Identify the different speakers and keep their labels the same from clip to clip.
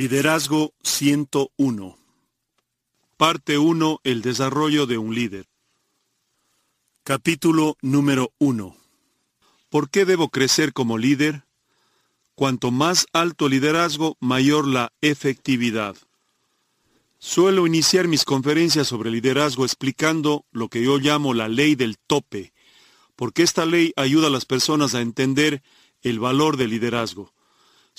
Speaker 1: Liderazgo 101. Parte 1. El desarrollo de un líder. Capítulo número 1. ¿Por qué debo crecer como líder? Cuanto más alto liderazgo, mayor la efectividad. Suelo iniciar mis conferencias sobre liderazgo explicando lo que yo llamo la ley del tope, porque esta ley ayuda a las personas a entender el valor del liderazgo.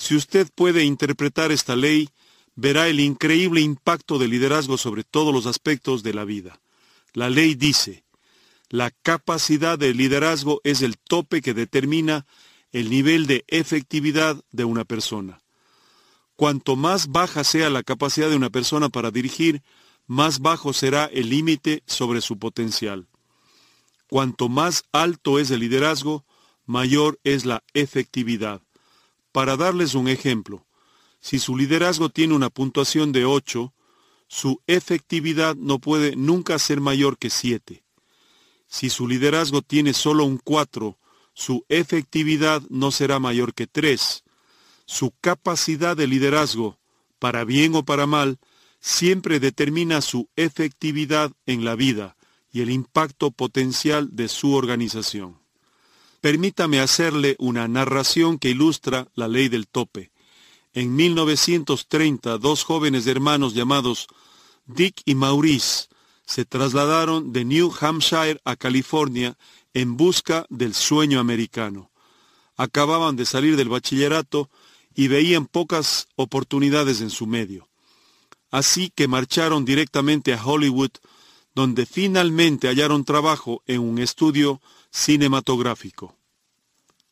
Speaker 1: Si usted puede interpretar esta ley, verá el increíble impacto del liderazgo sobre todos los aspectos de la vida. La ley dice, la capacidad de liderazgo es el tope que determina el nivel de efectividad de una persona. Cuanto más baja sea la capacidad de una persona para dirigir, más bajo será el límite sobre su potencial. Cuanto más alto es el liderazgo, mayor es la efectividad. Para darles un ejemplo, si su liderazgo tiene una puntuación de 8, su efectividad no puede nunca ser mayor que 7. Si su liderazgo tiene solo un 4, su efectividad no será mayor que 3. Su capacidad de liderazgo, para bien o para mal, siempre determina su efectividad en la vida y el impacto potencial de su organización. Permítame hacerle una narración que ilustra la ley del tope. En 1930, dos jóvenes hermanos llamados Dick y Maurice se trasladaron de New Hampshire a California en busca del sueño americano. Acababan de salir del bachillerato y veían pocas oportunidades en su medio. Así que marcharon directamente a Hollywood, donde finalmente hallaron trabajo en un estudio cinematográfico.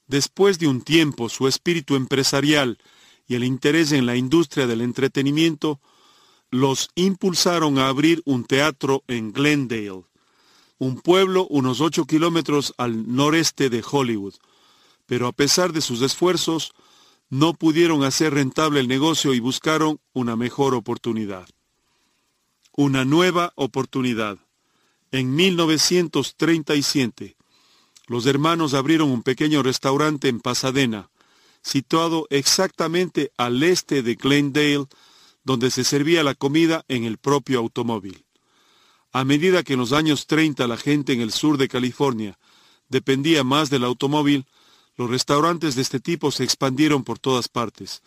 Speaker 1: Después de un tiempo, su espíritu empresarial y el interés en la industria del entretenimiento los impulsaron a abrir un teatro en Glendale, un pueblo unos ocho kilómetros al noreste de Hollywood. Pero a pesar de sus esfuerzos, no pudieron hacer rentable el negocio y buscaron una mejor oportunidad. Una nueva oportunidad. En 1937, los hermanos abrieron un pequeño restaurante en Pasadena, situado exactamente al este de Glendale, donde se servía la comida en el propio automóvil. A medida que en los años 30 la gente en el sur de California dependía más del automóvil, los restaurantes de este tipo se expandieron por todas partes.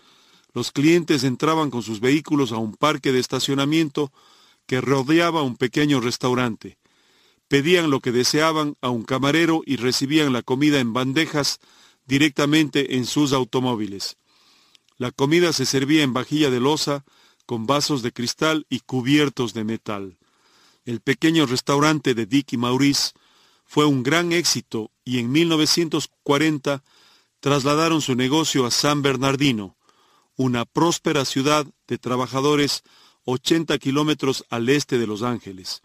Speaker 1: Los clientes entraban con sus vehículos a un parque de estacionamiento que rodeaba un pequeño restaurante pedían lo que deseaban a un camarero y recibían la comida en bandejas directamente en sus automóviles. La comida se servía en vajilla de losa, con vasos de cristal y cubiertos de metal. El pequeño restaurante de Dick y Maurice fue un gran éxito y en 1940 trasladaron su negocio a San Bernardino, una próspera ciudad de trabajadores 80 kilómetros al este de Los Ángeles.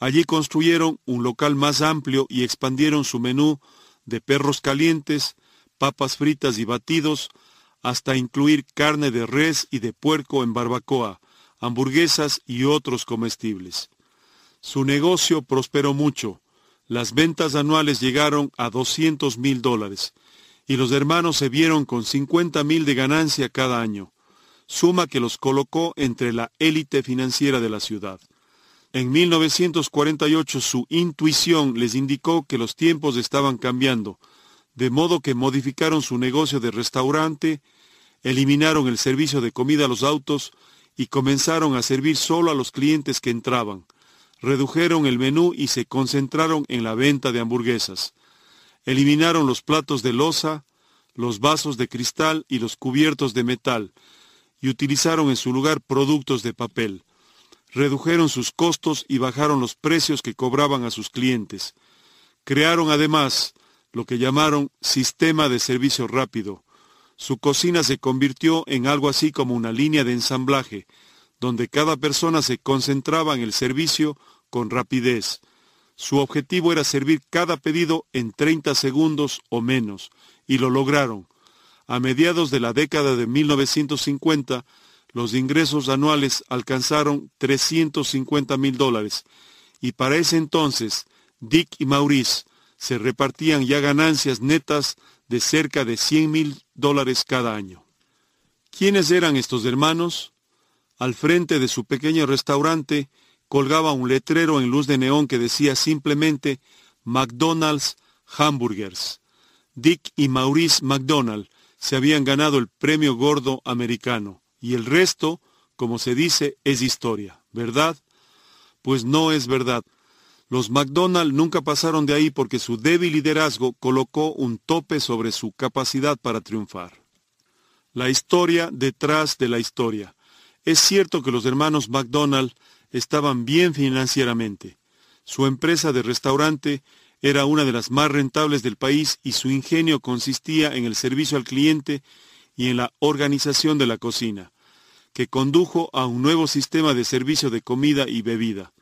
Speaker 1: Allí construyeron un local más amplio y expandieron su menú de perros calientes, papas fritas y batidos, hasta incluir carne de res y de puerco en barbacoa, hamburguesas y otros comestibles. Su negocio prosperó mucho. Las ventas anuales llegaron a 200 mil dólares y los hermanos se vieron con 50 mil de ganancia cada año, suma que los colocó entre la élite financiera de la ciudad. En 1948 su intuición les indicó que los tiempos estaban cambiando, de modo que modificaron su negocio de restaurante, eliminaron el servicio de comida a los autos y comenzaron a servir solo a los clientes que entraban. Redujeron el menú y se concentraron en la venta de hamburguesas. Eliminaron los platos de loza, los vasos de cristal y los cubiertos de metal, y utilizaron en su lugar productos de papel redujeron sus costos y bajaron los precios que cobraban a sus clientes. Crearon además lo que llamaron sistema de servicio rápido. Su cocina se convirtió en algo así como una línea de ensamblaje, donde cada persona se concentraba en el servicio con rapidez. Su objetivo era servir cada pedido en 30 segundos o menos, y lo lograron. A mediados de la década de 1950, los ingresos anuales alcanzaron 350 mil dólares y para ese entonces Dick y Maurice se repartían ya ganancias netas de cerca de 100 mil dólares cada año. ¿Quiénes eran estos hermanos? Al frente de su pequeño restaurante colgaba un letrero en luz de neón que decía simplemente McDonald's Hamburgers. Dick y Maurice McDonald se habían ganado el premio gordo americano y el resto, como se dice, es historia, ¿verdad? Pues no es verdad. Los McDonald nunca pasaron de ahí porque su débil liderazgo colocó un tope sobre su capacidad para triunfar. La historia detrás de la historia. Es cierto que los hermanos McDonald estaban bien financieramente. Su empresa de restaurante era una de las más rentables del país y su ingenio consistía en el servicio al cliente y en la organización de la cocina, que condujo a un nuevo sistema de servicio de comida y bebida.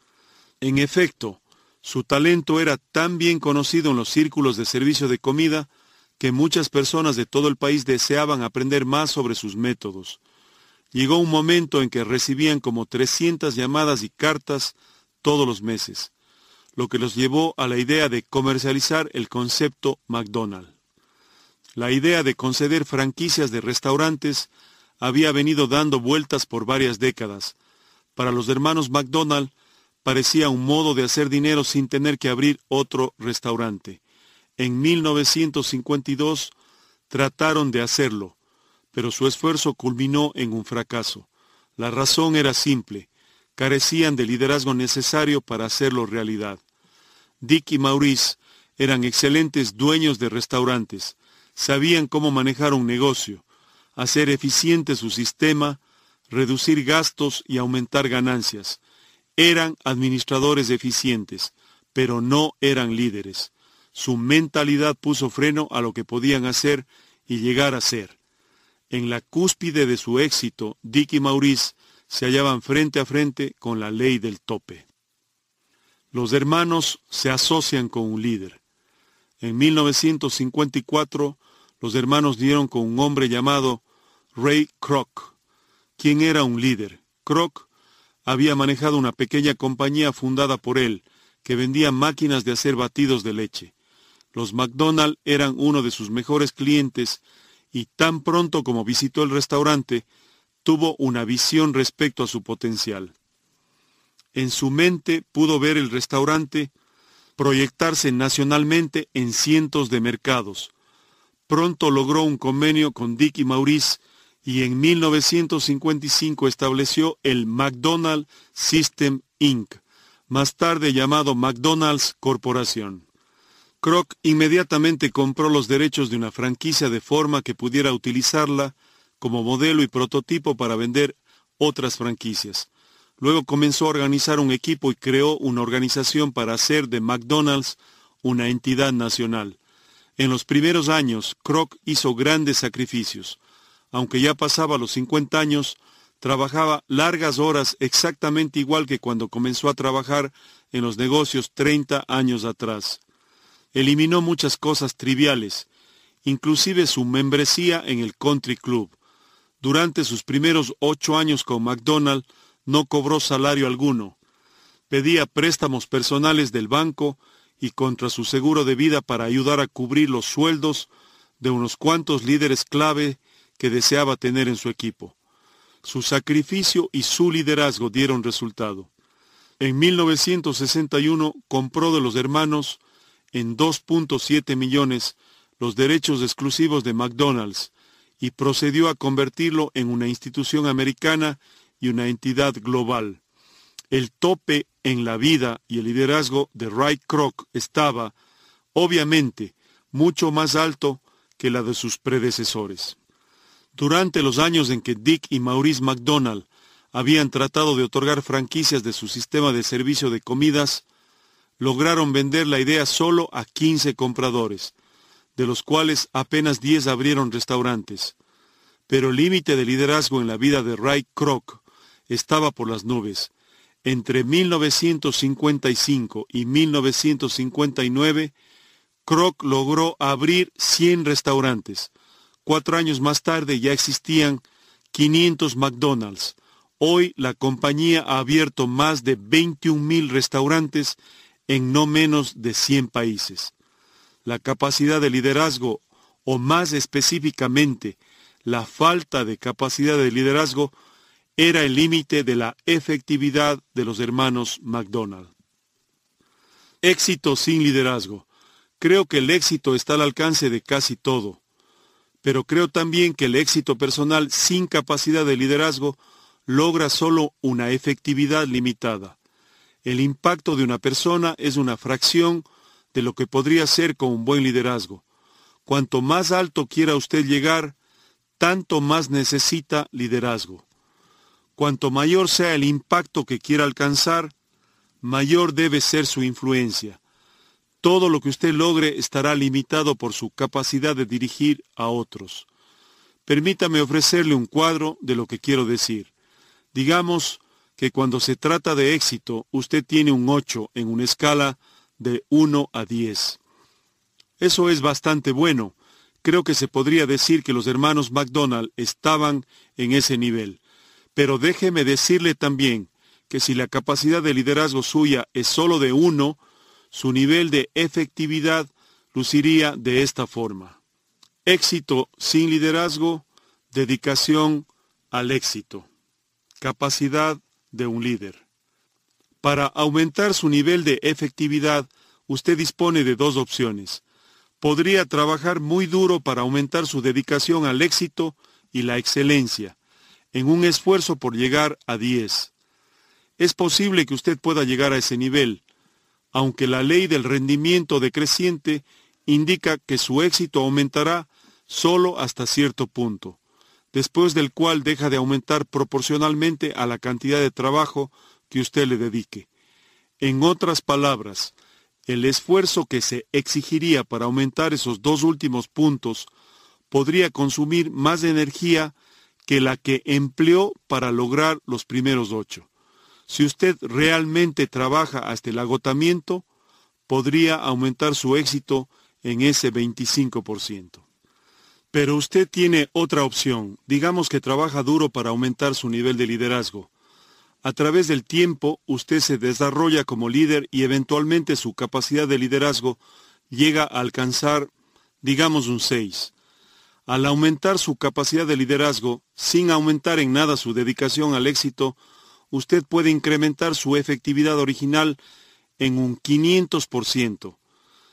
Speaker 1: En efecto, su talento era tan bien conocido en los círculos de servicio de comida que muchas personas de todo el país deseaban aprender más sobre sus métodos. Llegó un momento en que recibían como 300 llamadas y cartas todos los meses, lo que los llevó a la idea de comercializar el concepto McDonald's. La idea de conceder franquicias de restaurantes había venido dando vueltas por varias décadas. Para los hermanos McDonald parecía un modo de hacer dinero sin tener que abrir otro restaurante. En 1952 trataron de hacerlo, pero su esfuerzo culminó en un fracaso. La razón era simple, carecían del liderazgo necesario para hacerlo realidad. Dick y Maurice eran excelentes dueños de restaurantes, sabían cómo manejar un negocio, hacer eficiente su sistema, reducir gastos y aumentar ganancias. Eran administradores eficientes, pero no eran líderes. Su mentalidad puso freno a lo que podían hacer y llegar a ser. En la cúspide de su éxito, Dick y Maurice se hallaban frente a frente con la ley del tope. Los hermanos se asocian con un líder. En 1954, los hermanos dieron con un hombre llamado Ray Kroc, quien era un líder. Kroc había manejado una pequeña compañía fundada por él, que vendía máquinas de hacer batidos de leche. Los McDonald eran uno de sus mejores clientes y tan pronto como visitó el restaurante, tuvo una visión respecto a su potencial. En su mente pudo ver el restaurante proyectarse nacionalmente en cientos de mercados. Pronto logró un convenio con Dick y Maurice y en 1955 estableció el McDonald's System Inc., más tarde llamado McDonald's Corporation. Kroc inmediatamente compró los derechos de una franquicia de forma que pudiera utilizarla como modelo y prototipo para vender otras franquicias. Luego comenzó a organizar un equipo y creó una organización para hacer de McDonald's una entidad nacional. En los primeros años, Kroc hizo grandes sacrificios. Aunque ya pasaba los 50 años, trabajaba largas horas exactamente igual que cuando comenzó a trabajar en los negocios 30 años atrás eliminó muchas cosas triviales, inclusive su membresía en el Country Club. Durante sus primeros ocho años con McDonald no cobró salario alguno. Pedía préstamos personales del banco y contra su seguro de vida para ayudar a cubrir los sueldos de unos cuantos líderes clave que deseaba tener en su equipo. Su sacrificio y su liderazgo dieron resultado. En 1961 compró de los hermanos en 2.7 millones los derechos exclusivos de McDonald's y procedió a convertirlo en una institución americana y una entidad global. El tope en la vida y el liderazgo de Ray Kroc estaba, obviamente, mucho más alto que la de sus predecesores. Durante los años en que Dick y Maurice McDonald habían tratado de otorgar franquicias de su sistema de servicio de comidas, lograron vender la idea solo a 15 compradores, de los cuales apenas 10 abrieron restaurantes. Pero el límite de liderazgo en la vida de Ray Kroc estaba por las nubes. Entre 1955 y 1959, Kroc logró abrir 100 restaurantes. Cuatro años más tarde ya existían 500 McDonald's. Hoy la compañía ha abierto más de 21 restaurantes en no menos de 100 países. La capacidad de liderazgo, o más específicamente, la falta de capacidad de liderazgo era el límite de la efectividad de los hermanos McDonald. Éxito sin liderazgo. Creo que el éxito está al alcance de casi todo, pero creo también que el éxito personal sin capacidad de liderazgo logra solo una efectividad limitada. El impacto de una persona es una fracción de lo que podría ser con un buen liderazgo. Cuanto más alto quiera usted llegar, tanto más necesita liderazgo. Cuanto mayor sea el impacto que quiera alcanzar, mayor debe ser su influencia. Todo lo que usted logre estará limitado por su capacidad de dirigir a otros. Permítame ofrecerle un cuadro de lo que quiero decir. Digamos que cuando se trata de éxito, usted tiene un 8 en una escala de 1 a 10. Eso es bastante bueno. Creo que se podría decir que los hermanos McDonald estaban en ese nivel. Pero déjeme decirle también que si la capacidad de liderazgo suya es solo de uno, su nivel de efectividad luciría de esta forma. Éxito sin liderazgo, dedicación al éxito. Capacidad de un líder. Para aumentar su nivel de efectividad, usted dispone de dos opciones podría trabajar muy duro para aumentar su dedicación al éxito y la excelencia, en un esfuerzo por llegar a 10. Es posible que usted pueda llegar a ese nivel, aunque la ley del rendimiento decreciente indica que su éxito aumentará solo hasta cierto punto, después del cual deja de aumentar proporcionalmente a la cantidad de trabajo que usted le dedique. En otras palabras, el esfuerzo que se exigiría para aumentar esos dos últimos puntos podría consumir más energía que la que empleó para lograr los primeros ocho. Si usted realmente trabaja hasta el agotamiento, podría aumentar su éxito en ese 25%. Pero usted tiene otra opción. Digamos que trabaja duro para aumentar su nivel de liderazgo. A través del tiempo, usted se desarrolla como líder y eventualmente su capacidad de liderazgo llega a alcanzar, digamos, un 6. Al aumentar su capacidad de liderazgo, sin aumentar en nada su dedicación al éxito, usted puede incrementar su efectividad original en un 500%.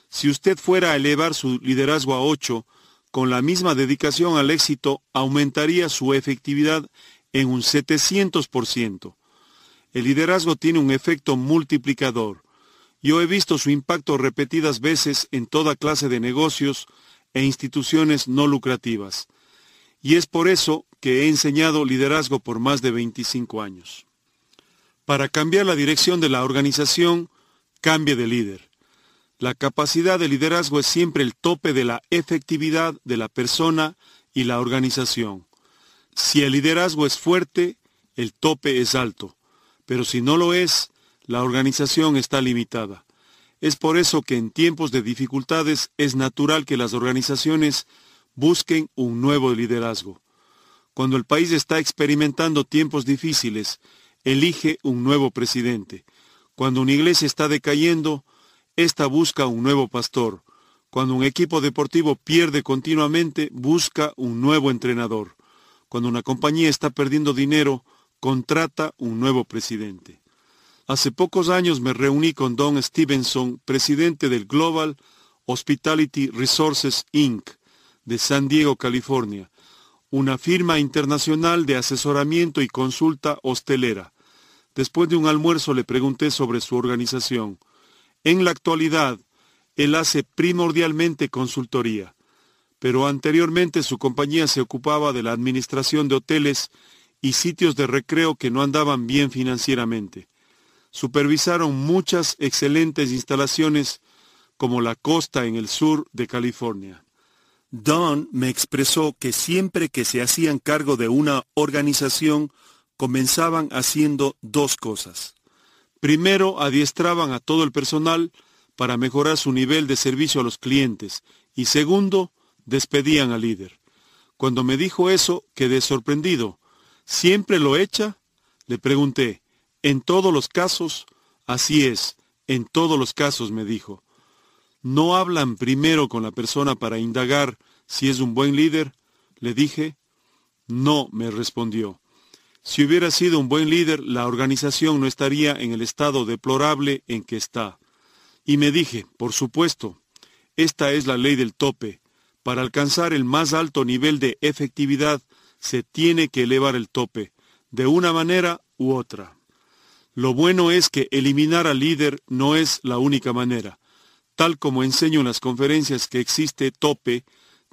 Speaker 1: Si usted fuera a elevar su liderazgo a 8, con la misma dedicación al éxito, aumentaría su efectividad en un 700%. El liderazgo tiene un efecto multiplicador. Yo he visto su impacto repetidas veces en toda clase de negocios e instituciones no lucrativas. Y es por eso que he enseñado liderazgo por más de 25 años. Para cambiar la dirección de la organización, cambie de líder. La capacidad de liderazgo es siempre el tope de la efectividad de la persona y la organización. Si el liderazgo es fuerte, el tope es alto pero si no lo es, la organización está limitada. Es por eso que en tiempos de dificultades es natural que las organizaciones busquen un nuevo liderazgo. Cuando el país está experimentando tiempos difíciles, elige un nuevo presidente. Cuando una iglesia está decayendo, ésta busca un nuevo pastor. Cuando un equipo deportivo pierde continuamente, busca un nuevo entrenador. Cuando una compañía está perdiendo dinero, contrata un nuevo presidente. Hace pocos años me reuní con Don Stevenson, presidente del Global Hospitality Resources Inc. de San Diego, California, una firma internacional de asesoramiento y consulta hostelera. Después de un almuerzo le pregunté sobre su organización. En la actualidad, él hace primordialmente consultoría, pero anteriormente su compañía se ocupaba de la administración de hoteles y sitios de recreo que no andaban bien financieramente. Supervisaron muchas excelentes instalaciones como la costa en el sur de California. Don me expresó que siempre que se hacían cargo de una organización, comenzaban haciendo dos cosas. Primero, adiestraban a todo el personal para mejorar su nivel de servicio a los clientes y segundo, despedían al líder. Cuando me dijo eso, quedé sorprendido, ¿Siempre lo echa? Le pregunté. En todos los casos, así es, en todos los casos, me dijo. ¿No hablan primero con la persona para indagar si es un buen líder? Le dije. No, me respondió. Si hubiera sido un buen líder, la organización no estaría en el estado deplorable en que está. Y me dije, por supuesto, esta es la ley del tope. Para alcanzar el más alto nivel de efectividad, se tiene que elevar el tope, de una manera u otra. Lo bueno es que eliminar al líder no es la única manera. Tal como enseño en las conferencias que existe tope,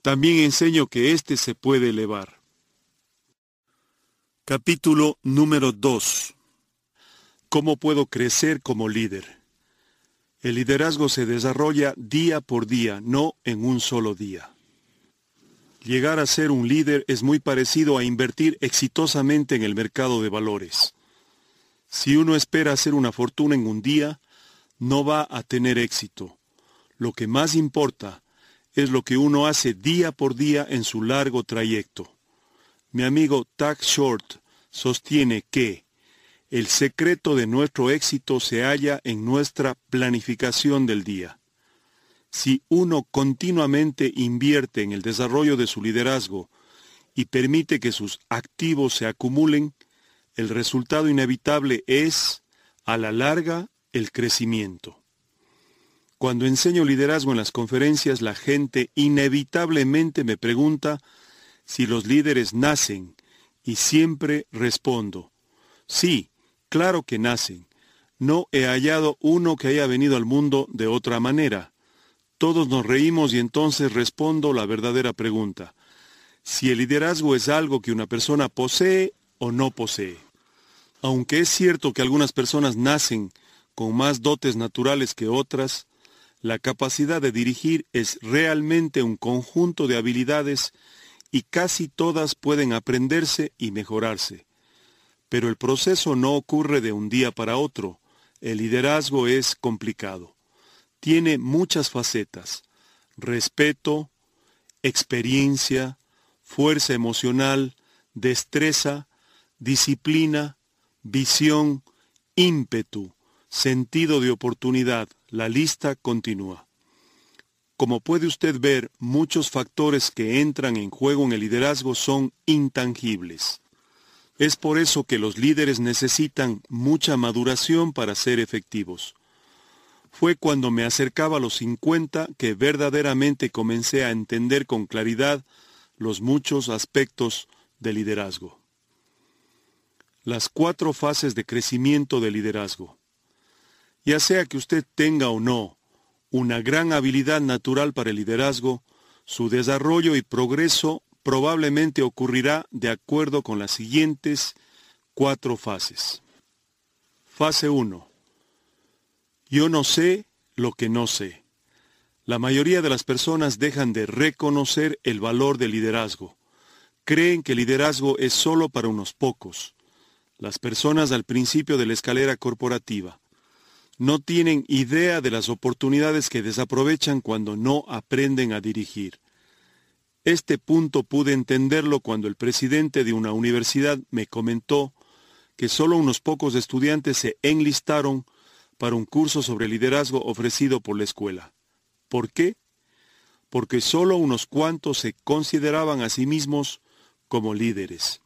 Speaker 1: también enseño que éste se puede elevar. Capítulo número 2. ¿Cómo puedo crecer como líder? El liderazgo se desarrolla día por día, no en un solo día. Llegar a ser un líder es muy parecido a invertir exitosamente en el mercado de valores. Si uno espera hacer una fortuna en un día, no va a tener éxito. Lo que más importa es lo que uno hace día por día en su largo trayecto. Mi amigo Tag Short sostiene que el secreto de nuestro éxito se halla en nuestra planificación del día. Si uno continuamente invierte en el desarrollo de su liderazgo y permite que sus activos se acumulen, el resultado inevitable es, a la larga, el crecimiento. Cuando enseño liderazgo en las conferencias, la gente inevitablemente me pregunta si los líderes nacen y siempre respondo, sí, Claro que nacen. No he hallado uno que haya venido al mundo de otra manera. Todos nos reímos y entonces respondo la verdadera pregunta. Si el liderazgo es algo que una persona posee o no posee. Aunque es cierto que algunas personas nacen con más dotes naturales que otras, la capacidad de dirigir es realmente un conjunto de habilidades y casi todas pueden aprenderse y mejorarse. Pero el proceso no ocurre de un día para otro. El liderazgo es complicado. Tiene muchas facetas. Respeto, experiencia, fuerza emocional, destreza, disciplina, visión, ímpetu, sentido de oportunidad. La lista continúa. Como puede usted ver, muchos factores que entran en juego en el liderazgo son intangibles. Es por eso que los líderes necesitan mucha maduración para ser efectivos. Fue cuando me acercaba a los 50 que verdaderamente comencé a entender con claridad los muchos aspectos del liderazgo. Las cuatro fases de crecimiento del liderazgo. Ya sea que usted tenga o no una gran habilidad natural para el liderazgo, su desarrollo y progreso probablemente ocurrirá de acuerdo con las siguientes cuatro fases. Fase 1. Yo no sé lo que no sé. La mayoría de las personas dejan de reconocer el valor del liderazgo. Creen que el liderazgo es solo para unos pocos. Las personas al principio de la escalera corporativa no tienen idea de las oportunidades que desaprovechan cuando no aprenden a dirigir. Este punto pude entenderlo cuando el presidente de una universidad me comentó que solo unos pocos estudiantes se enlistaron para un curso sobre liderazgo ofrecido por la escuela. ¿Por qué? Porque solo unos cuantos se consideraban a sí mismos como líderes.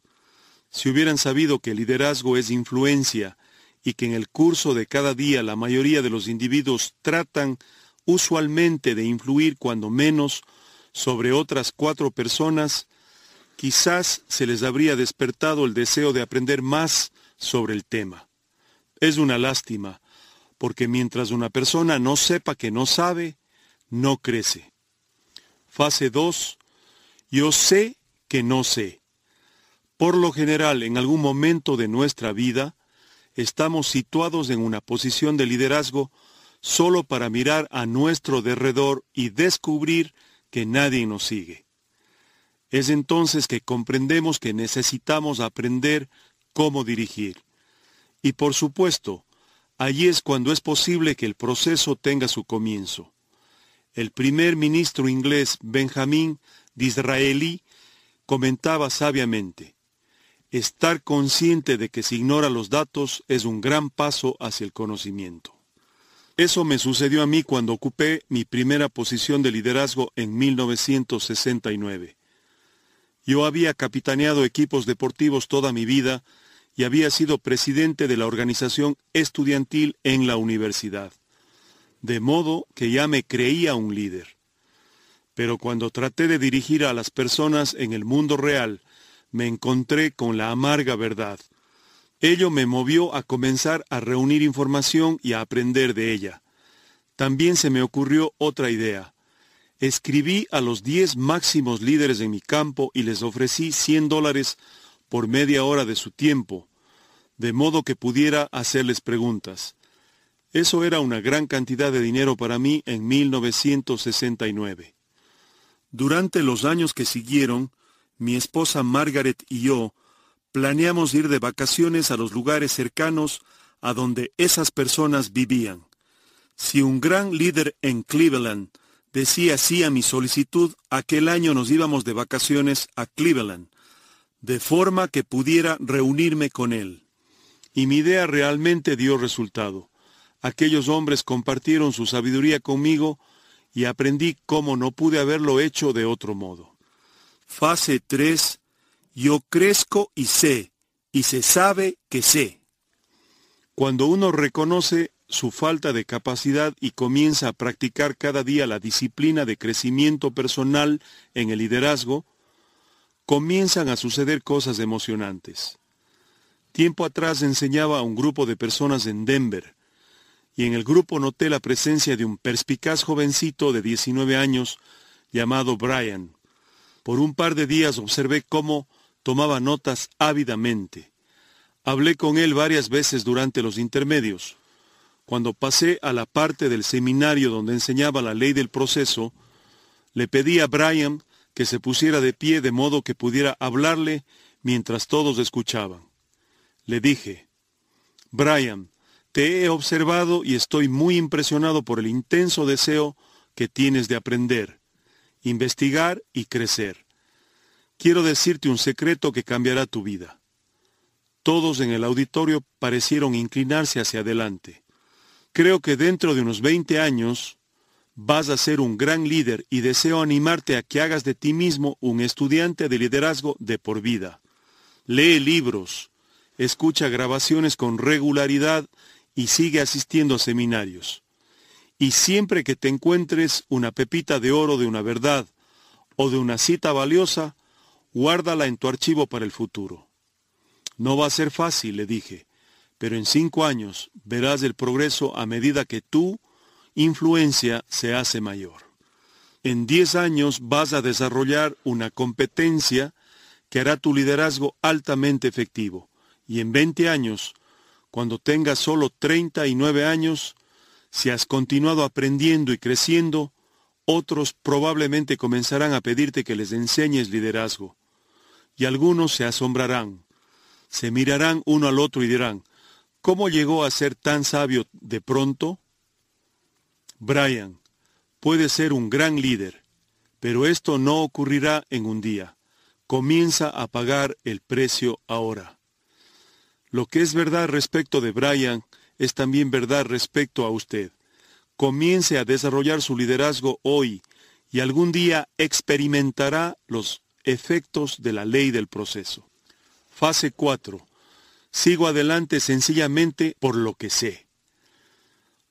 Speaker 1: Si hubieran sabido que el liderazgo es influencia y que en el curso de cada día la mayoría de los individuos tratan usualmente de influir cuando menos sobre otras cuatro personas, quizás se les habría despertado el deseo de aprender más sobre el tema. Es una lástima, porque mientras una persona no sepa que no sabe, no crece. Fase 2. Yo sé que no sé. Por lo general, en algún momento de nuestra vida, estamos situados en una posición de liderazgo solo para mirar a nuestro derredor y descubrir que nadie nos sigue. Es entonces que comprendemos que necesitamos aprender cómo dirigir. Y por supuesto, allí es cuando es posible que el proceso tenga su comienzo. El primer ministro inglés Benjamín Disraeli comentaba sabiamente, estar consciente de que se ignora los datos es un gran paso hacia el conocimiento. Eso me sucedió a mí cuando ocupé mi primera posición de liderazgo en 1969. Yo había capitaneado equipos deportivos toda mi vida y había sido presidente de la organización estudiantil en la universidad. De modo que ya me creía un líder. Pero cuando traté de dirigir a las personas en el mundo real, me encontré con la amarga verdad. Ello me movió a comenzar a reunir información y a aprender de ella. También se me ocurrió otra idea. Escribí a los diez máximos líderes de mi campo y les ofrecí cien dólares por media hora de su tiempo, de modo que pudiera hacerles preguntas. Eso era una gran cantidad de dinero para mí en 1969. Durante los años que siguieron, mi esposa Margaret y yo planeamos ir de vacaciones a los lugares cercanos a donde esas personas vivían. Si un gran líder en Cleveland decía sí a mi solicitud, aquel año nos íbamos de vacaciones a Cleveland, de forma que pudiera reunirme con él. Y mi idea realmente dio resultado. Aquellos hombres compartieron su sabiduría conmigo y aprendí cómo no pude haberlo hecho de otro modo. Fase 3. Yo crezco y sé, y se sabe que sé. Cuando uno reconoce su falta de capacidad y comienza a practicar cada día la disciplina de crecimiento personal en el liderazgo, comienzan a suceder cosas emocionantes. Tiempo atrás enseñaba a un grupo de personas en Denver, y en el grupo noté la presencia de un perspicaz jovencito de 19 años llamado Brian. Por un par de días observé cómo tomaba notas ávidamente. Hablé con él varias veces durante los intermedios. Cuando pasé a la parte del seminario donde enseñaba la ley del proceso, le pedí a Brian que se pusiera de pie de modo que pudiera hablarle mientras todos escuchaban. Le dije, Brian, te he observado y estoy muy impresionado por el intenso deseo que tienes de aprender investigar y crecer. Quiero decirte un secreto que cambiará tu vida. Todos en el auditorio parecieron inclinarse hacia adelante. Creo que dentro de unos 20 años vas a ser un gran líder y deseo animarte a que hagas de ti mismo un estudiante de liderazgo de por vida. Lee libros, escucha grabaciones con regularidad y sigue asistiendo a seminarios y siempre que te encuentres una pepita de oro de una verdad o de una cita valiosa, guárdala en tu archivo para el futuro. No va a ser fácil, le dije, pero en cinco años verás el progreso a medida que tu influencia se hace mayor. En diez años vas a desarrollar una competencia que hará tu liderazgo altamente efectivo. Y en veinte años, cuando tengas solo treinta y nueve años, si has continuado aprendiendo y creciendo, otros probablemente comenzarán a pedirte que les enseñes liderazgo. Y algunos se asombrarán, se mirarán uno al otro y dirán, ¿cómo llegó a ser tan sabio de pronto? Brian, puede ser un gran líder, pero esto no ocurrirá en un día. Comienza a pagar el precio ahora. Lo que es verdad respecto de Brian es también verdad respecto a usted. Comience a desarrollar su liderazgo hoy y algún día experimentará los efectos de la ley del proceso. Fase 4. Sigo adelante sencillamente por lo que sé.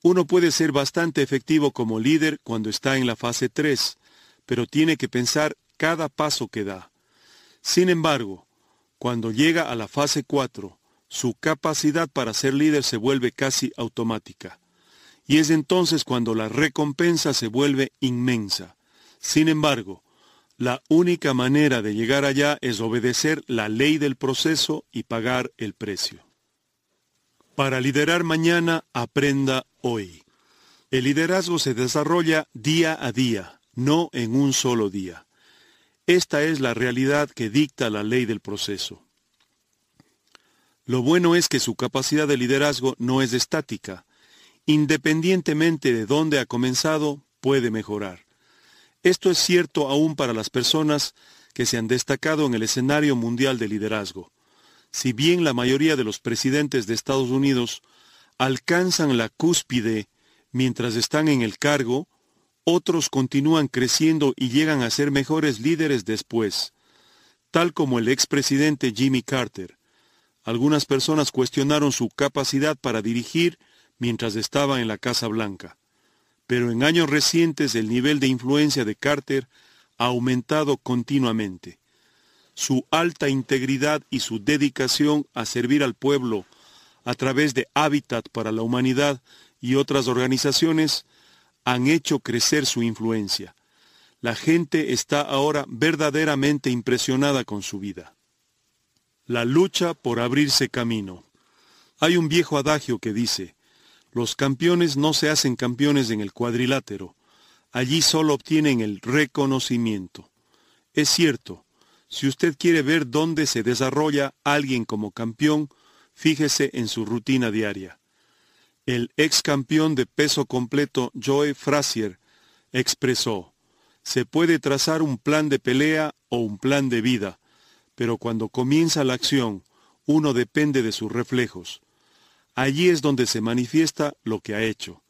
Speaker 1: Uno puede ser bastante efectivo como líder cuando está en la fase 3, pero tiene que pensar cada paso que da. Sin embargo, cuando llega a la fase 4, su capacidad para ser líder se vuelve casi automática. Y es entonces cuando la recompensa se vuelve inmensa. Sin embargo, la única manera de llegar allá es obedecer la ley del proceso y pagar el precio. Para liderar mañana, aprenda hoy. El liderazgo se desarrolla día a día, no en un solo día. Esta es la realidad que dicta la ley del proceso. Lo bueno es que su capacidad de liderazgo no es estática. Independientemente de dónde ha comenzado, puede mejorar. Esto es cierto aún para las personas que se han destacado en el escenario mundial de liderazgo. Si bien la mayoría de los presidentes de Estados Unidos alcanzan la cúspide mientras están en el cargo, otros continúan creciendo y llegan a ser mejores líderes después. Tal como el expresidente Jimmy Carter, algunas personas cuestionaron su capacidad para dirigir mientras estaba en la Casa Blanca. Pero en años recientes el nivel de influencia de Carter ha aumentado continuamente. Su alta integridad y su dedicación a servir al pueblo a través de Habitat para la Humanidad y otras organizaciones han hecho crecer su influencia. La gente está ahora verdaderamente impresionada con su vida. La lucha por abrirse camino. Hay un viejo adagio que dice, los campeones no se hacen campeones en el cuadrilátero, allí solo obtienen el reconocimiento. Es cierto, si usted quiere ver dónde se desarrolla alguien como campeón, fíjese en su rutina diaria. El ex campeón de peso completo Joe Frazier expresó, se puede trazar un plan de pelea o un plan de vida, pero cuando comienza la acción, uno depende de sus reflejos. Allí es donde se manifiesta lo que ha hecho.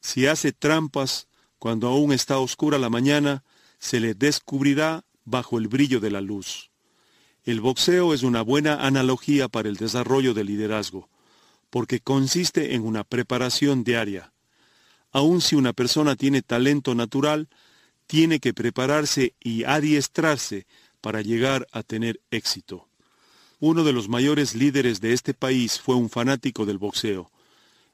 Speaker 1: Si hace trampas cuando aún está oscura la mañana, se le descubrirá bajo el brillo de la luz. El boxeo es una buena analogía para el desarrollo del liderazgo, porque consiste en una preparación diaria. Aun si una persona tiene talento natural, tiene que prepararse y adiestrarse para llegar a tener éxito. Uno de los mayores líderes de este país fue un fanático del boxeo,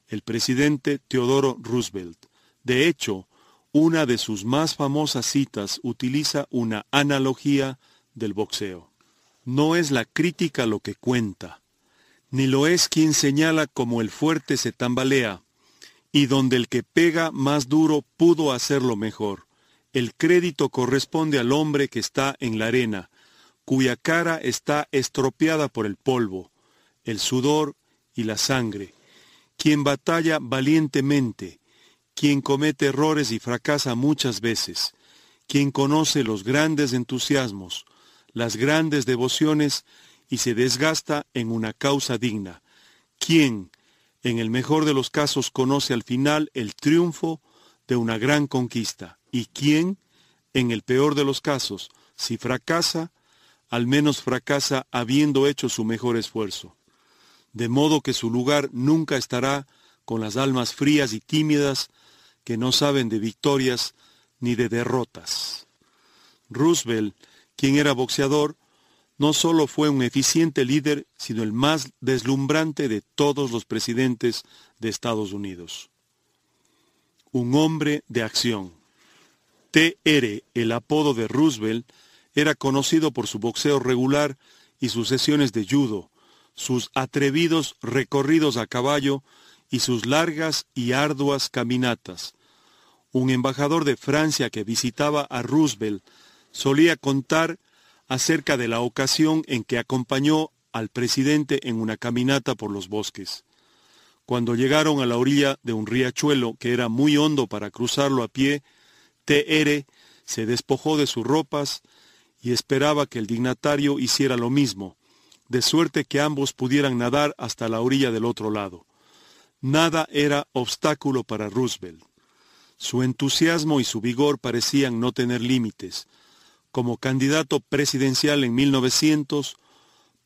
Speaker 1: el presidente Teodoro Roosevelt. De hecho, una de sus más famosas citas utiliza una analogía del boxeo. No es la crítica lo que cuenta, ni lo es quien señala como el fuerte se tambalea, y donde el que pega más duro pudo hacerlo mejor. El crédito corresponde al hombre que está en la arena, cuya cara está estropeada por el polvo, el sudor y la sangre, quien batalla valientemente, quien comete errores y fracasa muchas veces, quien conoce los grandes entusiasmos, las grandes devociones y se desgasta en una causa digna, quien, en el mejor de los casos, conoce al final el triunfo de una gran conquista y quien, en el peor de los casos, si fracasa, al menos fracasa habiendo hecho su mejor esfuerzo. De modo que su lugar nunca estará con las almas frías y tímidas que no saben de victorias ni de derrotas. Roosevelt, quien era boxeador, no solo fue un eficiente líder, sino el más deslumbrante de todos los presidentes de Estados Unidos. Un hombre de acción. TR, el apodo de Roosevelt, era conocido por su boxeo regular y sus sesiones de judo, sus atrevidos recorridos a caballo y sus largas y arduas caminatas. Un embajador de Francia que visitaba a Roosevelt solía contar acerca de la ocasión en que acompañó al presidente en una caminata por los bosques. Cuando llegaron a la orilla de un riachuelo que era muy hondo para cruzarlo a pie, TR se despojó de sus ropas y esperaba que el dignatario hiciera lo mismo, de suerte que ambos pudieran nadar hasta la orilla del otro lado. Nada era obstáculo para Roosevelt. Su entusiasmo y su vigor parecían no tener límites. Como candidato presidencial en 1900,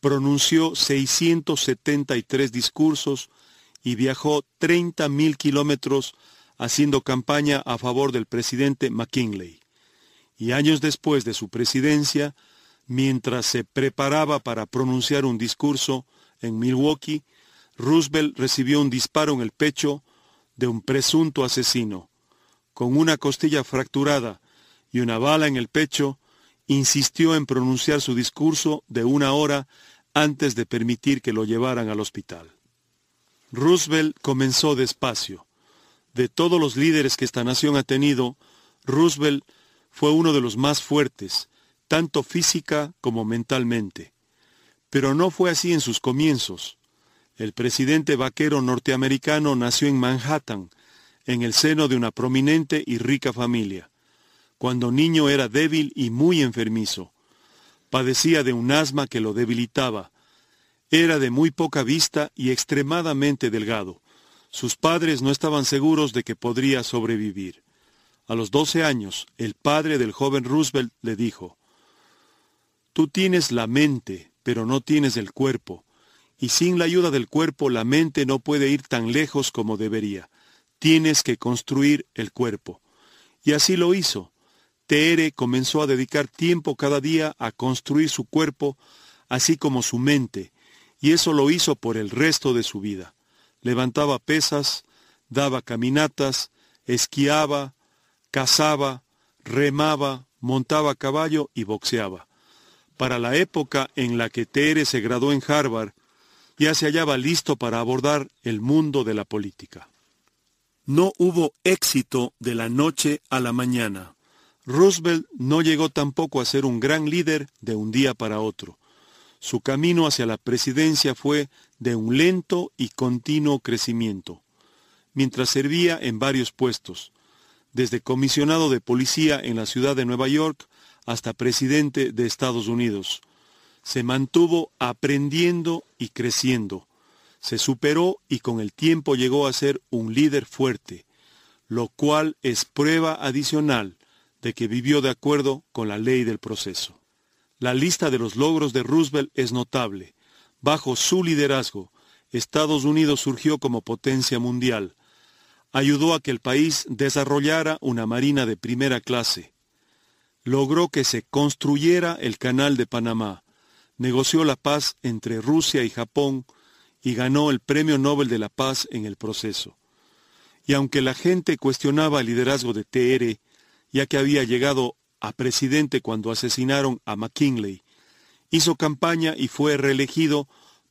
Speaker 1: pronunció 673 discursos y viajó 30.000 kilómetros haciendo campaña a favor del presidente McKinley. Y años después de su presidencia, mientras se preparaba para pronunciar un discurso en Milwaukee, Roosevelt recibió un disparo en el pecho de un presunto asesino. Con una costilla fracturada y una bala en el pecho, insistió en pronunciar su discurso de una hora antes de permitir que lo llevaran al hospital. Roosevelt comenzó despacio, de todos los líderes que esta nación ha tenido, Roosevelt fue uno de los más fuertes, tanto física como mentalmente. Pero no fue así en sus comienzos. El presidente vaquero norteamericano nació en Manhattan, en el seno de una prominente y rica familia. Cuando niño era débil y muy enfermizo. Padecía de un asma que lo debilitaba. Era de muy poca vista y extremadamente delgado. Sus padres no estaban seguros de que podría sobrevivir. A los 12 años, el padre del joven Roosevelt le dijo, Tú tienes la mente, pero no tienes el cuerpo, y sin la ayuda del cuerpo la mente no puede ir tan lejos como debería. Tienes que construir el cuerpo. Y así lo hizo. Tere comenzó a dedicar tiempo cada día a construir su cuerpo, así como su mente, y eso lo hizo por el resto de su vida. Levantaba pesas, daba caminatas, esquiaba, cazaba, remaba, montaba a caballo y boxeaba. Para la época en la que Tere se graduó en Harvard, ya se hallaba listo para abordar el mundo de la política. No hubo éxito de la noche a la mañana. Roosevelt no llegó tampoco a ser un gran líder de un día para otro. Su camino hacia la presidencia fue de un lento y continuo crecimiento, mientras servía en varios puestos, desde comisionado de policía en la ciudad de Nueva York hasta presidente de Estados Unidos. Se mantuvo aprendiendo y creciendo. Se superó y con el tiempo llegó a ser un líder fuerte, lo cual es prueba adicional de que vivió de acuerdo con la ley del proceso. La lista de los logros de Roosevelt es notable. Bajo su liderazgo, Estados Unidos surgió como potencia mundial, ayudó a que el país desarrollara una marina de primera clase, logró que se construyera el canal de Panamá, negoció la paz entre Rusia y Japón y ganó el Premio Nobel de la Paz en el proceso. Y aunque la gente cuestionaba el liderazgo de TR, ya que había llegado a presidente cuando asesinaron a McKinley, hizo campaña y fue reelegido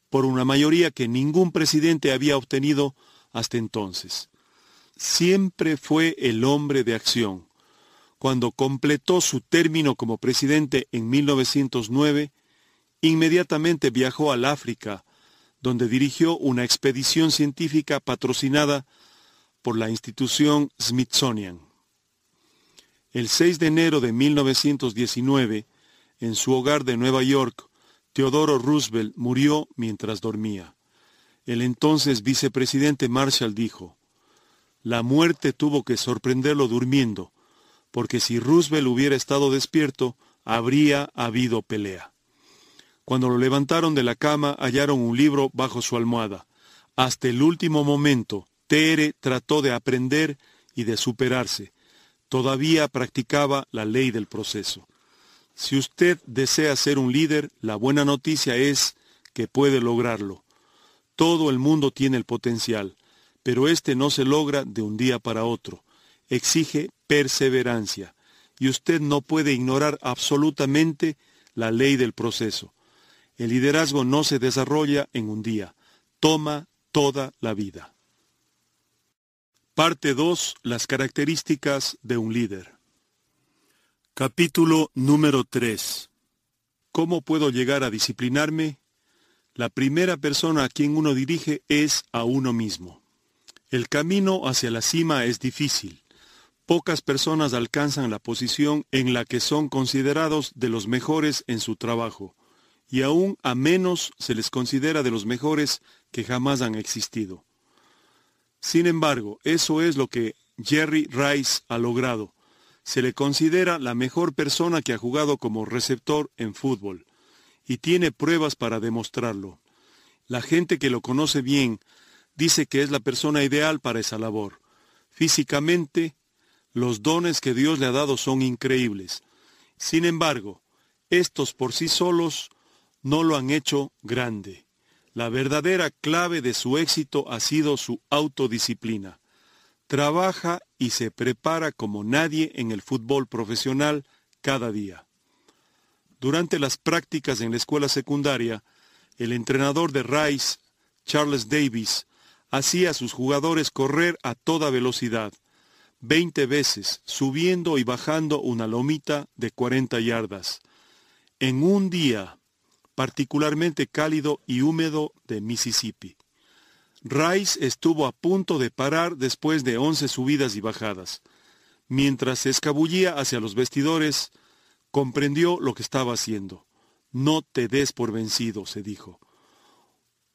Speaker 1: por una mayoría que ningún presidente había obtenido hasta entonces siempre fue el hombre de acción. Cuando completó su término como presidente en 1909, inmediatamente viajó al África, donde dirigió una expedición científica patrocinada por la institución Smithsonian. El 6 de enero de 1919, en su hogar de Nueva York, Teodoro Roosevelt murió mientras dormía. El entonces vicepresidente Marshall dijo, la muerte tuvo que sorprenderlo durmiendo, porque si Roosevelt hubiera estado despierto, habría habido pelea. Cuando lo levantaron de la cama, hallaron un libro bajo su almohada. Hasta el último momento, Tere trató de aprender y de superarse. Todavía practicaba la ley del proceso. Si usted desea ser un líder, la buena noticia es que puede lograrlo. Todo el mundo tiene el potencial pero este no se logra de un día para otro. Exige perseverancia, y usted no puede ignorar absolutamente la ley del proceso. El liderazgo no se desarrolla en un día, toma toda la vida. Parte 2. Las características de un líder. Capítulo número 3. ¿Cómo puedo llegar a disciplinarme? La primera persona a quien uno dirige es a uno mismo. El camino hacia la cima es difícil. Pocas personas alcanzan la posición en la que son considerados de los mejores en su trabajo, y aún a menos se les considera de los mejores que jamás han existido. Sin embargo, eso es lo que Jerry Rice ha logrado. Se le considera la mejor persona que ha jugado como receptor en fútbol, y tiene pruebas para demostrarlo. La gente que lo conoce bien dice que es la persona ideal para esa labor. Físicamente, los dones que Dios le ha dado son increíbles. Sin embargo, estos por sí solos no lo han hecho grande. La verdadera clave de su éxito ha sido su autodisciplina. Trabaja y se prepara como nadie en el fútbol profesional cada día. Durante las prácticas en la escuela secundaria, el entrenador de Rice, Charles Davis, hacía a sus jugadores correr a toda velocidad, veinte veces, subiendo y bajando una lomita de 40 yardas. En un día particularmente cálido y húmedo de Mississippi. Rice estuvo a punto de parar después de once subidas y bajadas. Mientras se escabullía hacia los vestidores, comprendió lo que estaba haciendo. No te des por vencido, se dijo.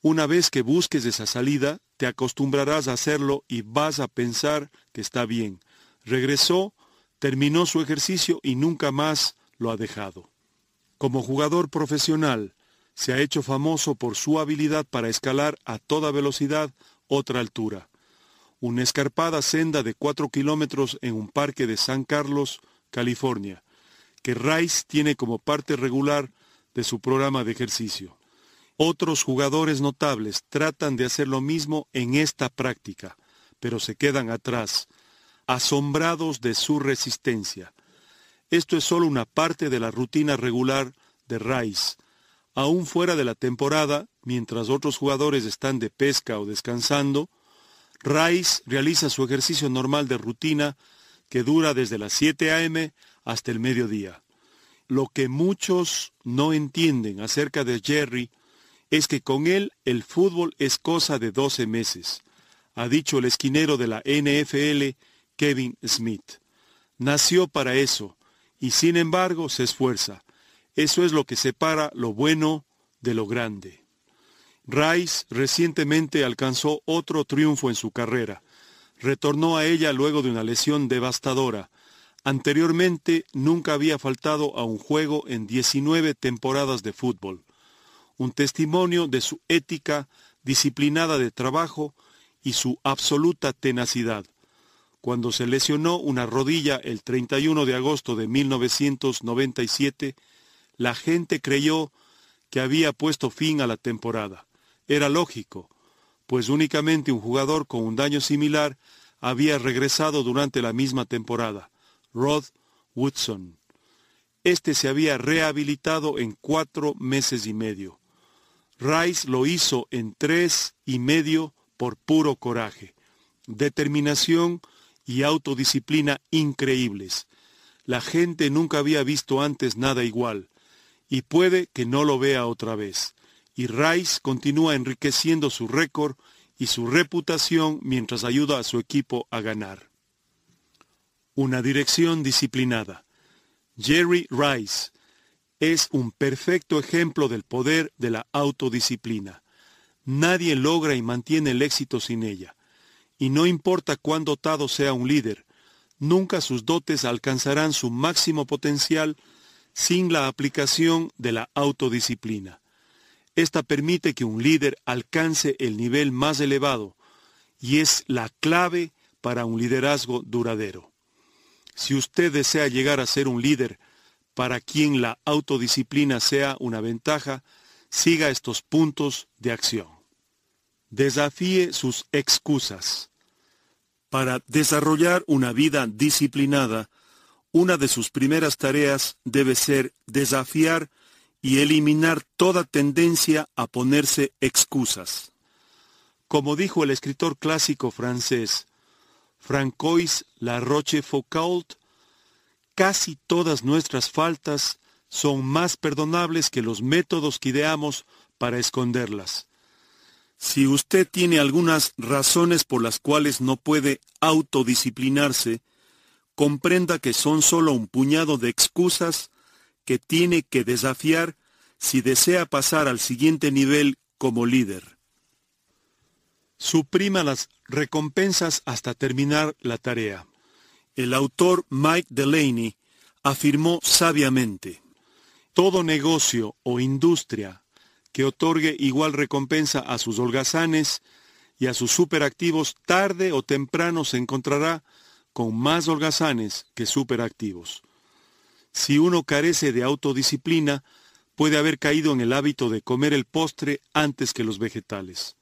Speaker 1: Una vez que busques esa salida, te acostumbrarás a hacerlo y vas a pensar que está bien. Regresó, terminó su ejercicio y nunca más lo ha dejado. Como jugador profesional, se ha hecho famoso por su habilidad para escalar a toda velocidad otra altura. Una escarpada senda de cuatro kilómetros en un parque de San Carlos, California, que Rice tiene como parte regular de su programa de ejercicio. Otros jugadores notables tratan de hacer lo mismo en esta práctica, pero se quedan atrás, asombrados de su resistencia. Esto es solo una parte de la rutina regular de Rice. Aún fuera de la temporada, mientras otros jugadores están de pesca o descansando, Rice realiza su ejercicio normal de rutina que dura desde las 7 a.m. hasta el mediodía. Lo que muchos no entienden acerca de Jerry es que con él el fútbol es cosa de 12 meses, ha dicho el esquinero de la NFL, Kevin Smith. Nació para eso, y sin embargo se esfuerza. Eso es lo que separa lo bueno de lo grande. Rice recientemente alcanzó otro triunfo en su carrera. Retornó a ella luego de una lesión devastadora. Anteriormente nunca había faltado a un juego en 19 temporadas de fútbol un testimonio de su ética disciplinada de trabajo y su absoluta tenacidad. Cuando se lesionó una rodilla el 31 de agosto de 1997, la gente creyó que había puesto fin a la temporada. Era lógico, pues únicamente un jugador con un daño similar había regresado durante la misma temporada, Rod Woodson. Este se había rehabilitado en cuatro meses y medio. Rice lo hizo en tres y medio por puro coraje, determinación y autodisciplina increíbles. La gente nunca había visto antes nada igual, y puede que no lo vea otra vez. Y Rice continúa enriqueciendo su récord y su reputación mientras ayuda a su equipo a ganar. Una dirección disciplinada. Jerry Rice, es un perfecto ejemplo del poder de la autodisciplina. Nadie logra y mantiene el éxito sin ella. Y no importa cuán dotado sea un líder, nunca sus dotes alcanzarán su máximo potencial sin la aplicación de la autodisciplina. Esta permite que un líder alcance el nivel más elevado y es la clave para un liderazgo duradero. Si usted desea llegar a ser un líder para quien la autodisciplina sea una ventaja, siga estos puntos de acción. Desafíe sus excusas. Para desarrollar una vida disciplinada, una de sus primeras tareas debe ser desafiar y eliminar toda tendencia a ponerse excusas. Como dijo el escritor clásico francés Francois La Rochefoucauld, casi todas nuestras faltas son más perdonables que los métodos que ideamos para esconderlas. Si usted tiene algunas razones por las cuales no puede autodisciplinarse, comprenda que son solo un puñado de excusas que tiene que desafiar si desea pasar al siguiente nivel como líder. Suprima las recompensas hasta terminar la tarea. El autor Mike Delaney afirmó sabiamente, todo negocio o industria que otorgue igual recompensa a sus holgazanes y a sus superactivos tarde o temprano se encontrará con más holgazanes que superactivos. Si uno carece de autodisciplina, puede haber caído en el hábito de comer el postre antes que los vegetales.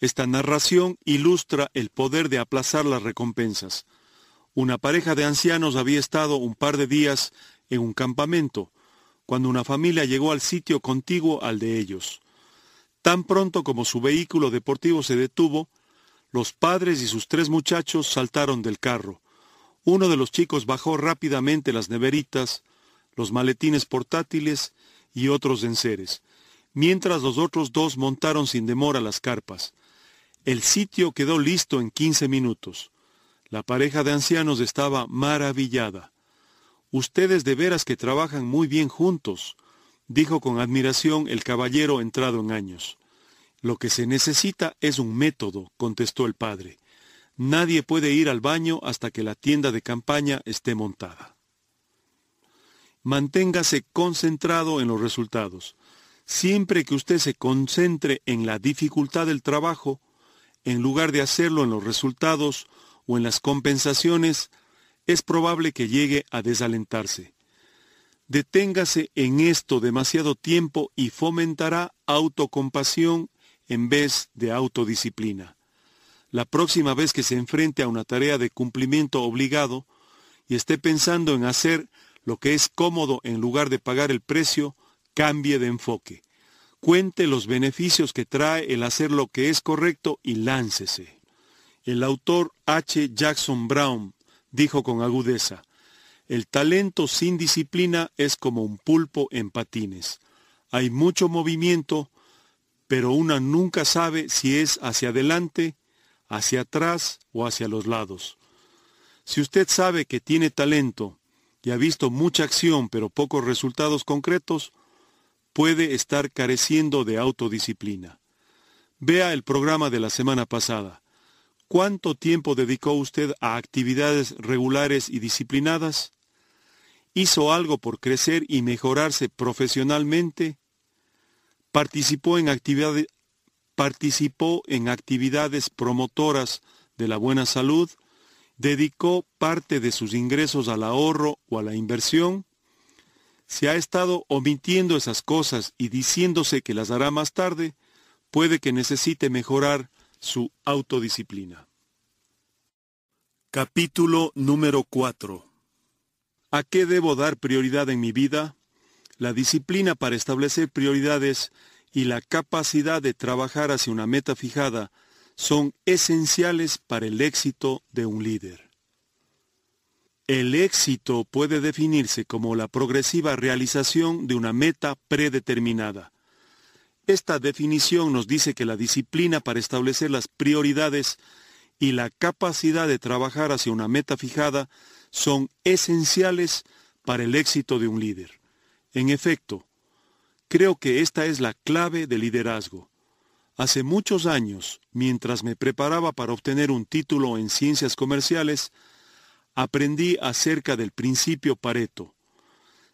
Speaker 1: Esta narración ilustra el poder de aplazar las recompensas, una pareja de ancianos había estado un par de días en un campamento, cuando una familia llegó al sitio contiguo al de ellos. Tan pronto como su vehículo deportivo se detuvo, los padres y sus tres muchachos saltaron del carro. Uno de los chicos bajó rápidamente las neveritas, los maletines portátiles y otros enseres, mientras los otros dos montaron sin demora las carpas. El sitio quedó listo en quince minutos. La pareja de ancianos estaba maravillada. Ustedes de veras que trabajan muy bien juntos, dijo con admiración el caballero entrado en años. Lo que se necesita es un método, contestó el padre. Nadie puede ir al baño hasta que la tienda de campaña esté montada. Manténgase concentrado en los resultados. Siempre que usted se concentre en la dificultad del trabajo, en lugar de hacerlo en los resultados o en las compensaciones, es probable que llegue a desalentarse. Deténgase en esto demasiado tiempo y fomentará autocompasión en vez de autodisciplina. La próxima vez que se enfrente a una tarea de cumplimiento obligado y esté pensando en hacer lo que es cómodo en lugar de pagar el precio, cambie de enfoque. Cuente los beneficios que trae el hacer lo que es correcto y láncese. El autor H. Jackson Brown dijo con agudeza, el talento sin disciplina es como un pulpo en patines. Hay mucho movimiento, pero una nunca sabe si es hacia adelante, hacia atrás o hacia los lados. Si usted sabe que tiene talento y ha visto mucha acción pero pocos resultados concretos, puede estar careciendo de autodisciplina. Vea el programa de la semana pasada. ¿Cuánto tiempo dedicó usted a actividades regulares y disciplinadas? ¿Hizo algo por crecer y mejorarse profesionalmente? ¿Participó en, participó en actividades promotoras de la buena salud? ¿Dedicó parte de sus ingresos al ahorro o a la inversión? Si ha estado omitiendo esas cosas y diciéndose que las hará más tarde, puede que necesite mejorar su autodisciplina. Capítulo número 4 ¿A qué debo dar prioridad en mi vida? La disciplina para establecer prioridades y la capacidad de trabajar hacia una meta fijada son esenciales para el éxito de un líder. El éxito puede definirse como la progresiva realización de una meta predeterminada. Esta definición nos dice que la disciplina para establecer las prioridades y la capacidad de trabajar hacia una meta fijada son esenciales para el éxito de un líder. En efecto, creo que esta es la clave del liderazgo. Hace muchos años, mientras me preparaba para obtener un título en ciencias comerciales, aprendí acerca del principio Pareto.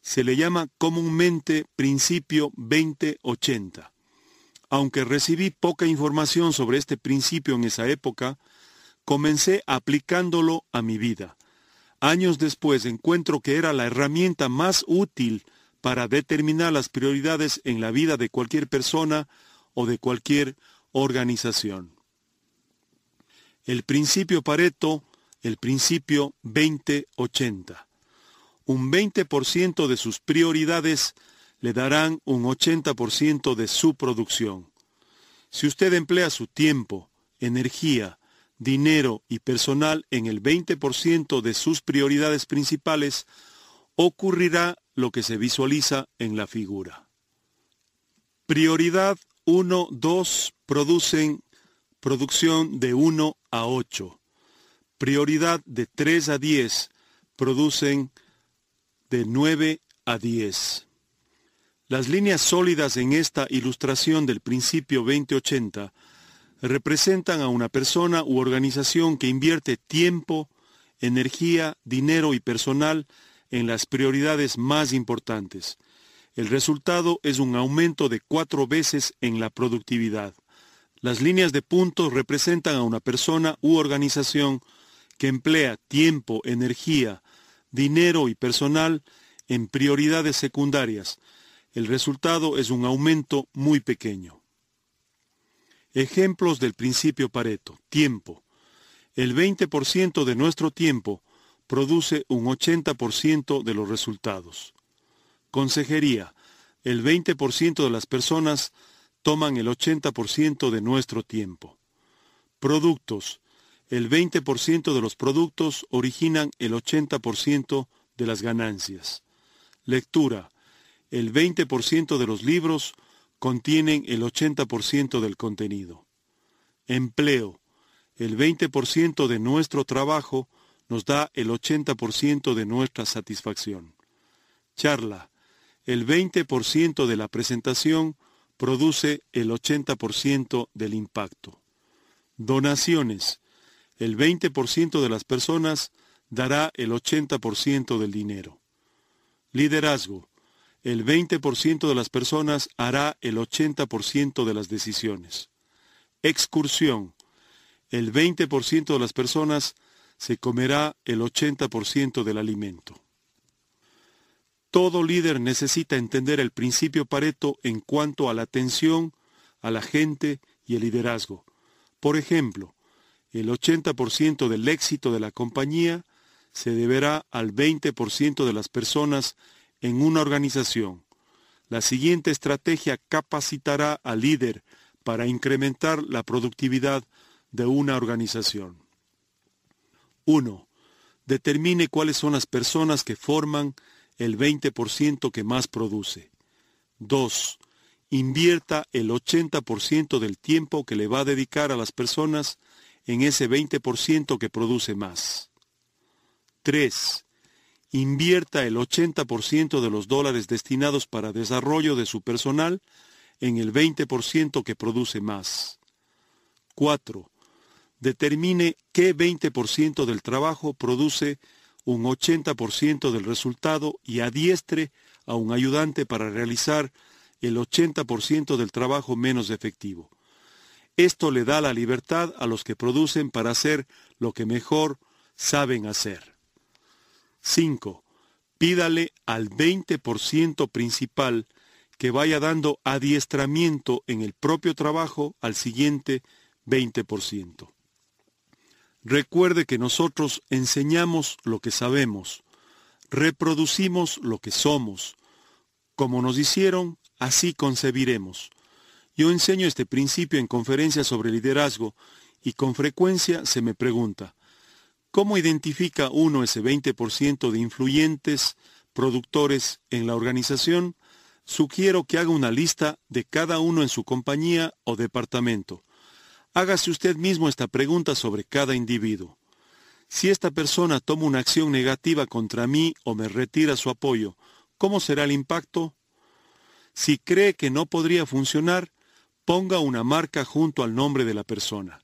Speaker 1: Se le llama comúnmente principio 2080. Aunque recibí poca información sobre este principio en esa época, comencé aplicándolo a mi vida. Años después encuentro que era la herramienta más útil para determinar las prioridades en la vida de cualquier persona o de cualquier organización. El principio Pareto, el principio 2080. Un 20% de sus prioridades le darán un 80% de su producción. Si usted emplea su tiempo, energía, dinero y personal en el 20% de sus prioridades principales, ocurrirá lo que se visualiza en la figura. Prioridad 1, 2 producen producción de 1 a 8. Prioridad de 3 a 10 producen de 9 a 10. Las líneas sólidas en esta ilustración del principio 2080 representan a una persona u organización que invierte tiempo, energía, dinero y personal en las prioridades más importantes. El resultado es un aumento de cuatro veces en la productividad. Las líneas de puntos representan a una persona u organización que emplea tiempo, energía, dinero y personal en prioridades secundarias. El resultado es un aumento muy pequeño. Ejemplos del principio Pareto. Tiempo. El 20% de nuestro tiempo produce un 80% de los resultados. Consejería. El 20% de las personas toman el 80% de nuestro tiempo. Productos. El 20% de los productos originan el 80% de las ganancias. Lectura. El 20% de los libros contienen el 80% del contenido. Empleo. El 20% de nuestro trabajo nos da el 80% de nuestra satisfacción. Charla. El 20% de la presentación produce el 80% del impacto. Donaciones. El 20% de las personas dará el 80% del dinero. Liderazgo. El 20% de las personas hará el 80% de las decisiones. Excursión. El 20% de las personas se comerá el 80% del alimento. Todo líder necesita entender el principio Pareto en cuanto a la atención a la gente y el liderazgo. Por ejemplo, el 80% del éxito de la compañía se deberá al 20% de las personas en una organización. La siguiente estrategia capacitará al líder para incrementar la productividad de una organización. 1. Determine cuáles son las personas que forman el 20% que más produce. 2. Invierta el 80% del tiempo que le va a dedicar a las personas en ese 20% que produce más. 3. Invierta el 80% de los dólares destinados para desarrollo de su personal en el 20% que produce más. 4. Determine qué 20% del trabajo produce un 80% del resultado y adiestre a un ayudante para realizar el 80% del trabajo menos efectivo. Esto le da la libertad a los que producen para hacer lo que mejor saben hacer. 5. Pídale al 20% principal que vaya dando adiestramiento en el propio trabajo al siguiente 20%. Recuerde que nosotros enseñamos lo que sabemos, reproducimos lo que somos. Como nos hicieron, así concebiremos. Yo enseño este principio en conferencias sobre liderazgo y con frecuencia se me pregunta, ¿cómo identifica uno ese 20% de influyentes productores en la organización? Sugiero que haga una lista de cada uno en su compañía o departamento. Hágase usted mismo esta pregunta sobre cada individuo. Si esta persona toma una acción negativa contra mí o me retira su apoyo, ¿cómo será el impacto? Si cree que no podría funcionar, ponga una marca junto al nombre de la persona.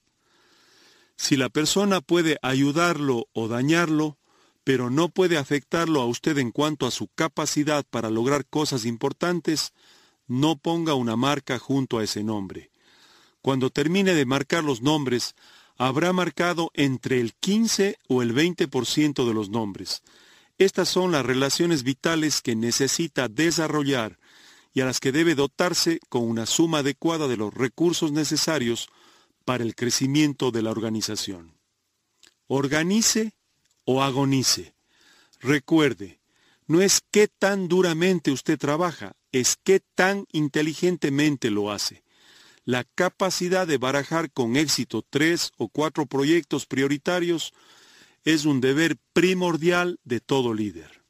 Speaker 1: Si la persona puede ayudarlo o dañarlo, pero no puede afectarlo a usted en cuanto a su capacidad para lograr cosas importantes, no ponga una marca junto a ese nombre. Cuando termine de marcar los nombres, habrá marcado entre el 15 o el 20% de los nombres. Estas son las relaciones vitales que necesita desarrollar y a las que debe dotarse con una suma adecuada de los recursos necesarios para el crecimiento de la organización. Organice o agonice. Recuerde, no es qué tan duramente usted trabaja, es qué tan inteligentemente lo hace la capacidad de barajar con éxito tres o cuatro proyectos prioritarios es un deber primordial de todo líder.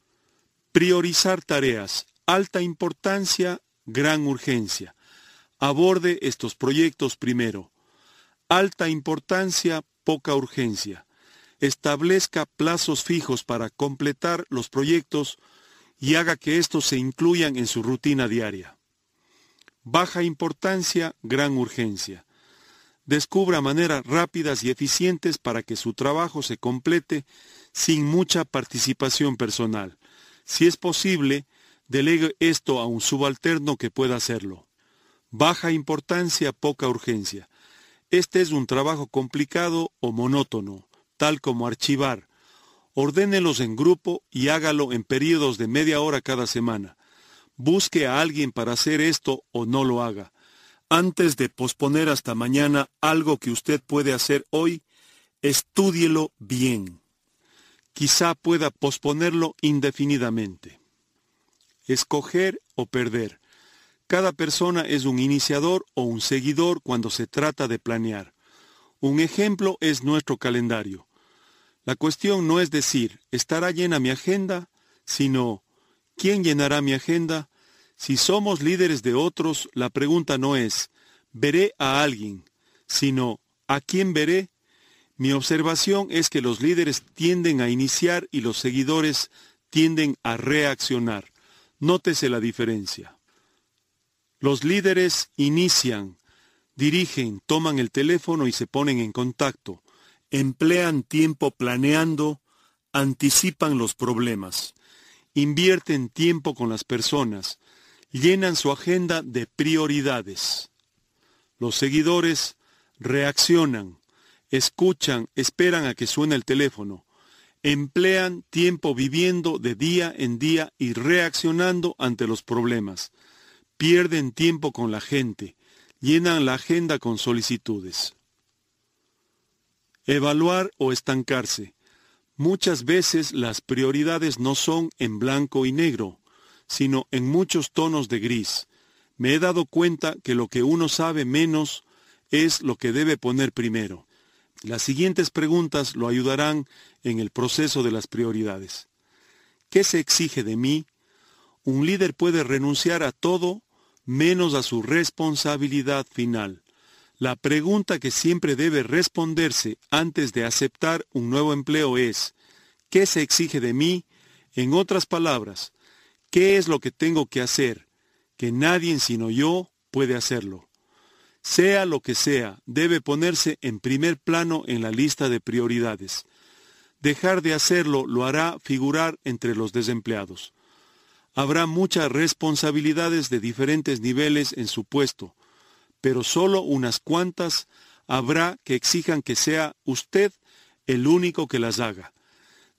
Speaker 1: Priorizar tareas, alta importancia, gran urgencia. Aborde estos proyectos primero. Alta importancia, poca urgencia. Establezca plazos fijos para completar los proyectos y haga que estos se incluyan en su rutina diaria. Baja importancia, gran urgencia. Descubra maneras rápidas y eficientes para que su trabajo se complete sin mucha participación personal. Si es posible, delegue esto a un subalterno que pueda hacerlo. Baja importancia, poca urgencia. Este es un trabajo complicado o monótono, tal como archivar. Ordénelos en grupo y hágalo en periodos de media hora cada semana. Busque a alguien para hacer esto o no lo haga. Antes de posponer hasta mañana algo que usted puede hacer hoy, estúdielo bien. Quizá pueda posponerlo indefinidamente. Escoger o perder. Cada persona es un iniciador o un seguidor cuando se trata de planear. Un ejemplo es nuestro calendario. La cuestión no es decir, ¿estará llena mi agenda? sino, ¿Quién llenará mi agenda? Si somos líderes de otros, la pregunta no es, ¿veré a alguien? sino, ¿a quién veré? Mi observación es que los líderes tienden a iniciar y los seguidores tienden a reaccionar. Nótese la diferencia. Los líderes inician, dirigen, toman el teléfono y se ponen en contacto, emplean tiempo planeando, anticipan los problemas invierten tiempo con las personas, llenan su agenda de prioridades. Los seguidores reaccionan, escuchan, esperan a que suene el teléfono, emplean tiempo viviendo de día en día y reaccionando ante los problemas, pierden tiempo con la gente, llenan la agenda con solicitudes. Evaluar o estancarse. Muchas veces las prioridades no son en blanco y negro, sino en muchos tonos de gris. Me he dado cuenta que lo que uno sabe menos es lo que debe poner primero. Las siguientes preguntas lo ayudarán en el proceso de las prioridades. ¿Qué se exige de mí? Un líder puede renunciar a todo menos a su responsabilidad final. La pregunta que siempre debe responderse antes de aceptar un nuevo empleo es, ¿qué se exige de mí? En otras palabras, ¿qué es lo que tengo que hacer? Que nadie sino yo puede hacerlo. Sea lo que sea, debe ponerse en primer plano en la lista de prioridades. Dejar de hacerlo lo hará figurar entre los desempleados. Habrá muchas responsabilidades de diferentes niveles en su puesto, pero solo unas cuantas habrá que exijan que sea usted el único que las haga.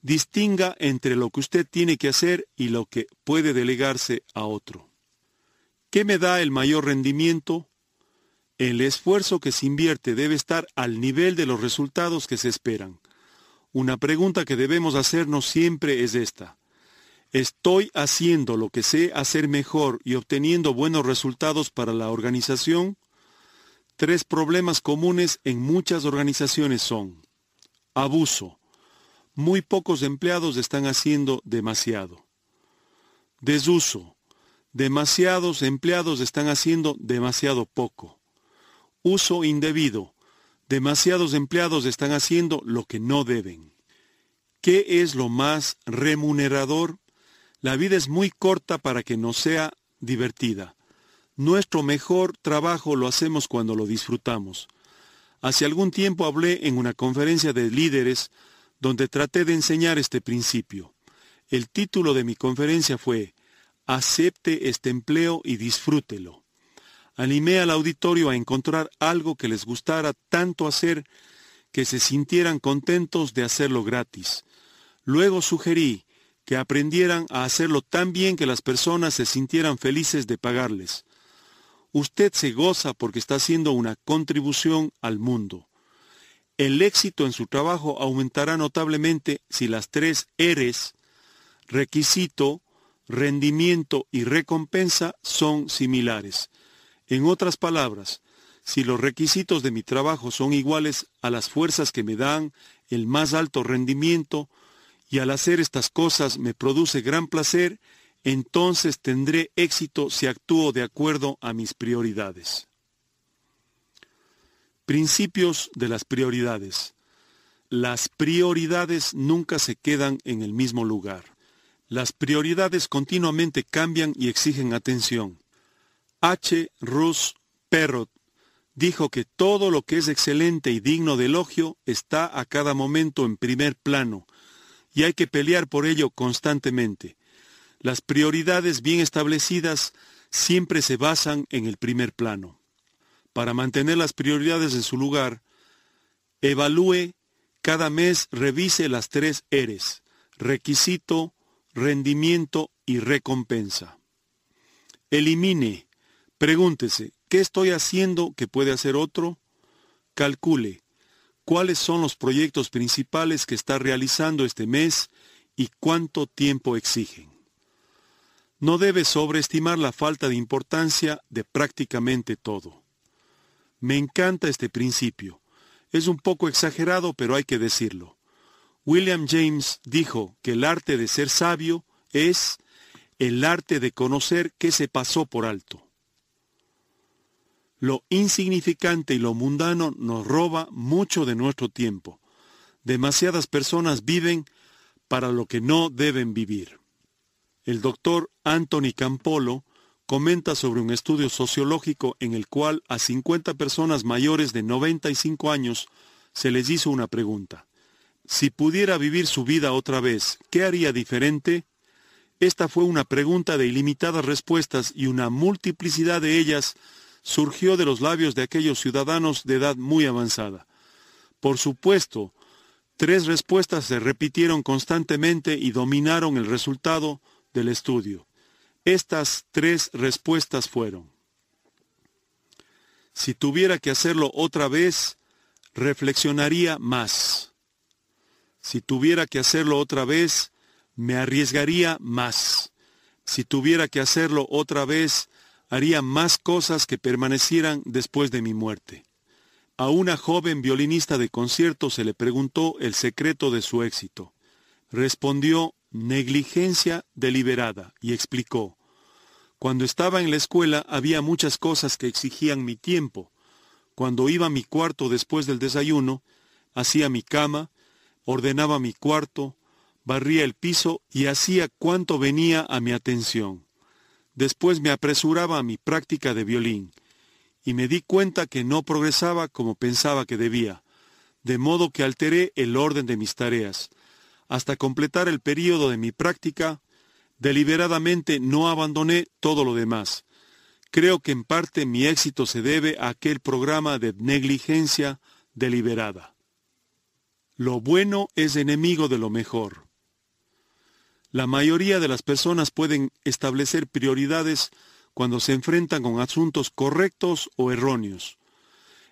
Speaker 1: Distinga entre lo que usted tiene que hacer y lo que puede delegarse a otro. ¿Qué me da el mayor rendimiento? El esfuerzo que se invierte debe estar al nivel de los resultados que se esperan. Una pregunta que debemos hacernos siempre es esta. ¿Estoy haciendo lo que sé hacer mejor y obteniendo buenos resultados para la organización? Tres problemas comunes en muchas organizaciones son abuso. Muy pocos empleados están haciendo demasiado. Desuso. Demasiados empleados están haciendo demasiado poco. Uso indebido. Demasiados empleados están haciendo lo que no deben. ¿Qué es lo más remunerador? La vida es muy corta para que no sea divertida. Nuestro mejor trabajo lo hacemos cuando lo disfrutamos. Hace algún tiempo hablé en una conferencia de líderes donde traté de enseñar este principio. El título de mi conferencia fue Acepte este empleo y disfrútelo. Animé al auditorio a encontrar algo que les gustara tanto hacer que se sintieran contentos de hacerlo gratis. Luego sugerí que aprendieran a hacerlo tan bien que las personas se sintieran felices de pagarles. Usted se goza porque está haciendo una contribución al mundo. El éxito en su trabajo aumentará notablemente si las tres R's, requisito, rendimiento y recompensa, son similares. En otras palabras, si los requisitos de mi trabajo son iguales a las fuerzas que me dan el más alto rendimiento, y al hacer estas cosas me produce gran placer, entonces tendré éxito si actúo de acuerdo a mis prioridades. Principios de las prioridades. Las prioridades nunca se quedan en el mismo lugar. Las prioridades continuamente cambian y exigen atención. H. Russ Perrot dijo que todo lo que es excelente y digno de elogio está a cada momento en primer plano, y hay que pelear por ello constantemente. Las prioridades bien establecidas siempre se basan en el primer plano. Para mantener las prioridades en su lugar, evalúe cada mes, revise las tres R's, requisito, rendimiento y recompensa. Elimine, pregúntese, ¿qué estoy haciendo que puede hacer otro? Calcule, ¿cuáles son los proyectos principales que está realizando este mes y cuánto tiempo exigen? No debe sobreestimar la falta de importancia de prácticamente todo. Me encanta este principio. Es un poco exagerado, pero hay que decirlo. William James dijo que el arte de ser sabio es el arte de conocer qué se pasó por alto. Lo insignificante y lo mundano nos roba mucho de nuestro tiempo. Demasiadas personas viven para lo que no deben vivir. El doctor Anthony Campolo comenta sobre un estudio sociológico en el cual a 50 personas mayores de 95 años se les hizo una pregunta. Si pudiera vivir su vida otra vez, ¿qué haría diferente? Esta fue una pregunta de ilimitadas respuestas y una multiplicidad de ellas surgió de los labios de aquellos ciudadanos de edad muy avanzada. Por supuesto, tres respuestas se repitieron constantemente y dominaron el resultado del estudio. Estas tres respuestas fueron, si tuviera que hacerlo otra vez, reflexionaría más. Si tuviera que hacerlo otra vez, me arriesgaría más. Si tuviera que hacerlo otra vez, haría más cosas que permanecieran después de mi muerte. A una joven violinista de concierto se le preguntó el secreto de su éxito. Respondió negligencia deliberada y explicó, cuando estaba en la escuela había muchas cosas que exigían mi tiempo. Cuando iba a mi cuarto después del desayuno, hacía mi cama, ordenaba mi cuarto, barría el piso y hacía cuanto venía a mi atención. Después me apresuraba a mi práctica de violín, y me di cuenta que no progresaba como pensaba que debía, de modo que alteré el orden de mis tareas. Hasta completar el período de mi práctica, deliberadamente no abandoné todo lo demás. Creo que en parte mi éxito se debe a aquel programa de negligencia deliberada. Lo bueno es enemigo de lo mejor. La mayoría de las personas pueden establecer prioridades cuando se enfrentan con asuntos correctos o erróneos.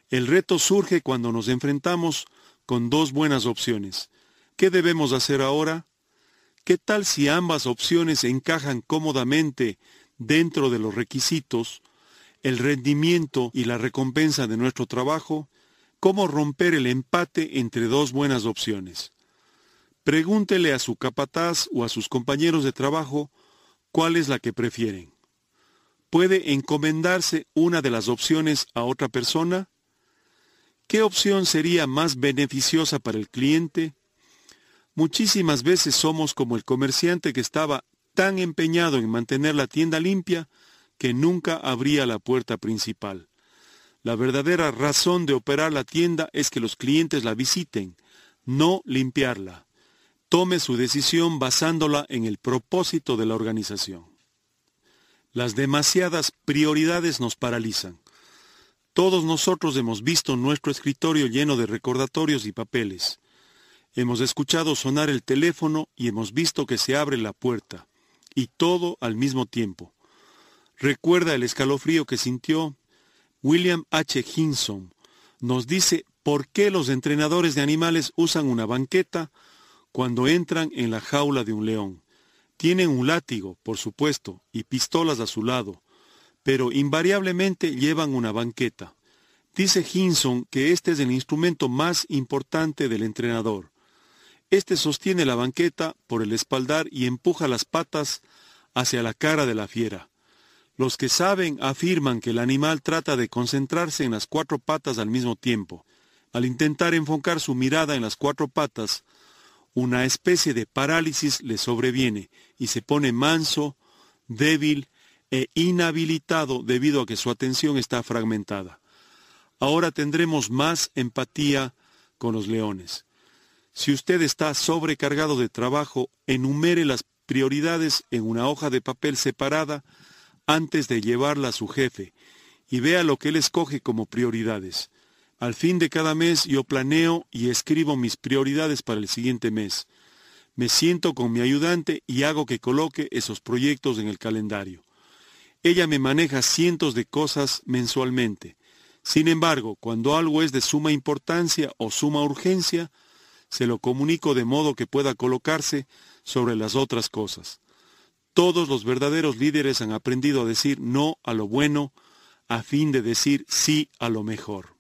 Speaker 1: El reto surge cuando nos enfrentamos con dos buenas opciones. ¿Qué debemos hacer ahora? ¿Qué tal si ambas opciones encajan cómodamente dentro de los requisitos, el rendimiento y la recompensa de nuestro trabajo? ¿Cómo romper el empate entre dos buenas opciones? Pregúntele a su capataz o a sus compañeros de trabajo cuál es la que prefieren. ¿Puede encomendarse una de las opciones a otra persona? ¿Qué opción sería más beneficiosa para el cliente? Muchísimas veces somos como el comerciante que estaba tan empeñado en mantener la tienda limpia que nunca abría la puerta principal. La verdadera razón de operar la tienda es que los clientes la visiten, no limpiarla tome su decisión basándola en el propósito de la organización. Las demasiadas prioridades nos paralizan. Todos nosotros hemos visto nuestro escritorio lleno de recordatorios y papeles. Hemos escuchado sonar el teléfono y hemos visto que se abre la puerta, y todo al mismo tiempo. Recuerda el escalofrío que sintió. William H. Hinson nos dice por qué los entrenadores de animales usan una banqueta cuando entran en la jaula de un león. Tienen un látigo, por supuesto, y pistolas a su lado, pero invariablemente llevan una banqueta. Dice Hinson que este es el instrumento más importante del entrenador. Este sostiene la banqueta por el espaldar y empuja las patas hacia la cara de la fiera. Los que saben afirman que el animal trata de concentrarse en las cuatro patas al mismo tiempo. Al intentar enfocar su mirada en las cuatro patas, una especie de parálisis le sobreviene y se pone manso, débil e inhabilitado debido a que su atención está fragmentada. Ahora tendremos más empatía con los leones. Si usted está sobrecargado de trabajo, enumere las prioridades en una hoja de papel separada antes de llevarla a su jefe y vea lo que él escoge como prioridades. Al fin de cada mes yo planeo y escribo mis prioridades para el siguiente mes. Me siento con mi ayudante y hago que coloque esos proyectos en el calendario. Ella me maneja cientos de cosas mensualmente. Sin embargo, cuando algo es de suma importancia o suma urgencia, se lo comunico de modo que pueda colocarse sobre las otras cosas. Todos los verdaderos líderes han aprendido a decir no a lo bueno a fin de decir sí a lo mejor.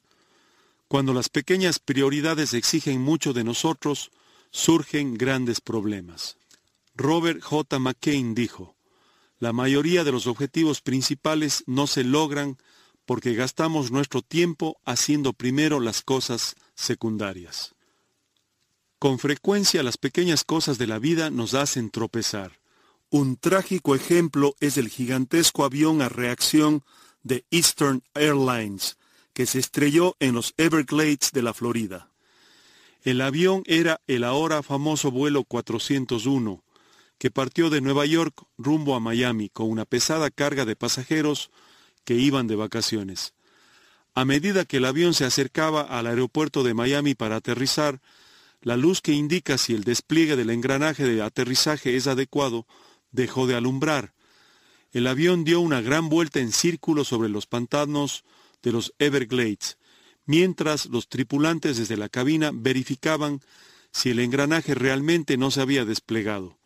Speaker 1: Cuando las pequeñas prioridades exigen mucho de nosotros, surgen grandes problemas. Robert J. McCain dijo, la mayoría de los objetivos principales no se logran porque gastamos nuestro tiempo haciendo primero las cosas secundarias. Con frecuencia las pequeñas cosas de la vida nos hacen tropezar. Un trágico ejemplo es el gigantesco avión a reacción de Eastern Airlines, que se estrelló en los Everglades de la Florida. El avión era el ahora famoso vuelo 401, que partió de Nueva York rumbo a Miami con una pesada carga de pasajeros que iban de vacaciones. A medida que el avión se acercaba al aeropuerto de Miami para aterrizar, la luz que indica si el despliegue del engranaje de aterrizaje es adecuado dejó de alumbrar. El avión dio una gran vuelta en círculo sobre los pantanos de los Everglades, mientras los tripulantes desde la cabina verificaban si el engranaje realmente no se había desplegado,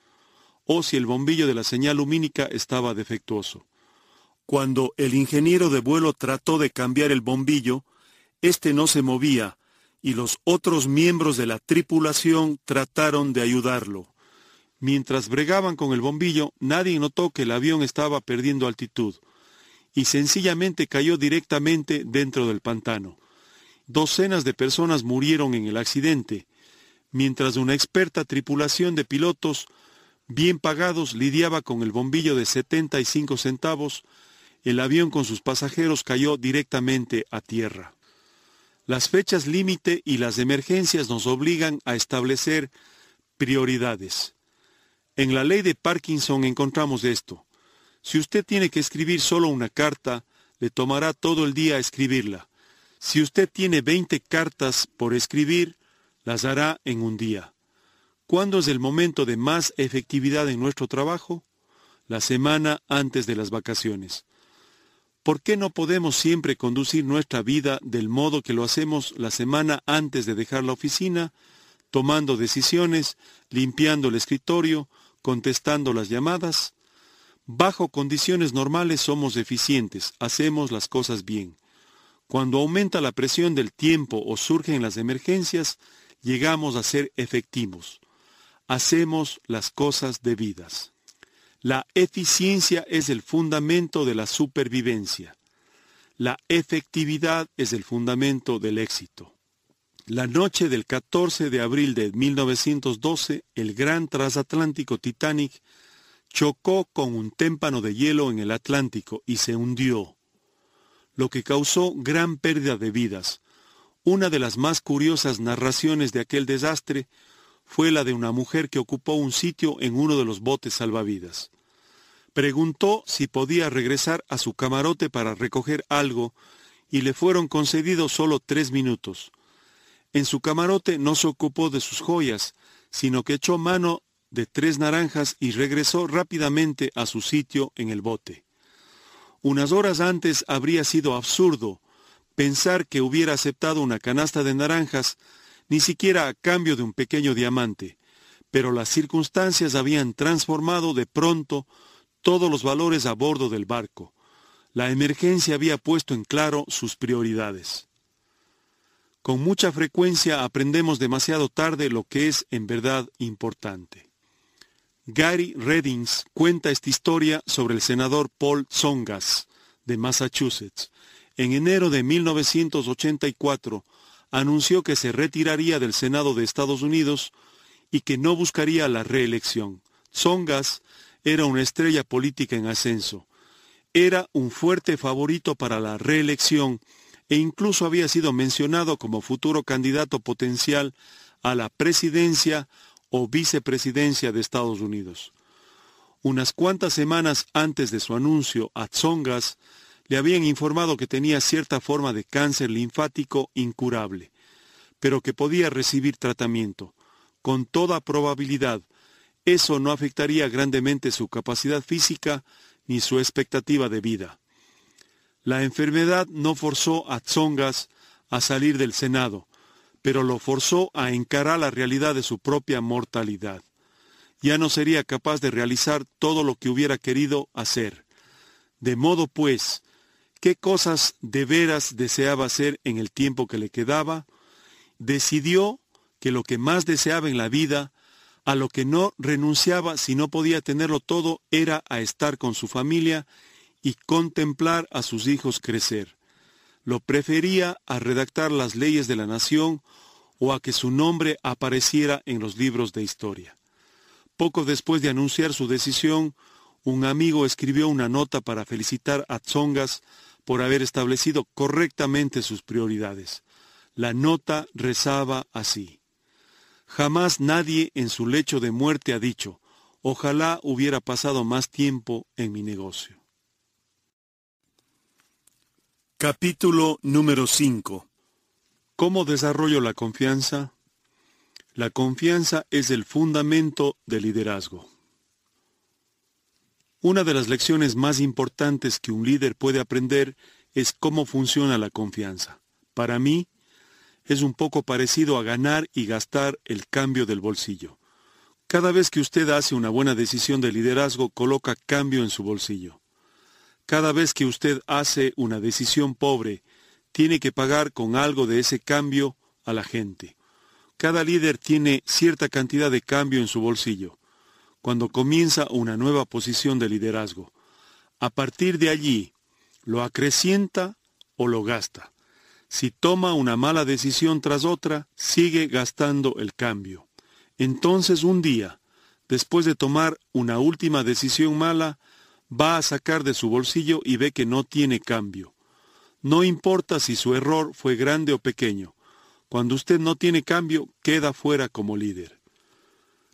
Speaker 1: o si el bombillo de la señal lumínica estaba defectuoso. Cuando el ingeniero de vuelo trató de cambiar el bombillo, éste no se movía, y los otros miembros de la tripulación trataron de ayudarlo. Mientras bregaban con el bombillo, nadie notó que el avión estaba perdiendo altitud, y sencillamente cayó directamente dentro del pantano. Docenas de personas murieron en el accidente, mientras una experta tripulación de pilotos bien pagados lidiaba con el bombillo de 75 centavos el avión con sus pasajeros cayó directamente a tierra. Las fechas límite y las emergencias nos obligan a establecer prioridades. En la ley de Parkinson encontramos esto. Si usted tiene que escribir solo una carta, le tomará todo el día escribirla. Si usted tiene 20 cartas por escribir, las hará en un día. ¿Cuándo es el momento de más efectividad en nuestro trabajo? La semana antes de las vacaciones. ¿Por qué no podemos siempre conducir nuestra vida del modo que lo hacemos la semana antes de dejar la oficina, tomando decisiones, limpiando el escritorio, contestando las llamadas? Bajo condiciones normales somos eficientes, hacemos las cosas bien. Cuando aumenta la presión del tiempo o surgen las emergencias, llegamos a ser efectivos. Hacemos las cosas debidas. La eficiencia es el fundamento de la supervivencia. La efectividad es el fundamento del éxito. La noche del 14 de abril de 1912, el gran transatlántico Titanic chocó con un témpano de hielo en el Atlántico y se hundió, lo que causó gran pérdida de vidas. Una de las más curiosas narraciones de aquel desastre fue la de una mujer que ocupó un sitio en uno de los botes salvavidas. Preguntó si podía regresar a su camarote para recoger algo y le fueron concedidos solo tres minutos. En su camarote no se ocupó de sus joyas, sino que echó mano de tres naranjas y regresó rápidamente a su sitio en el bote. Unas horas antes habría sido absurdo pensar que hubiera aceptado una canasta de naranjas ni siquiera a cambio de un pequeño diamante, pero las circunstancias habían transformado de pronto todos los valores a bordo del barco. La emergencia había puesto en claro sus prioridades. Con mucha frecuencia aprendemos demasiado tarde lo que es en verdad importante. Gary Reddings cuenta esta historia sobre el senador Paul Tsongas de Massachusetts. En enero de 1984, anunció que se retiraría del Senado de Estados Unidos y que no buscaría la reelección. Zongas era una estrella política en ascenso. Era un fuerte favorito para la reelección e incluso había sido mencionado como futuro candidato potencial a la presidencia o vicepresidencia de Estados Unidos. Unas cuantas semanas antes de su anuncio a Tsongas, le habían informado que tenía cierta forma de cáncer linfático incurable, pero que podía recibir tratamiento. Con toda probabilidad, eso no afectaría grandemente su capacidad física ni su expectativa de vida. La enfermedad no forzó a Tsongas a salir del Senado, pero lo forzó a encarar la realidad de su propia mortalidad. Ya no sería capaz de realizar todo lo que hubiera querido hacer. De modo pues qué cosas de veras deseaba hacer en el tiempo que le quedaba, decidió que lo que más deseaba en la vida, a lo que no renunciaba si no podía tenerlo todo, era a estar con su familia y contemplar a sus hijos crecer. Lo prefería a redactar las leyes de la nación o a que su nombre apareciera en los libros de historia. Poco después de anunciar su decisión, un amigo escribió una nota para felicitar a Tsongas por haber establecido correctamente sus prioridades. La nota rezaba así. Jamás nadie en su lecho de muerte ha dicho, Ojalá hubiera pasado más tiempo en mi negocio. Capítulo número 5. ¿Cómo desarrollo la confianza? La confianza es el fundamento del liderazgo. Una de las lecciones más importantes que un líder puede aprender es cómo funciona la confianza. Para mí, es un poco parecido a ganar y gastar el cambio del bolsillo. Cada vez que usted hace una buena decisión de liderazgo, coloca cambio en su bolsillo. Cada vez que usted hace una decisión pobre, tiene que pagar con algo de ese cambio a la gente. Cada líder tiene cierta cantidad de cambio en su bolsillo cuando comienza una nueva posición de liderazgo. A partir de allí, lo acrecienta o lo gasta. Si toma una mala decisión tras otra, sigue gastando el cambio. Entonces un día, después de tomar una última decisión mala, va a sacar de su bolsillo y ve que no tiene cambio. No importa si su error fue grande o pequeño. Cuando usted no tiene cambio, queda fuera como líder.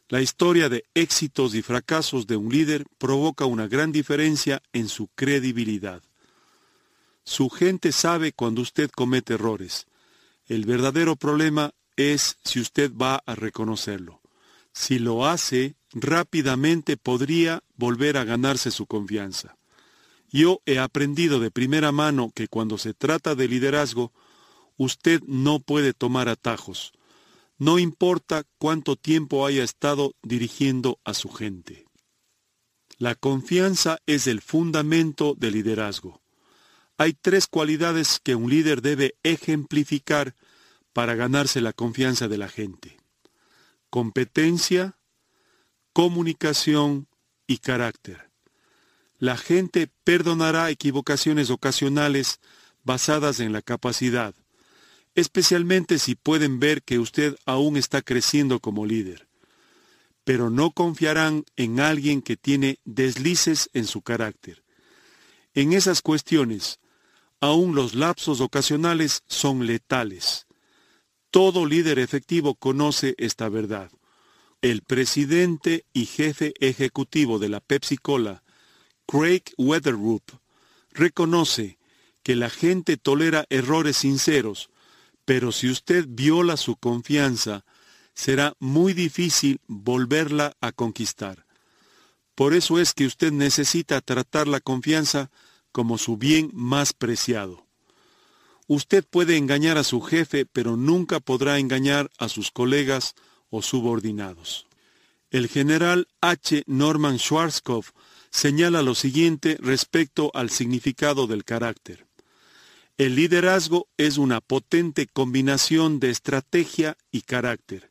Speaker 1: La historia de éxitos y fracasos de un líder provoca una gran diferencia en su credibilidad. Su gente sabe cuando usted comete errores. El verdadero problema es si usted va a reconocerlo. Si lo hace, rápidamente podría volver a ganarse su confianza. Yo he aprendido de primera mano que cuando se trata de liderazgo, usted no puede tomar atajos. No importa cuánto tiempo haya estado dirigiendo a su gente. La confianza es el fundamento del liderazgo. Hay tres cualidades que un líder debe ejemplificar para ganarse la confianza de la gente. Competencia, comunicación y carácter. La gente perdonará equivocaciones ocasionales basadas en la capacidad, especialmente si pueden ver que usted aún está creciendo como líder. Pero no confiarán en alguien que tiene deslices en su carácter. En esas cuestiones, aún los lapsos ocasionales son letales. Todo líder efectivo conoce esta verdad. El presidente y jefe ejecutivo de la Pepsi Cola, Craig Weatherroop, reconoce que la gente tolera errores sinceros, pero si usted viola su confianza, será muy difícil volverla a conquistar. Por eso es que usted necesita tratar la confianza como su bien más preciado. Usted puede engañar a su jefe, pero nunca podrá engañar a sus colegas o subordinados. El general H. Norman Schwarzkopf señala lo siguiente respecto al significado del carácter. El liderazgo es una potente combinación de estrategia y carácter.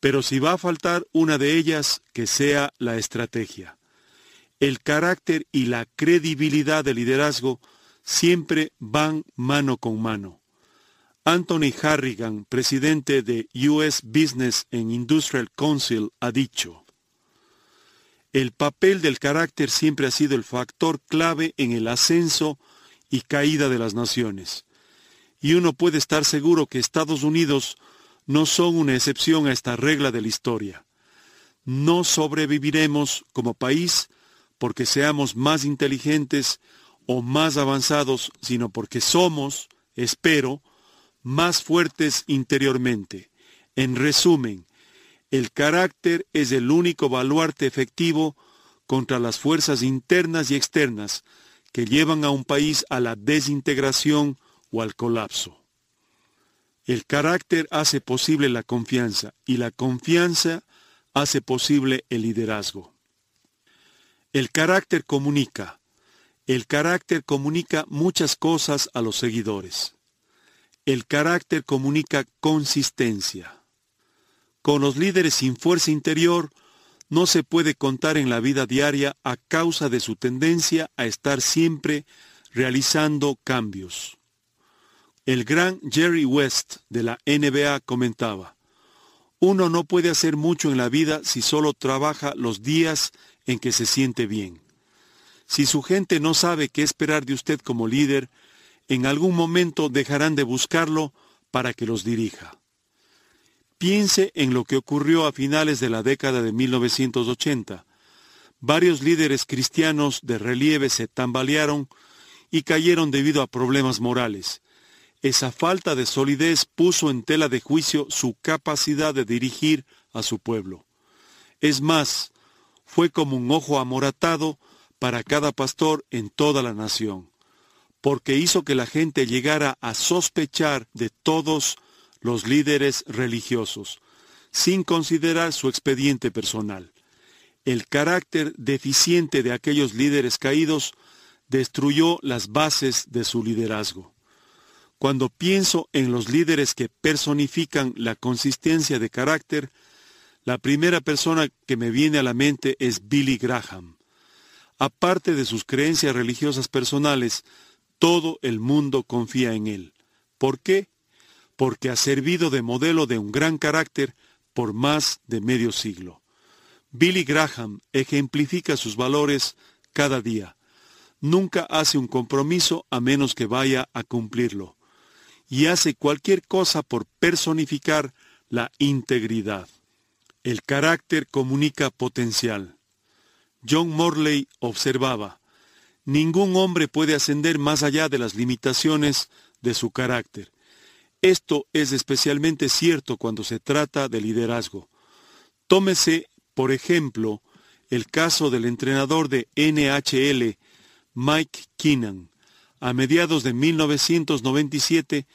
Speaker 1: Pero si va a faltar una de ellas, que sea la estrategia el carácter y la credibilidad del liderazgo siempre van mano con mano. Anthony Harrigan, presidente de US Business and Industrial Council, ha dicho, el papel del carácter siempre ha sido el factor clave en el ascenso y caída de las naciones. Y uno puede estar seguro que Estados Unidos no son una excepción a esta regla de la historia. No sobreviviremos como país porque seamos más inteligentes o más avanzados, sino porque somos, espero, más fuertes interiormente. En resumen, el carácter es el único baluarte efectivo contra las fuerzas internas y externas que llevan a un país a la desintegración o al colapso. El carácter hace posible la confianza y la confianza hace posible el liderazgo. El carácter comunica. El carácter comunica muchas cosas a los seguidores. El carácter comunica consistencia. Con los líderes sin fuerza interior, no se puede contar en la vida diaria a causa de su tendencia a estar siempre realizando cambios. El gran Jerry West de la NBA comentaba, uno no puede hacer mucho en la vida si solo trabaja los días en que se siente bien. Si su gente no sabe qué esperar de usted como líder, en algún momento dejarán de buscarlo para que los dirija. Piense en lo que ocurrió a finales de la década de 1980. Varios líderes cristianos de relieve se tambalearon y cayeron debido a problemas morales. Esa falta de solidez puso en tela de juicio su capacidad de dirigir a su pueblo. Es más, fue como un ojo amoratado para cada pastor en toda la nación, porque hizo que la gente llegara a sospechar de todos los líderes religiosos, sin considerar su expediente personal. El carácter deficiente de aquellos líderes caídos destruyó las bases de su liderazgo. Cuando pienso en los líderes que personifican la consistencia de carácter, la primera persona que me viene a la mente es Billy Graham. Aparte de sus creencias religiosas personales, todo el mundo confía en él. ¿Por qué? Porque ha servido de modelo de un gran carácter por más de medio siglo. Billy Graham ejemplifica sus valores cada día. Nunca hace un compromiso a menos que vaya a cumplirlo y hace cualquier cosa por personificar la integridad. El carácter comunica potencial. John Morley observaba, ningún hombre puede ascender más allá de las limitaciones de su carácter. Esto es especialmente cierto cuando se trata de liderazgo. Tómese, por ejemplo, el caso del entrenador de NHL, Mike Keenan, a mediados de 1997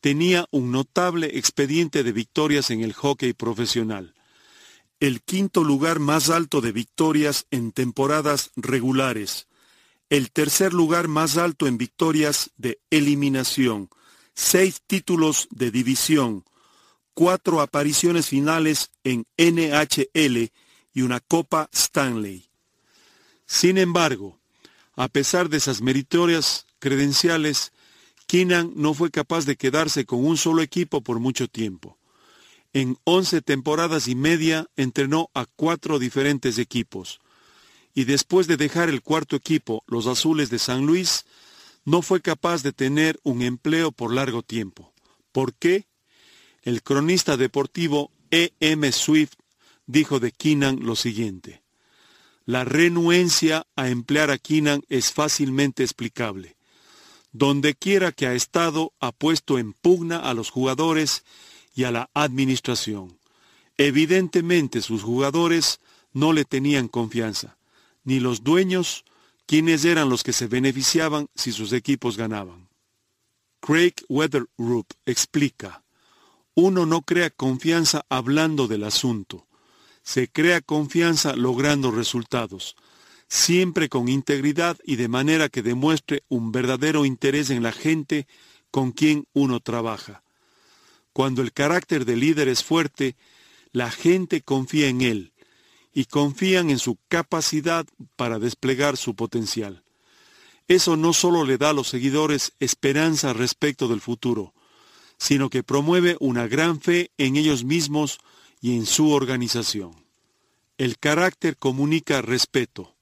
Speaker 1: tenía un notable expediente de victorias en el hockey profesional. El quinto lugar más alto de victorias en temporadas regulares. El tercer lugar más alto en victorias de eliminación. Seis títulos de división. Cuatro apariciones finales en NHL y una Copa Stanley. Sin embargo, a pesar de esas meritorias credenciales, Keenan no fue capaz de quedarse con un solo equipo por mucho tiempo. En once temporadas y media entrenó a cuatro diferentes equipos. Y después de dejar el cuarto equipo, los Azules de San Luis, no fue capaz de tener un empleo por largo tiempo. ¿Por qué? El cronista deportivo E. M. Swift dijo de Keenan lo siguiente. La renuencia a emplear a Keenan es fácilmente explicable. Donde quiera que ha estado, ha puesto en pugna a los jugadores y a la administración. Evidentemente sus jugadores no le tenían confianza, ni los dueños, quienes eran los que se beneficiaban si sus equipos ganaban. Craig Weatherroop explica, uno no crea confianza hablando del asunto, se crea confianza logrando resultados siempre con integridad y de manera que demuestre un verdadero interés en la gente con quien uno trabaja. Cuando el carácter del líder es fuerte, la gente confía en él y confían en su capacidad para desplegar su potencial. Eso no solo le da a los seguidores esperanza respecto del futuro, sino que promueve una gran fe en ellos mismos y en su organización. El carácter comunica respeto.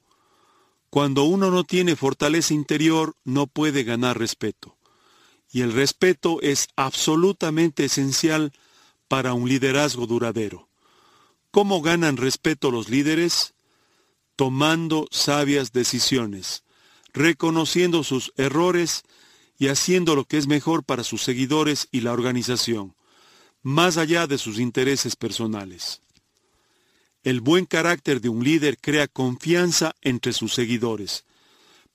Speaker 1: Cuando uno no tiene fortaleza interior, no puede ganar respeto. Y el respeto es absolutamente esencial para un liderazgo duradero. ¿Cómo ganan respeto los líderes? Tomando sabias decisiones, reconociendo sus errores y haciendo lo que es mejor para sus seguidores y la organización, más allá de sus intereses personales. El buen carácter de un líder crea confianza entre sus seguidores,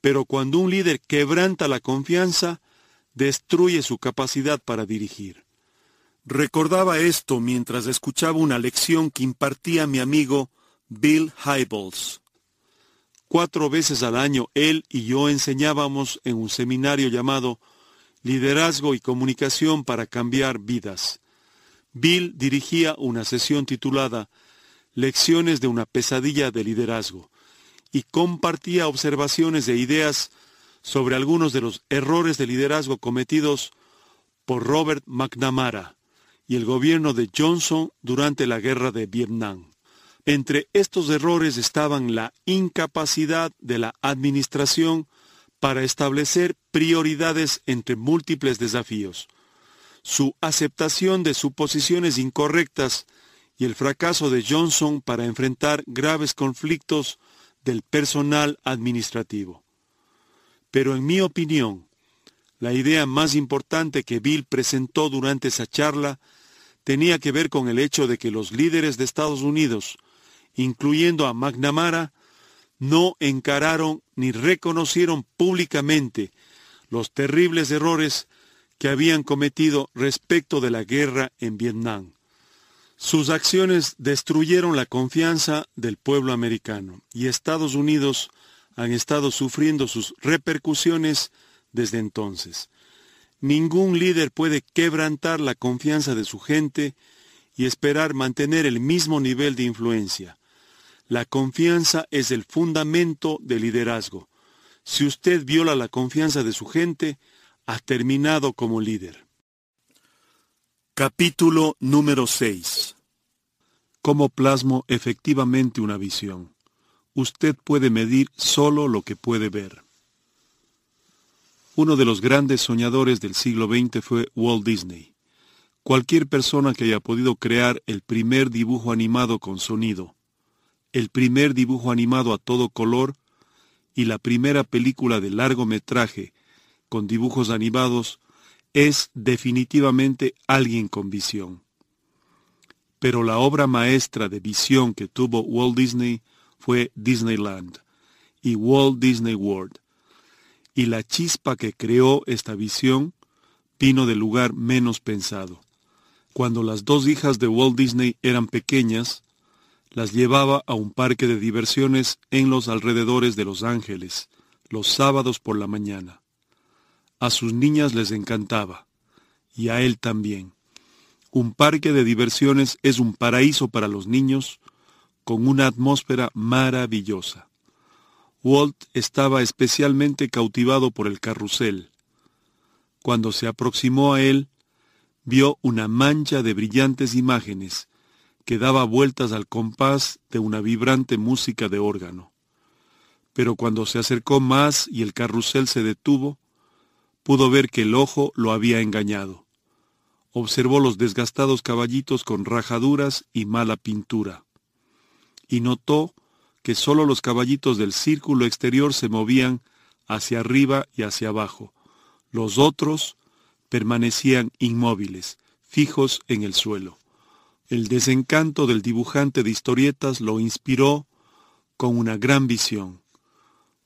Speaker 1: pero cuando un líder quebranta la confianza, destruye su capacidad para dirigir. Recordaba esto mientras escuchaba una lección que impartía mi amigo Bill Hybels. Cuatro veces al año él y yo enseñábamos en un seminario llamado Liderazgo y Comunicación para Cambiar Vidas. Bill dirigía una sesión titulada lecciones de una pesadilla de liderazgo y compartía observaciones e ideas sobre algunos de los errores de liderazgo cometidos por Robert McNamara y el gobierno de Johnson durante la guerra de Vietnam. Entre estos errores estaban la incapacidad de la administración para establecer prioridades entre múltiples desafíos. su aceptación de suposiciones incorrectas y el fracaso de Johnson para enfrentar graves conflictos del personal administrativo. Pero en mi opinión, la idea más importante que Bill presentó durante esa charla tenía que ver con el hecho de que los líderes de Estados Unidos, incluyendo a McNamara, no encararon ni reconocieron públicamente los terribles errores que habían cometido respecto de la guerra en Vietnam. Sus acciones destruyeron la confianza del pueblo americano y Estados Unidos han estado sufriendo sus repercusiones desde entonces. Ningún líder puede quebrantar la confianza de su gente y esperar mantener el mismo nivel de influencia. La confianza es el fundamento del liderazgo. Si usted viola la confianza de su gente, ha terminado como líder. Capítulo número 6. ¿Cómo plasmo efectivamente una visión? Usted puede medir solo lo que puede ver. Uno de los grandes soñadores del siglo XX fue Walt Disney. Cualquier persona que haya podido crear el primer dibujo animado con sonido, el primer dibujo animado a todo color y la primera película de largometraje con dibujos animados es definitivamente alguien con visión. Pero la obra maestra de visión que tuvo Walt Disney fue Disneyland y Walt Disney World y la chispa que creó esta visión vino del lugar menos pensado. Cuando las dos hijas de Walt Disney eran pequeñas, las llevaba a un parque de diversiones en los alrededores de Los Ángeles, los sábados por la mañana. A sus niñas les encantaba, y a él también. Un parque de diversiones es un paraíso para los niños, con una atmósfera maravillosa. Walt estaba especialmente cautivado por el carrusel. Cuando se aproximó a él, vio una mancha de brillantes imágenes que daba vueltas al compás de una vibrante música de órgano. Pero cuando se acercó más y el carrusel se detuvo, pudo ver que el ojo lo había engañado. Observó los desgastados caballitos con rajaduras y mala pintura. Y notó que sólo los caballitos del círculo exterior se movían hacia arriba y hacia abajo. Los otros permanecían inmóviles, fijos en el suelo. El desencanto del dibujante de historietas lo inspiró con una gran visión.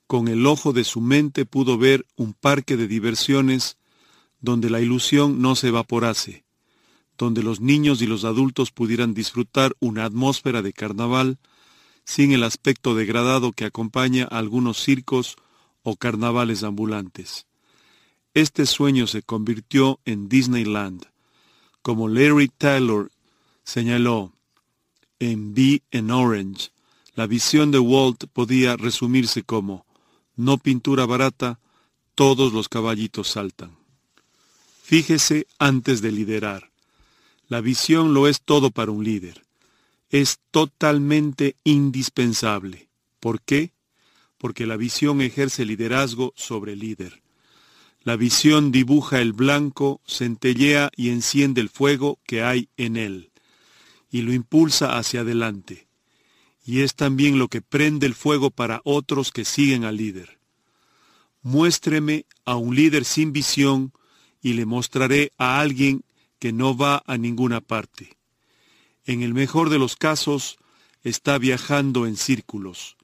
Speaker 1: Con el ojo de su mente pudo ver un parque de diversiones donde la ilusión no se evaporase, donde los niños y los adultos pudieran disfrutar una atmósfera de carnaval sin el aspecto degradado que acompaña a algunos circos o carnavales ambulantes. Este sueño se convirtió en Disneyland. Como Larry Taylor señaló en Be in Orange, la visión de Walt podía resumirse como, no pintura barata, todos los caballitos saltan. Fíjese antes de liderar. La visión lo es todo para un líder es totalmente indispensable. ¿Por qué? Porque la visión ejerce liderazgo sobre el líder. La visión dibuja el blanco, centellea y enciende el fuego que hay en él, y lo impulsa hacia adelante. Y es también lo que prende el fuego para otros que siguen al líder. Muéstreme a un líder sin visión y le mostraré a alguien que no va a ninguna parte en el mejor de los casos, está viajando en círculos.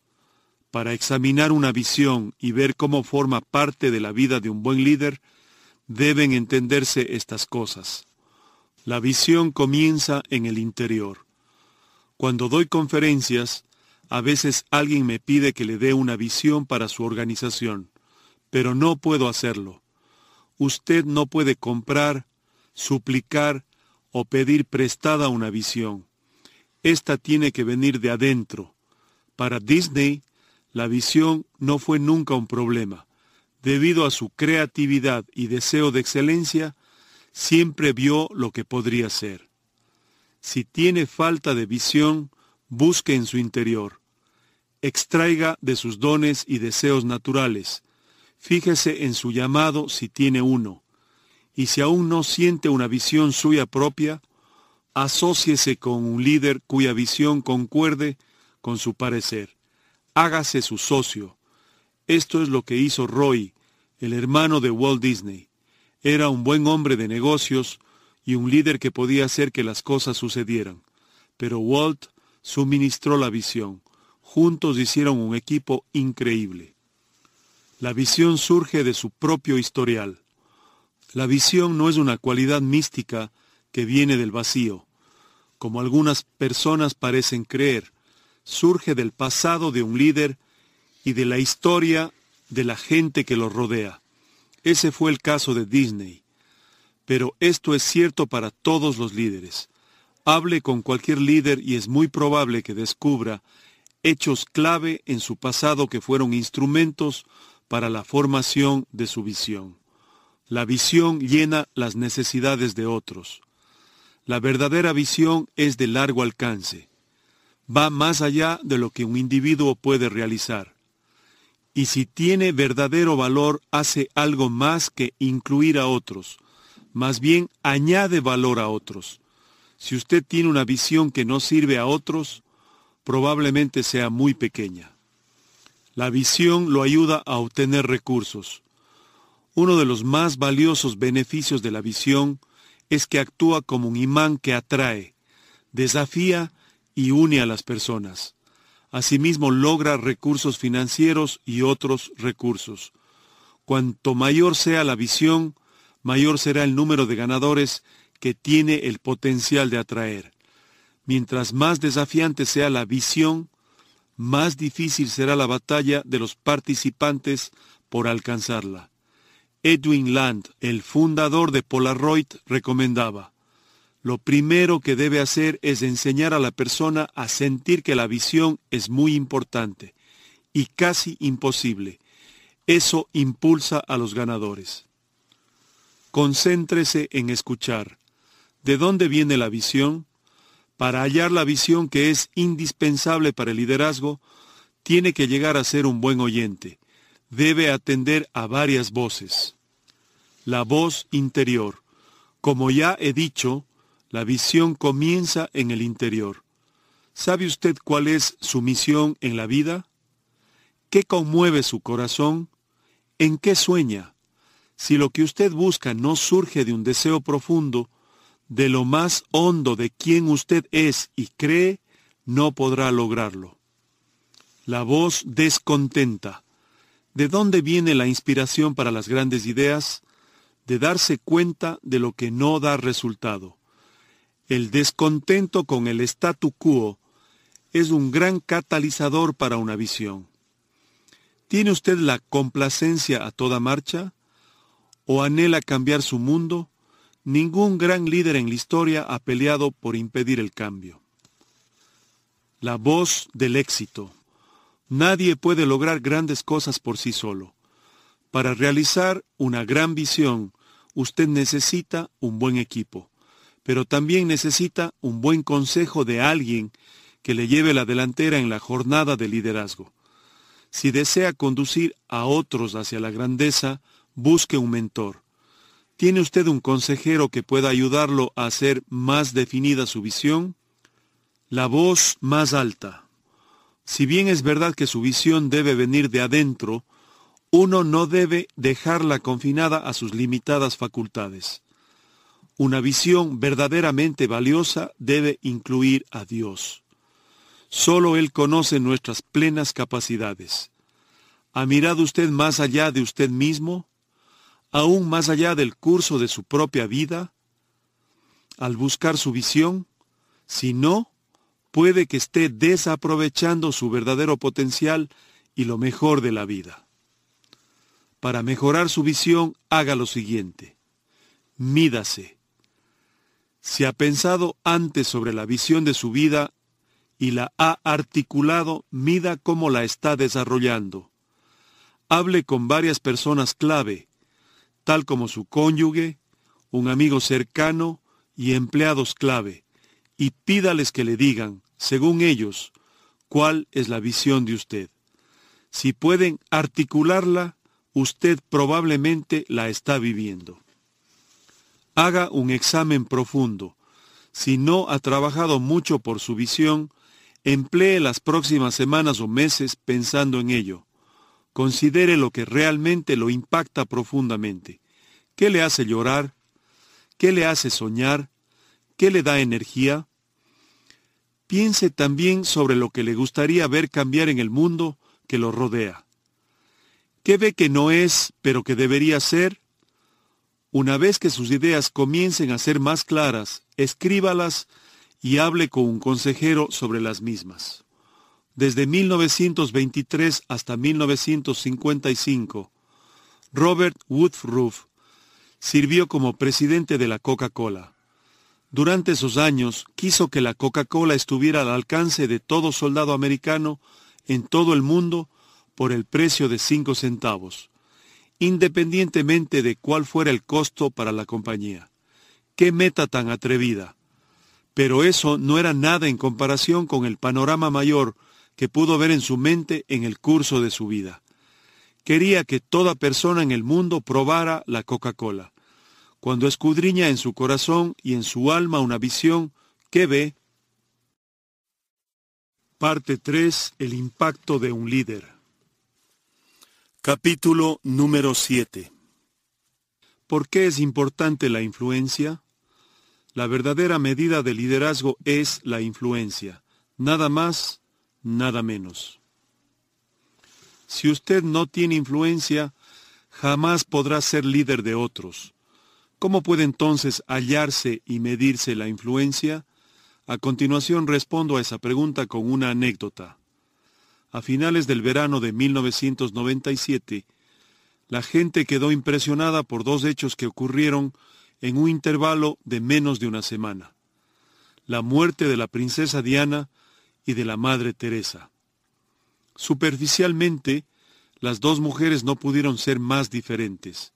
Speaker 1: Para examinar una visión y ver cómo forma parte de la vida de un buen líder, deben entenderse estas cosas. La visión comienza en el interior. Cuando doy conferencias, a veces alguien me pide que le dé una visión para su organización, pero no puedo hacerlo. Usted no puede comprar, suplicar o pedir prestada una visión. Esta tiene que venir de adentro. Para Disney, la visión no fue nunca un problema. Debido a su creatividad y deseo de excelencia, siempre vio lo que podría ser. Si tiene falta de visión, busque en su interior. Extraiga de sus dones y deseos naturales. Fíjese en su llamado si tiene uno y si aún no siente una visión suya propia, asóciese con un líder cuya visión concuerde con su parecer. Hágase su socio. Esto es lo que hizo Roy, el hermano de Walt Disney. Era un buen hombre de negocios y un líder que podía hacer que las cosas sucedieran. Pero Walt suministró la visión. Juntos hicieron un equipo increíble. La visión surge de su propio historial. La visión no es una cualidad mística que viene del vacío como algunas personas parecen creer, surge del pasado de un líder y de la historia de la gente que lo rodea. Ese fue el caso de Disney. Pero esto es cierto para todos los líderes. Hable con cualquier líder y es muy probable que descubra hechos clave en su pasado que fueron instrumentos para la formación de su visión. La visión llena las necesidades de otros. La verdadera visión es de largo alcance. Va más allá de lo que un individuo puede realizar. Y si tiene verdadero valor, hace algo más que incluir a otros. Más bien añade valor a otros. Si usted tiene una visión que no sirve a otros, probablemente sea muy pequeña. La visión lo ayuda a obtener recursos. Uno de los más valiosos beneficios de la visión es que actúa como un imán que atrae, desafía y une a las personas. Asimismo logra recursos financieros y otros recursos. Cuanto mayor sea la visión, mayor será el número de ganadores que tiene el potencial de atraer. Mientras más desafiante sea la visión, más difícil será la batalla de los participantes por alcanzarla. Edwin Land, el fundador de Polaroid, recomendaba, lo primero que debe hacer es enseñar a la persona a sentir que la visión es muy importante y casi imposible. Eso impulsa a los ganadores. Concéntrese en escuchar. ¿De dónde viene la visión? Para hallar la visión que es indispensable para el liderazgo, tiene que llegar a ser un buen oyente. Debe atender a varias voces la voz interior. Como ya he dicho, la visión comienza en el interior. ¿Sabe usted cuál es su misión en la vida? ¿Qué conmueve su corazón? ¿En qué sueña? Si lo que usted busca no surge de un deseo profundo, de lo más hondo de quien usted es y cree, no podrá lograrlo. La voz descontenta. ¿De dónde viene la inspiración para las grandes ideas? de darse cuenta de lo que no da resultado. El descontento con el statu quo es un gran catalizador para una visión. ¿Tiene usted la complacencia a toda marcha? ¿O anhela cambiar su mundo? Ningún gran líder en la historia ha peleado por impedir el cambio. La voz del éxito. Nadie puede lograr grandes cosas por sí solo. Para realizar una gran visión, usted necesita un buen equipo, pero también necesita un buen consejo de alguien que le lleve la delantera en la jornada de liderazgo. Si desea conducir a otros hacia la grandeza, busque un mentor. ¿Tiene usted un consejero que pueda ayudarlo a hacer más definida su visión? La voz más alta. Si bien es verdad que su visión debe venir de adentro, uno no debe dejarla confinada a sus limitadas facultades. Una visión verdaderamente valiosa debe incluir a Dios. Solo Él conoce nuestras plenas capacidades. ¿Ha mirado usted más allá de usted mismo? ¿Aún más allá del curso de su propia vida? Al buscar su visión, si no, puede que esté desaprovechando su verdadero potencial y lo mejor de la vida. Para mejorar su visión, haga lo siguiente. Mídase. Si ha pensado antes sobre la visión de su vida y la ha articulado, mida cómo la está desarrollando. Hable con varias personas clave, tal como su cónyuge, un amigo cercano y empleados clave, y pídales que le digan, según ellos, cuál es la visión de usted. Si pueden articularla, usted probablemente la está viviendo. Haga un examen profundo. Si no ha trabajado mucho por su visión, emplee las próximas semanas o meses pensando en ello. Considere lo que realmente lo impacta profundamente. ¿Qué le hace llorar? ¿Qué le hace soñar? ¿Qué le da energía? Piense también sobre lo que le gustaría ver cambiar en el mundo que lo rodea. ¿Qué ve que no es, pero que debería ser? Una vez que sus ideas comiencen a ser más claras, escríbalas y hable con un consejero sobre las mismas. Desde 1923 hasta 1955, Robert Woodruff sirvió como presidente de la Coca-Cola. Durante esos años quiso que la Coca-Cola estuviera al alcance de todo soldado americano en todo el mundo por el precio de cinco centavos, independientemente de cuál fuera el costo para la compañía. ¡Qué meta tan atrevida! Pero eso no era nada en comparación con el panorama mayor que pudo ver en su mente en el curso de su vida. Quería que toda persona en el mundo probara la Coca-Cola. Cuando escudriña en su corazón y en su alma una visión, ¿qué ve? Parte 3. El impacto de un líder. Capítulo número 7. ¿Por qué es importante la influencia? La verdadera medida de liderazgo es la influencia. Nada más, nada menos. Si usted no tiene influencia, jamás podrá ser líder de otros. ¿Cómo puede entonces hallarse y medirse la influencia? A continuación respondo a esa pregunta con una anécdota. A finales del verano de 1997, la gente quedó impresionada por dos hechos que ocurrieron en un intervalo de menos de una semana. La muerte de la princesa Diana y de la Madre Teresa. Superficialmente, las dos mujeres no pudieron ser más diferentes.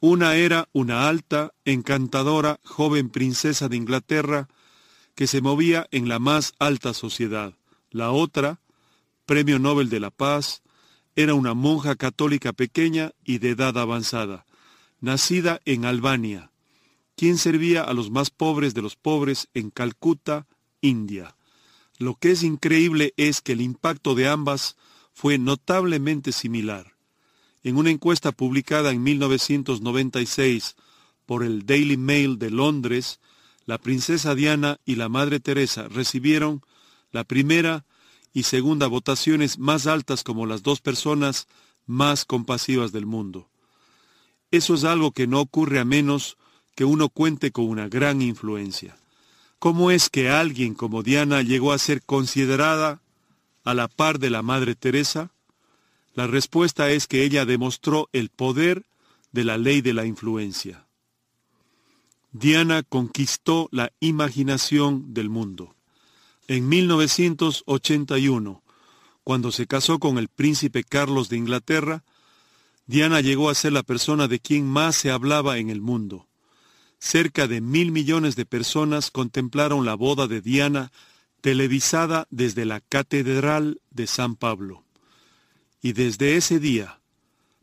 Speaker 1: Una era una alta, encantadora, joven princesa de Inglaterra que se movía en la más alta sociedad. La otra, Premio Nobel de la Paz, era una monja católica pequeña y de edad avanzada, nacida en Albania, quien servía a los más pobres de los pobres en Calcuta, India. Lo que es increíble es que el impacto de ambas fue notablemente similar. En una encuesta publicada en 1996 por el Daily Mail de Londres, la princesa Diana y la Madre Teresa recibieron la primera y segunda votaciones más altas como las dos personas más compasivas del mundo. Eso es algo que no ocurre a menos que uno cuente con una gran influencia. ¿Cómo es que alguien como Diana llegó a ser considerada a la par de la Madre Teresa? La respuesta es que ella demostró el poder de la ley de la influencia. Diana conquistó la imaginación del mundo. En 1981, cuando se casó con el príncipe Carlos de Inglaterra, Diana llegó a ser la persona de quien más se hablaba en el mundo. Cerca de mil millones de personas contemplaron la boda de Diana televisada desde la Catedral de San Pablo. Y desde ese día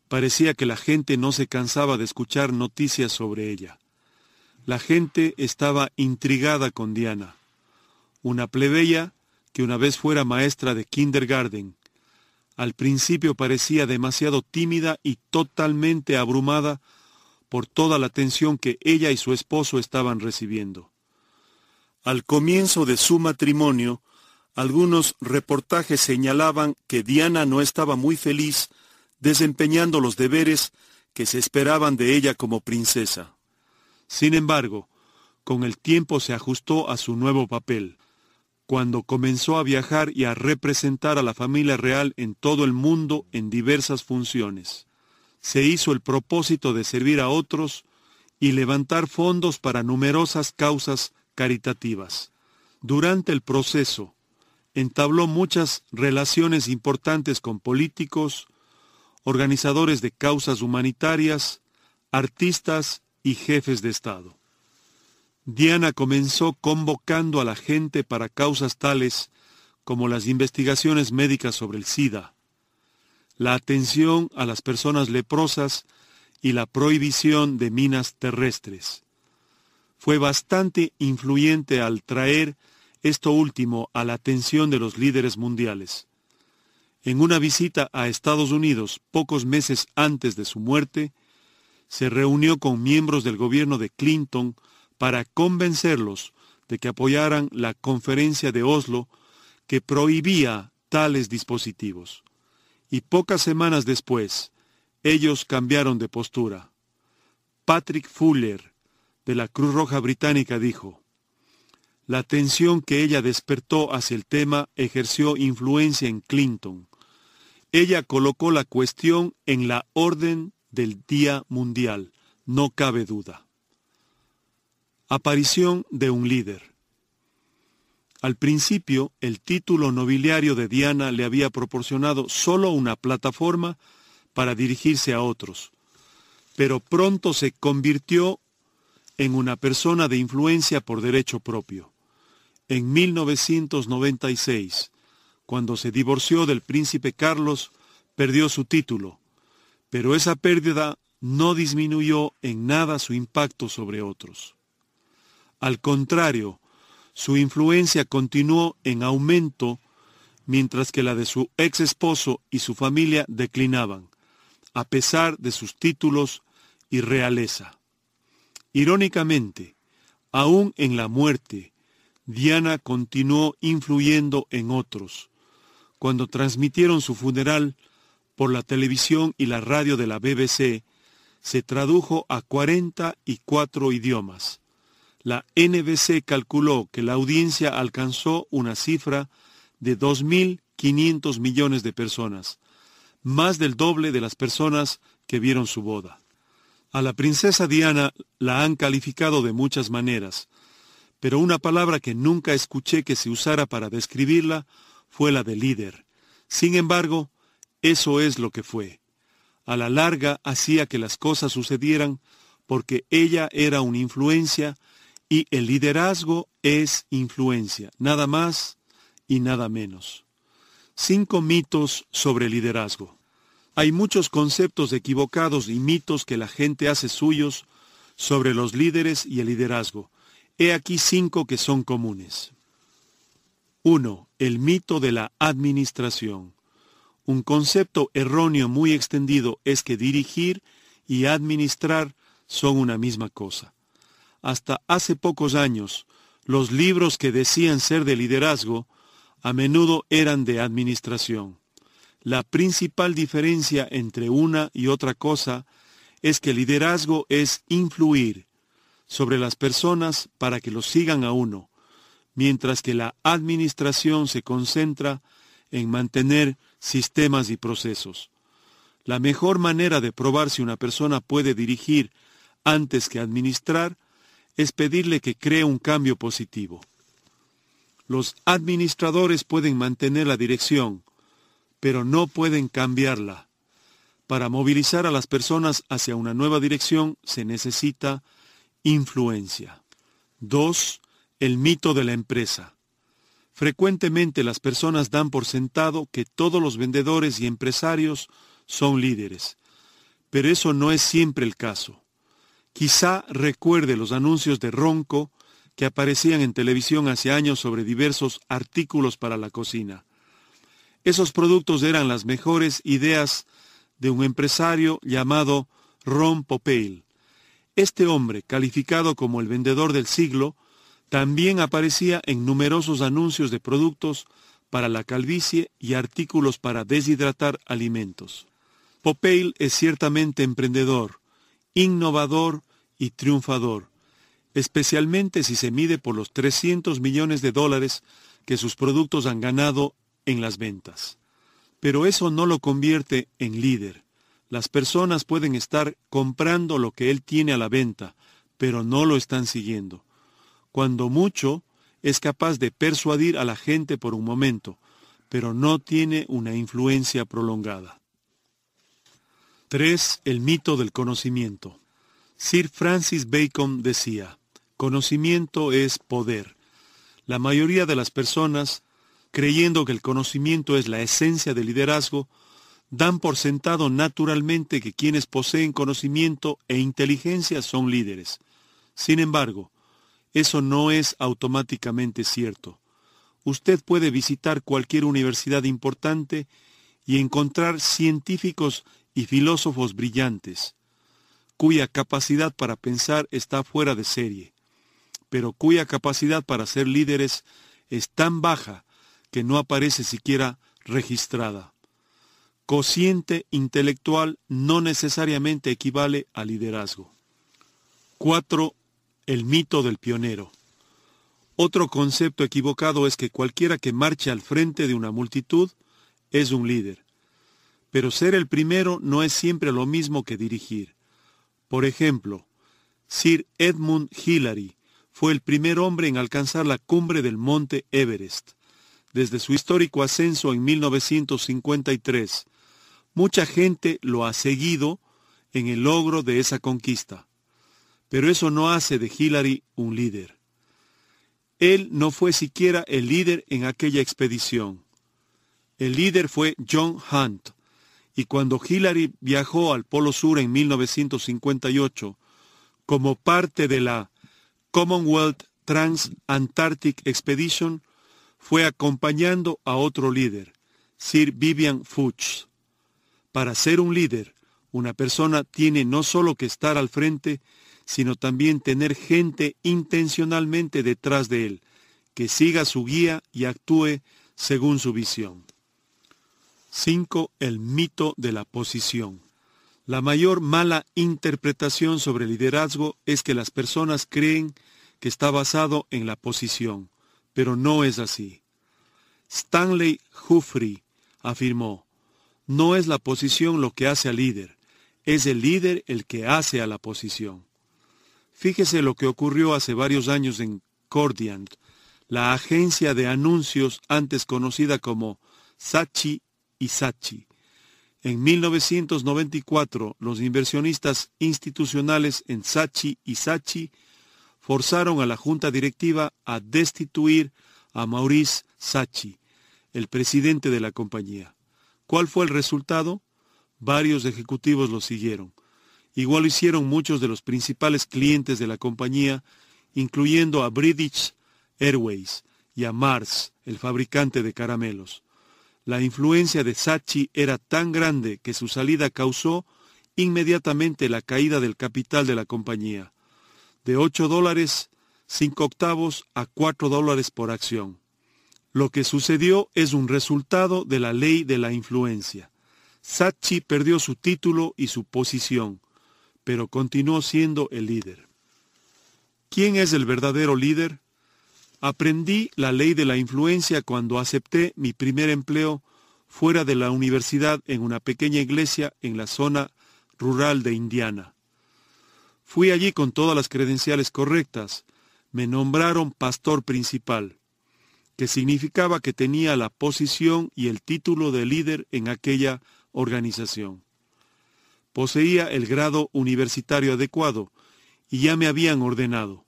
Speaker 1: parecía que la gente no se cansaba de escuchar noticias sobre ella. La gente estaba intrigada con Diana, una plebeya que una vez fuera maestra de kindergarten. Al principio parecía demasiado tímida y totalmente abrumada por toda la atención que ella y su esposo estaban recibiendo. Al comienzo de su matrimonio, algunos reportajes señalaban que Diana no estaba muy feliz desempeñando los deberes que se esperaban de ella como princesa. Sin embargo, con el tiempo se ajustó a su nuevo papel. Cuando comenzó a viajar y a representar a la familia real en todo el mundo en diversas funciones, se hizo el propósito de servir a otros y levantar fondos para numerosas causas caritativas. Durante el proceso, entabló muchas relaciones importantes con políticos, organizadores de causas humanitarias, artistas y jefes de Estado. Diana comenzó convocando a la gente para causas tales como las investigaciones médicas sobre el SIDA, la atención a las personas leprosas y la prohibición de minas terrestres. fue bastante influyente al traer esto último a la atención de los líderes mundiales. En una visita a Estados Unidos pocos meses antes de su muerte, se reunió con miembros del gobierno de Clinton para convencerlos de que apoyaran la conferencia de Oslo que prohibía tales dispositivos. Y pocas semanas después, ellos cambiaron de postura. Patrick Fuller, de la Cruz Roja Británica, dijo, la atención que ella despertó hacia el tema ejerció influencia en Clinton. Ella colocó la cuestión en la orden del Día Mundial, no cabe duda. Aparición de un líder. Al principio, el título nobiliario de Diana le había proporcionado solo una plataforma para dirigirse a otros, pero pronto se convirtió en una persona de influencia por derecho propio. En 1996, cuando se divorció del príncipe Carlos, perdió su título, pero esa pérdida no disminuyó en nada su impacto sobre otros. Al contrario, su influencia continuó en aumento mientras que la de su ex esposo y su familia declinaban, a pesar de sus títulos y realeza. Irónicamente, aún en la muerte, Diana continuó influyendo en otros. Cuando transmitieron su funeral por la televisión y la radio de la BBC, se tradujo a 44 idiomas la NBC calculó que la audiencia alcanzó una cifra de 2.500 millones de personas, más del doble de las personas que vieron su boda. A la princesa Diana la han calificado de muchas maneras, pero una palabra que nunca escuché que se usara para describirla fue la de líder. Sin embargo, eso es lo que fue. A la larga hacía que las cosas sucedieran porque ella era una influencia y el liderazgo es influencia, nada más y nada menos. Cinco mitos sobre liderazgo. Hay muchos conceptos equivocados y mitos que la gente hace suyos sobre los líderes y el liderazgo. He aquí cinco que son comunes. 1. El mito de la administración. Un concepto erróneo muy extendido es que dirigir y administrar son una misma cosa hasta hace pocos años, los libros que decían ser de liderazgo a menudo eran de administración. La principal diferencia entre una y otra cosa es que liderazgo es influir sobre las personas para que los sigan a uno, mientras que la administración se concentra en mantener sistemas y procesos. La mejor manera de probar si una persona puede dirigir antes que administrar es pedirle que cree un cambio positivo. Los administradores pueden mantener la dirección, pero no pueden cambiarla. Para movilizar a las personas hacia una nueva dirección se necesita influencia. 2. El mito de la empresa. Frecuentemente las personas dan por sentado que todos los vendedores y empresarios son líderes, pero eso no es siempre el caso. Quizá recuerde los anuncios de Ronco que aparecían en televisión hace años sobre diversos artículos para la cocina. Esos productos eran las mejores ideas de un empresario llamado Ron Popeil. Este hombre, calificado como el vendedor del siglo, también aparecía en numerosos anuncios de productos para la calvicie y artículos para deshidratar alimentos. Popeil es ciertamente emprendedor, innovador y triunfador, especialmente si se mide por los 300 millones de dólares que sus productos han ganado en las ventas. Pero eso no lo convierte en líder. Las personas pueden estar comprando lo que él tiene a la venta, pero no lo están siguiendo. Cuando mucho, es capaz de persuadir a la gente por un momento, pero no tiene una influencia prolongada. 3. El mito del conocimiento. Sir Francis Bacon decía, conocimiento es poder. La mayoría de las personas, creyendo que el conocimiento es la esencia del liderazgo, dan por sentado naturalmente que quienes poseen conocimiento e inteligencia son líderes. Sin embargo, eso no es automáticamente cierto. Usted puede visitar cualquier universidad importante y encontrar científicos y filósofos brillantes, cuya capacidad para pensar está fuera de serie, pero cuya capacidad para ser líderes es tan baja que no aparece siquiera registrada. Cociente intelectual no necesariamente equivale a liderazgo. 4. El mito del pionero. Otro concepto equivocado es que cualquiera que marche al frente de una multitud es un líder. Pero ser el primero no es siempre lo mismo que dirigir. Por ejemplo, Sir Edmund Hillary fue el primer hombre en alcanzar la cumbre del monte Everest. Desde su histórico ascenso en 1953, mucha gente lo ha seguido en el logro de esa conquista. Pero eso no hace de Hillary un líder. Él no fue siquiera el líder en aquella expedición. El líder fue John Hunt, y cuando Hillary viajó al Polo Sur en 1958 como parte de la Commonwealth Trans-Antarctic Expedition, fue acompañando a otro líder, Sir Vivian Fuchs. Para ser un líder, una persona tiene no solo que estar al frente, sino también tener gente intencionalmente detrás de él, que siga su guía y actúe según su visión. 5. El mito de la posición. La mayor mala interpretación sobre liderazgo es que las personas creen que está basado en la posición, pero no es así. Stanley Humphrey afirmó, no es la posición lo que hace al líder, es el líder el que hace a la posición. Fíjese lo que ocurrió hace varios años en Cordiant, la agencia de anuncios antes conocida como Sachi y Sachi. En 1994, los inversionistas institucionales en Sachi y Sachi forzaron a la junta directiva a destituir a Maurice Sachi, el presidente de la compañía. ¿Cuál fue el resultado? Varios ejecutivos lo siguieron. Igual hicieron muchos de los principales clientes de la compañía, incluyendo a British Airways y a Mars, el fabricante de caramelos. La influencia de Sachi era tan grande que su salida causó inmediatamente la caída del capital de la compañía, de 8 dólares 5 octavos a 4 dólares por acción. Lo que sucedió es un resultado de la ley de la influencia. Sachi perdió su título y su posición, pero continuó siendo el líder. ¿Quién es el verdadero líder? Aprendí la ley de la influencia cuando acepté mi primer empleo fuera de la universidad en una pequeña iglesia en la zona rural de Indiana. Fui allí con todas las credenciales correctas. Me nombraron pastor principal, que significaba que tenía la posición y el título de líder en aquella organización. Poseía el grado universitario adecuado y ya me habían ordenado.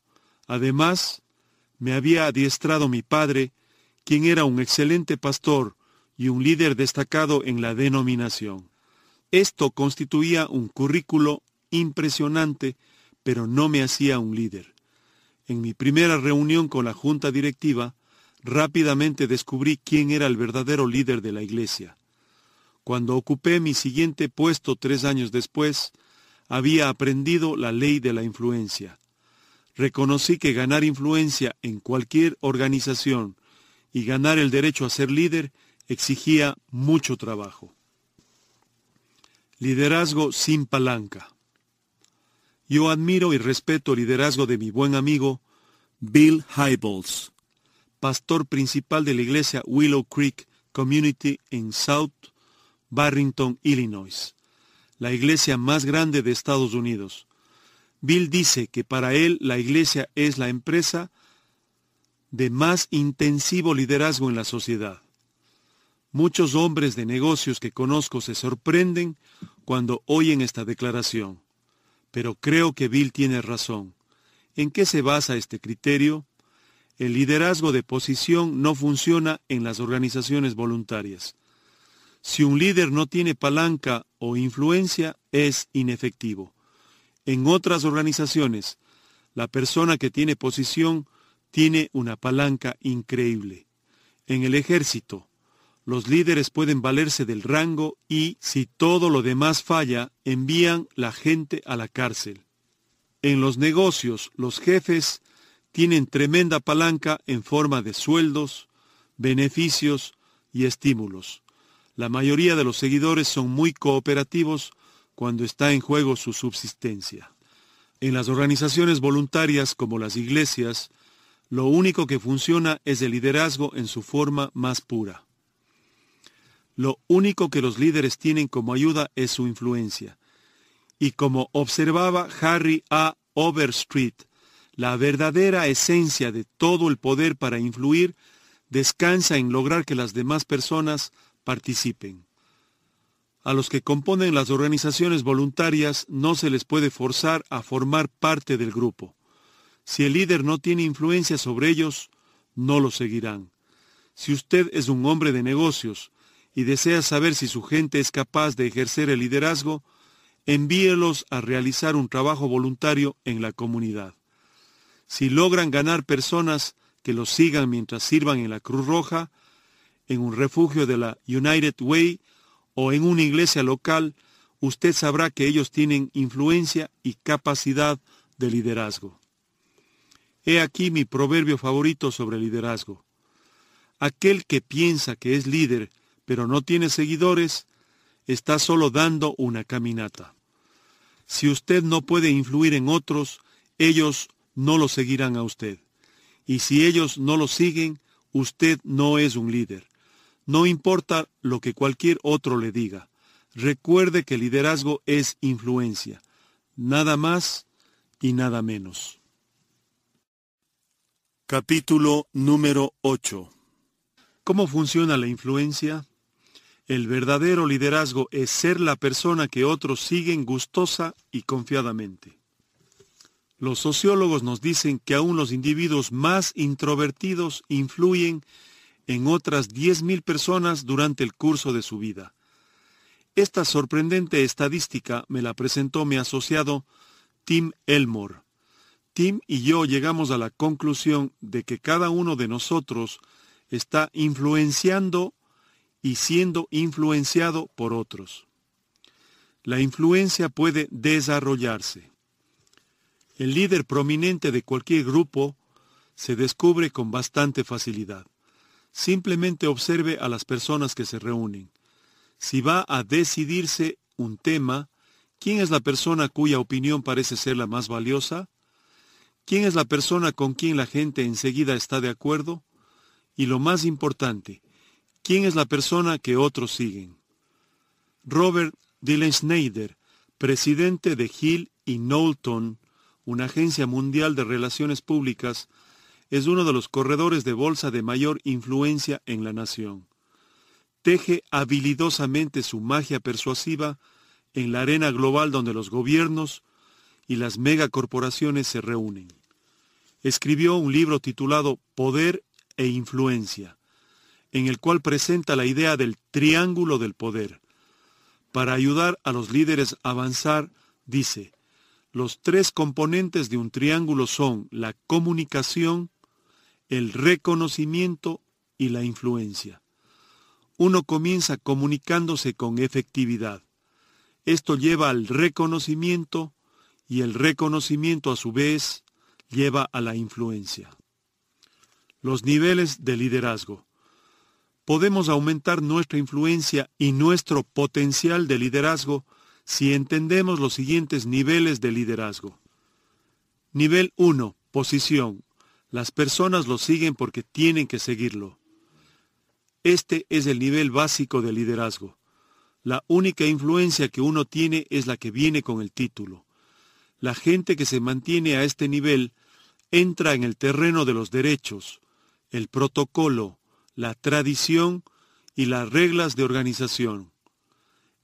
Speaker 1: Además, me había adiestrado mi padre, quien era un excelente pastor y un líder destacado en la denominación. Esto constituía un currículo impresionante, pero no me hacía un líder. En mi primera reunión con la junta directiva, rápidamente descubrí quién era el verdadero líder de la iglesia. Cuando ocupé mi siguiente puesto tres años después, había aprendido la ley de la influencia. Reconocí que ganar influencia en cualquier organización y ganar el derecho a ser líder exigía mucho trabajo. Liderazgo sin palanca. Yo admiro y respeto el liderazgo de mi buen amigo Bill Hybels, pastor principal de la iglesia Willow Creek Community en South Barrington, Illinois, la iglesia más grande de Estados Unidos. Bill dice que para él la iglesia es la empresa de más intensivo liderazgo en la sociedad. Muchos hombres de negocios que conozco se sorprenden cuando oyen esta declaración, pero creo que Bill tiene razón. ¿En qué se basa este criterio? El liderazgo de posición no funciona en las organizaciones voluntarias. Si un líder no tiene palanca o influencia, es inefectivo. En otras organizaciones, La persona que tiene posición tiene una palanca increíble. En el ejército, los líderes pueden valerse del rango y, si todo lo demás falla, envían la gente a la cárcel. En los negocios, los jefes tienen tremenda palanca en forma de sueldos, beneficios y estímulos. La mayoría de los seguidores son muy cooperativos cuando está en juego su subsistencia. En las organizaciones voluntarias como las iglesias, lo único que funciona es el liderazgo en su forma más pura. Lo único que los líderes tienen como ayuda es su influencia. Y como observaba Harry A. Overstreet, la verdadera esencia de todo el poder para influir descansa en lograr que las demás personas participen. A los que componen las organizaciones voluntarias no se les puede forzar a formar parte del grupo. Si el líder no tiene influencia sobre ellos, no lo seguirán. Si usted es un hombre de negocios y desea saber si su gente es capaz de ejercer el liderazgo, envíelos a realizar un trabajo voluntario en la comunidad. Si logran ganar personas que los sigan mientras sirvan en la Cruz Roja, en un refugio de la United Way o en una iglesia local, usted sabrá que ellos tienen influencia y capacidad de liderazgo. He aquí mi proverbio favorito sobre liderazgo. Aquel que piensa que es líder pero no tiene seguidores, está solo dando una caminata. Si usted no puede influir en otros, ellos no lo seguirán a usted. Y si ellos no lo siguen, usted no es un líder. No importa lo que cualquier otro le diga. Recuerde que liderazgo es influencia. Nada más y nada menos. Capítulo número 8. ¿Cómo funciona la influencia? El verdadero liderazgo es ser la persona que otros siguen gustosa y confiadamente. Los sociólogos nos dicen que aún los individuos más introvertidos influyen en otras 10.000 personas durante el curso de su vida. Esta sorprendente estadística me la presentó mi asociado Tim Elmore. Tim y yo llegamos a la conclusión de que cada uno de nosotros está influenciando y siendo influenciado por otros. La influencia puede desarrollarse. El líder prominente de cualquier grupo se descubre con bastante facilidad. Simplemente observe a las personas que se reúnen. Si va a decidirse un tema, ¿quién es la persona cuya opinión parece ser la más valiosa? ¿Quién es la persona con quien la gente enseguida está de acuerdo? Y lo más importante, ¿quién es la persona que otros siguen? Robert Dylan Schneider, presidente de Hill y Knowlton, una agencia mundial de relaciones públicas, es uno de los corredores de bolsa de mayor influencia en la nación. Teje habilidosamente su magia persuasiva en la arena global donde los gobiernos y las megacorporaciones se reúnen. Escribió un libro titulado Poder e Influencia, en el cual presenta la idea del triángulo del poder. Para ayudar a los líderes a avanzar, dice, los tres componentes de un triángulo son la comunicación, el reconocimiento y la influencia. Uno comienza comunicándose con efectividad. Esto lleva al reconocimiento y el reconocimiento a su vez lleva a la influencia. Los niveles de liderazgo. Podemos aumentar nuestra influencia y nuestro potencial de liderazgo si entendemos los siguientes niveles de liderazgo. Nivel 1. Posición. Las personas lo siguen porque tienen que seguirlo. Este es el nivel básico de liderazgo. La única influencia que uno tiene es la que viene con el título. La gente que se mantiene a este nivel entra en el terreno de los derechos, el protocolo, la tradición y las reglas de organización.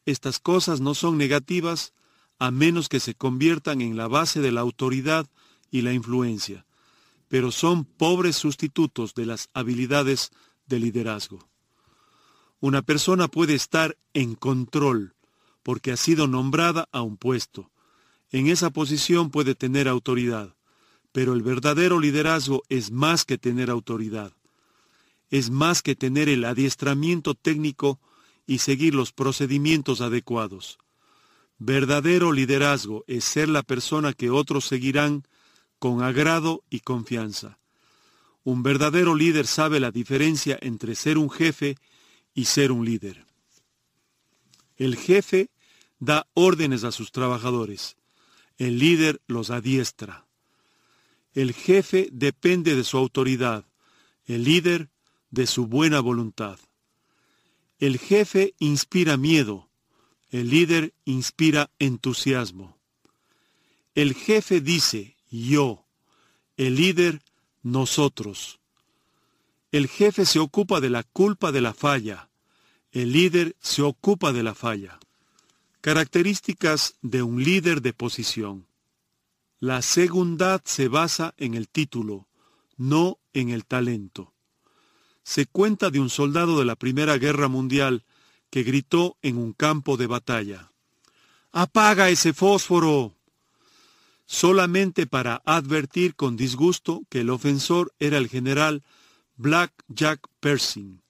Speaker 1: Estas cosas no son negativas a menos que se conviertan en la base de la autoridad y la influencia, pero son pobres sustitutos de las habilidades de liderazgo. Una persona puede estar en control porque ha sido nombrada a un puesto. En esa posición puede tener autoridad, Pero el verdadero liderazgo es más que tener autoridad. Es más que tener el adiestramiento técnico y seguir los procedimientos adecuados. Verdadero liderazgo es ser la persona que otros seguirán con agrado y confianza. Un verdadero líder sabe la diferencia entre ser un jefe y ser un líder. El jefe da órdenes a sus trabajadores. El líder los adiestra. El jefe depende de su autoridad. El líder de su buena voluntad. El jefe inspira miedo. El líder inspira entusiasmo. El jefe dice yo. El líder nosotros. El jefe se ocupa de la culpa de la falla. El líder se ocupa de la falla. Características de un líder de posición. La segundad se basa en el título, no en el talento se cuenta de un soldado de la Primera Guerra Mundial que gritó en un campo de batalla, ¡Apaga ese fósforo! solamente para advertir con disgusto que el ofensor era el general Black Jack Pershing.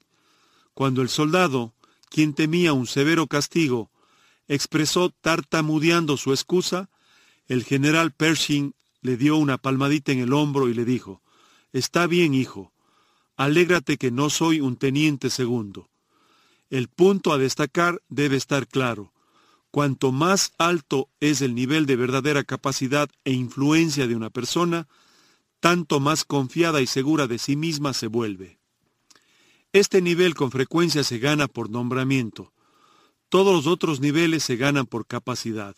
Speaker 1: Cuando el soldado, quien temía un severo castigo, expresó tartamudeando su excusa, el general Pershing le dio una palmadita en el hombro y le dijo, Está bien, hijo, Alégrate que no soy un teniente segundo. El punto a destacar debe estar claro. Cuanto más alto es el nivel de verdadera capacidad e influencia de una persona, tanto más confiada y segura de sí misma se vuelve. Este nivel con frecuencia se gana por nombramiento. Todos los otros niveles se ganan por capacidad.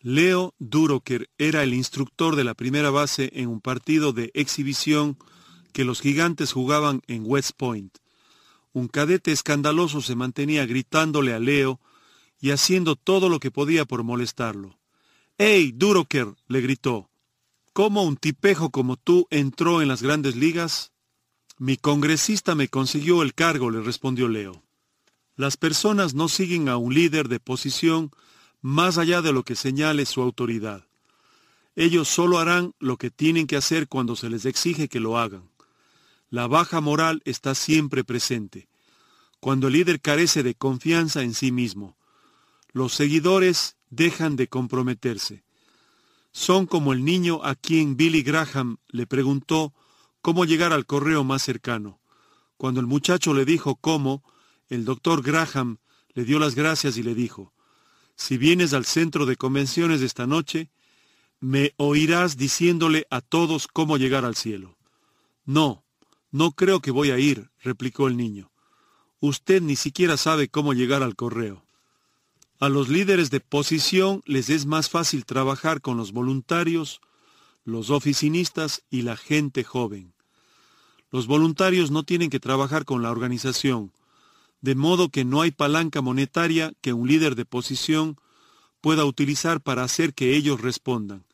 Speaker 1: Leo Duroker era el instructor de la primera base en un partido de exhibición que los gigantes jugaban en West Point. Un cadete escandaloso se mantenía gritándole a Leo y haciendo todo lo que podía por molestarlo. ¡Ey, Duroker! le gritó. ¿Cómo un tipejo como tú entró en las grandes ligas? Mi congresista me consiguió el cargo, le respondió Leo. Las personas no siguen a un líder de posición más allá de lo que señale su autoridad. Ellos solo harán lo que tienen que hacer cuando se les exige que lo hagan. La baja moral está siempre presente. Cuando el líder carece de confianza en sí mismo, los seguidores dejan de comprometerse. Son como el niño a quien Billy Graham le preguntó cómo llegar al correo más cercano. Cuando el muchacho le dijo cómo, el doctor Graham le dio las gracias y le dijo, si vienes al centro de convenciones esta noche, me oirás diciéndole a todos cómo llegar al cielo. No, no creo que voy a ir, replicó el niño. Usted ni siquiera sabe cómo llegar al correo. A los líderes de posición les es más fácil trabajar con los voluntarios, los oficinistas y la gente joven. Los voluntarios no tienen que trabajar con la organización, de modo que no hay palanca monetaria que un líder de posición pueda utilizar para hacer que ellos respondan.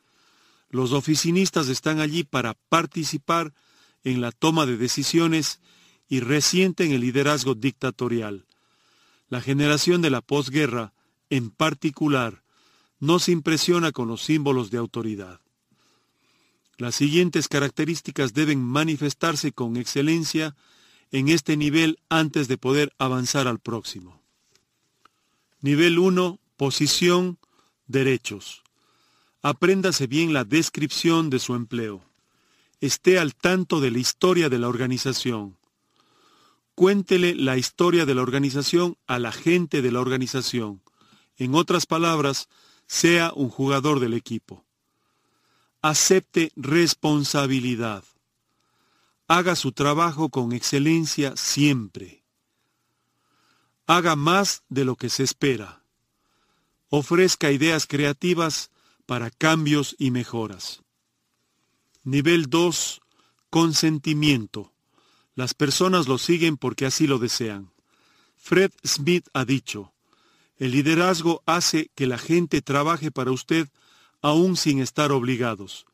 Speaker 1: Los oficinistas están allí para participar en la toma de decisiones y reciente en el liderazgo dictatorial. La generación de la posguerra, en particular, no se impresiona con los símbolos de autoridad. Las siguientes características deben manifestarse con excelencia en este nivel antes de poder avanzar al próximo. Nivel 1. Posición, derechos. Apréndase bien la descripción de su empleo esté al tanto de la historia de la organización. Cuéntele la historia de la organización a la gente de la organización. En otras palabras, sea un jugador del equipo. Acepte responsabilidad. Haga su trabajo con excelencia siempre. Haga más de lo que se espera. Ofrezca ideas creativas para cambios y mejoras. Nivel 2. Consentimiento. Las personas lo siguen porque así lo desean. Fred Smith ha dicho, el liderazgo hace que la gente trabaje para usted aún sin estar obligados.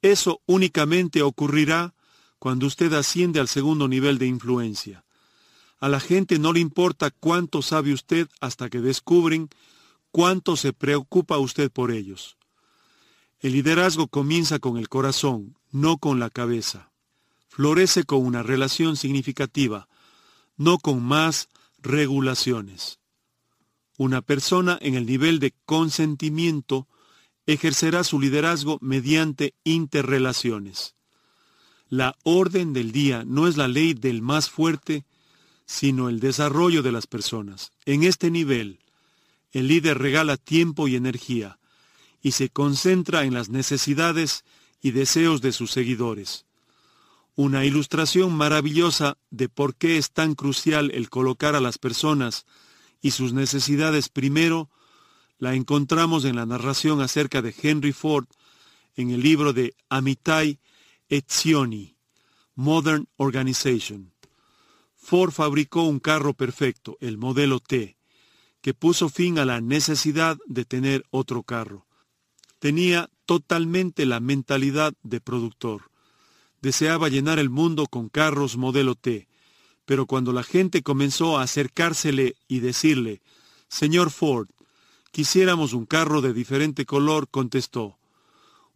Speaker 1: Eso únicamente ocurrirá cuando usted asciende al segundo nivel de influencia. A la gente no le importa cuánto sabe usted hasta que descubren cuánto se preocupa usted por ellos. El liderazgo comienza con el corazón, no con la cabeza. Florece con una relación significativa, no con más regulaciones. Una persona en el nivel de consentimiento ejercerá su liderazgo mediante interrelaciones. La orden del día no es la ley del más fuerte, sino el desarrollo de las personas. En este nivel, el líder regala tiempo y energía y se concentra en las necesidades y deseos de sus seguidores. Una ilustración maravillosa de por qué es tan crucial el colocar a las personas y sus necesidades primero la encontramos en la narración acerca de Henry Ford en el libro de Amitai Etzioni, Modern Organization. Ford fabricó un carro perfecto, el modelo T, que puso fin a la necesidad de tener otro carro. Tenía totalmente la mentalidad de productor. Deseaba llenar el mundo con carros modelo T, pero cuando la gente comenzó a acercársele y decirle, Señor Ford, quisiéramos un carro de diferente color, contestó,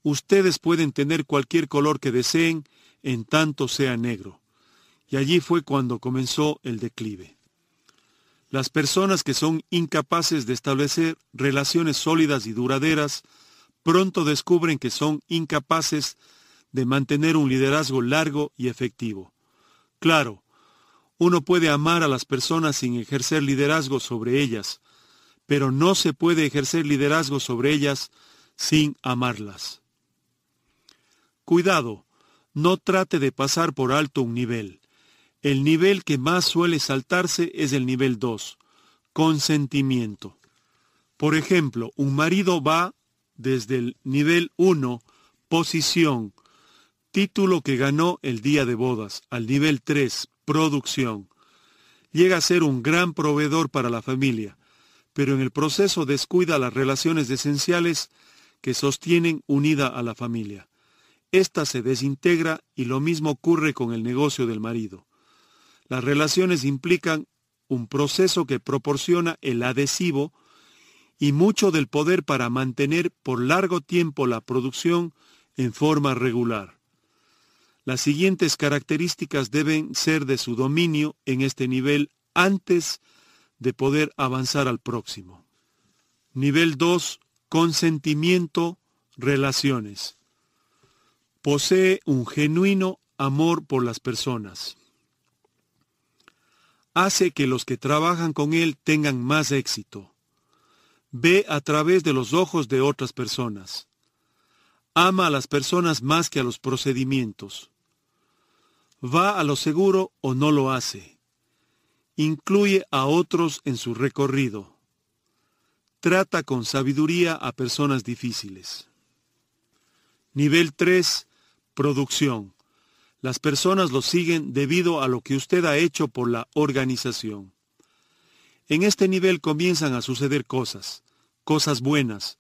Speaker 1: Ustedes pueden tener cualquier color que deseen, en tanto sea negro. Y allí fue cuando comenzó el declive. Las personas que son incapaces de establecer relaciones sólidas y duraderas, pronto descubren que son incapaces de mantener un liderazgo largo y efectivo. Claro, uno puede amar a las personas sin ejercer liderazgo sobre ellas, pero no se puede ejercer liderazgo sobre ellas sin amarlas. Cuidado, no trate de pasar por alto un nivel. El nivel que más suele saltarse es el nivel 2, consentimiento. Por ejemplo, un marido va desde el nivel 1, posición, título que ganó el día de bodas, al nivel 3, producción. Llega a ser un gran proveedor para la familia, pero en el proceso descuida las relaciones esenciales que sostienen unida a la familia. Esta se desintegra y lo mismo ocurre con el negocio del marido. Las relaciones implican un proceso que proporciona el adhesivo y mucho del poder para mantener por largo tiempo la producción en forma regular. Las siguientes características deben ser de su dominio en este nivel antes de poder avanzar al próximo. Nivel 2. Consentimiento, relaciones. Posee un genuino amor por las personas. Hace que los que trabajan con él tengan más éxito. Ve a través de los ojos de otras personas. Ama a las personas más que a los procedimientos. Va a lo seguro o no lo hace incluye a otros en su recorrido. Trata con sabiduría a personas difíciles. Nivel 3. Producción. Las personas lo siguen debido a lo que usted ha hecho por la organización. En este nivel comienzan a suceder cosas, cosas buenas.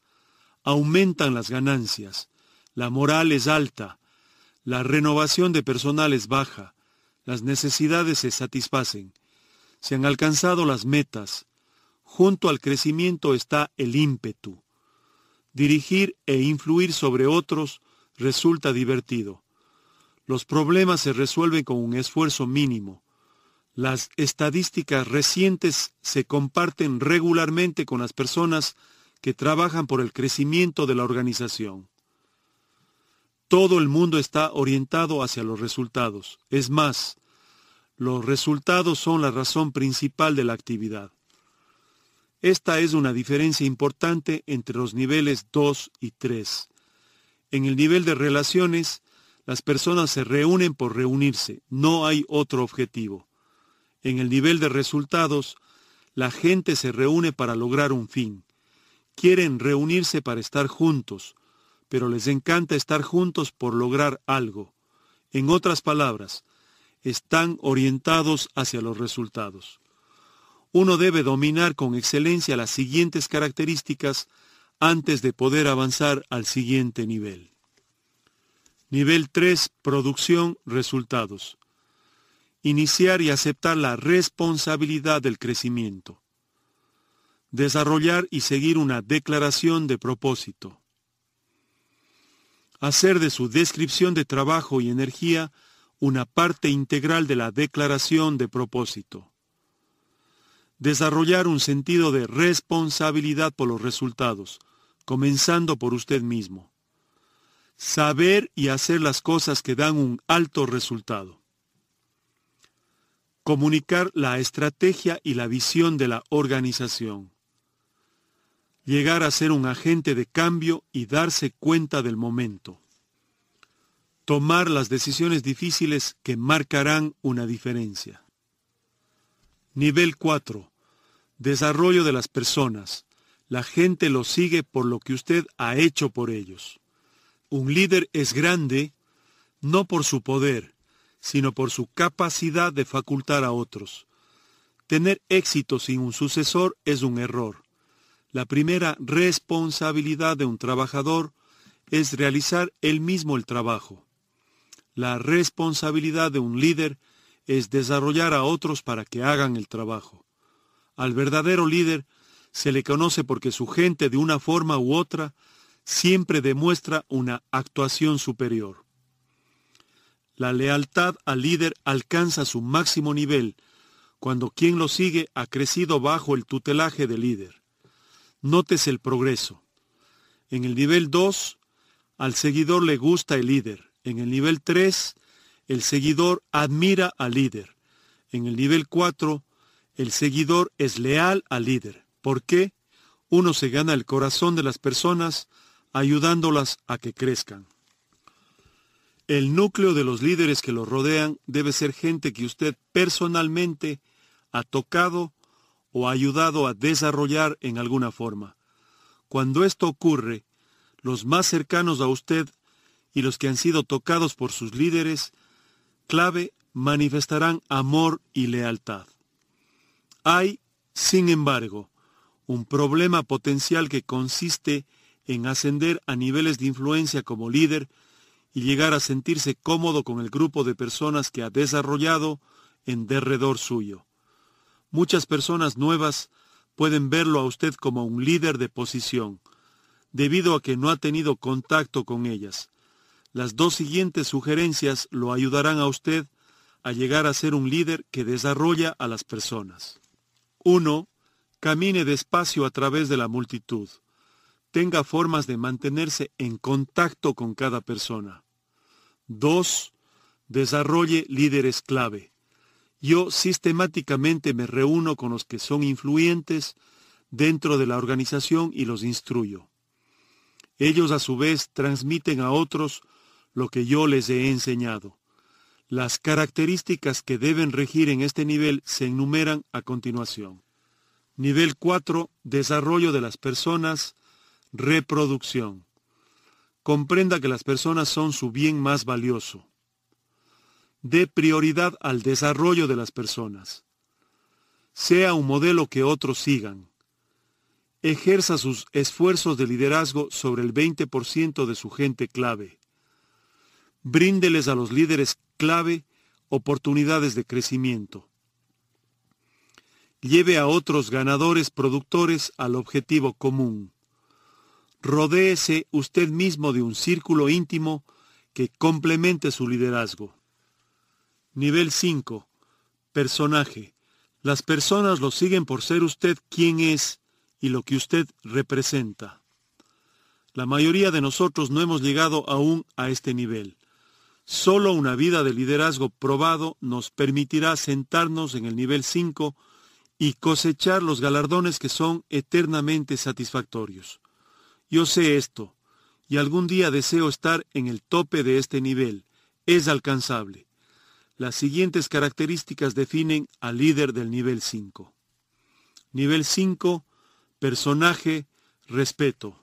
Speaker 1: Aumentan las ganancias. La moral es alta. La renovación de personal es baja. Las necesidades se satisfacen se han alcanzado las metas. Junto al crecimiento está el ímpetu. Dirigir e influir sobre otros resulta divertido. Los problemas se resuelven con un esfuerzo mínimo. Las estadísticas recientes se comparten regularmente con las personas que trabajan por el crecimiento de la organización. Todo el mundo está orientado hacia los resultados. Es más, los resultados son la razón principal de la actividad. Esta es una diferencia importante entre los niveles 2 y 3. En el nivel de relaciones, las personas se reúnen por reunirse, no hay otro objetivo. En el nivel de resultados, la gente se reúne para lograr un fin. Quieren reunirse para estar juntos, pero les encanta estar juntos por lograr algo. En otras palabras, están orientados hacia los resultados. Uno debe dominar con excelencia las siguientes características antes de poder avanzar al siguiente nivel. Nivel 3. Producción, resultados. Iniciar y aceptar la responsabilidad del crecimiento. Desarrollar y seguir una declaración de propósito. Hacer de su descripción de trabajo y energía una parte integral de la declaración de propósito. Desarrollar un sentido de responsabilidad por los resultados, comenzando por usted mismo. Saber y hacer las cosas que dan un alto resultado. Comunicar la estrategia y la visión de la organización. Llegar a ser un agente de cambio y darse cuenta del momento tomar las decisiones difíciles que marcarán una diferencia. Nivel 4. Desarrollo de las personas. La gente lo sigue por lo que usted ha hecho por ellos. Un líder es grande no por su poder, sino por su capacidad de facultar a otros. Tener éxito sin un sucesor es un error. La primera responsabilidad de un trabajador es realizar él mismo el trabajo. La responsabilidad de un líder es desarrollar a otros para que hagan el trabajo. Al verdadero líder se le conoce porque su gente de una forma u otra siempre demuestra una actuación superior. La lealtad al líder alcanza su máximo nivel cuando quien lo sigue ha crecido bajo el tutelaje del líder. Notes el progreso. En el nivel 2, al seguidor le gusta el líder. En el nivel 3, el seguidor admira al líder. En el nivel 4, el seguidor es leal al líder. ¿Por qué? Uno se gana el corazón de las personas ayudándolas a que crezcan. El núcleo de los líderes que los rodean debe ser gente que usted personalmente ha tocado o ha ayudado a desarrollar en alguna forma. Cuando esto ocurre, los más cercanos a usted y los que han sido tocados por sus líderes clave manifestarán amor y lealtad. Hay, sin embargo, un problema potencial que consiste en ascender a niveles de influencia como líder y llegar a sentirse cómodo con el grupo de personas que ha desarrollado en derredor suyo. Muchas personas nuevas pueden verlo a usted como un líder de posición, debido a que no ha tenido contacto con ellas. Las dos siguientes sugerencias lo ayudarán a usted a llegar a ser un líder que desarrolla a las personas. 1. Camine despacio a través de la multitud. Tenga formas de mantenerse en contacto con cada persona. 2. Desarrolle líderes clave. Yo sistemáticamente me reúno con los que son influyentes dentro de la organización y los instruyo. Ellos a su vez transmiten a otros lo que yo les he enseñado. Las características que deben regir en este nivel se enumeran a continuación. Nivel 4. Desarrollo de las personas. Reproducción. Comprenda que las personas son su bien más valioso. Dé prioridad al desarrollo de las personas. Sea un modelo que otros sigan. Ejerza sus esfuerzos de liderazgo sobre el 20% de su gente clave. Bríndeles a los líderes clave oportunidades de crecimiento. Lleve a otros ganadores productores al objetivo común. Rodéese usted mismo de un círculo íntimo que complemente su liderazgo. Nivel 5. Personaje. Las personas lo siguen por ser usted quien es y lo que usted representa. La mayoría de nosotros no hemos llegado aún a este nivel. Solo una vida de liderazgo probado nos permitirá sentarnos en el nivel 5 y cosechar los galardones que son eternamente satisfactorios. Yo sé esto, y algún día deseo estar en el tope de este nivel. Es alcanzable. Las siguientes características definen al líder del nivel 5. Nivel 5, personaje, respeto.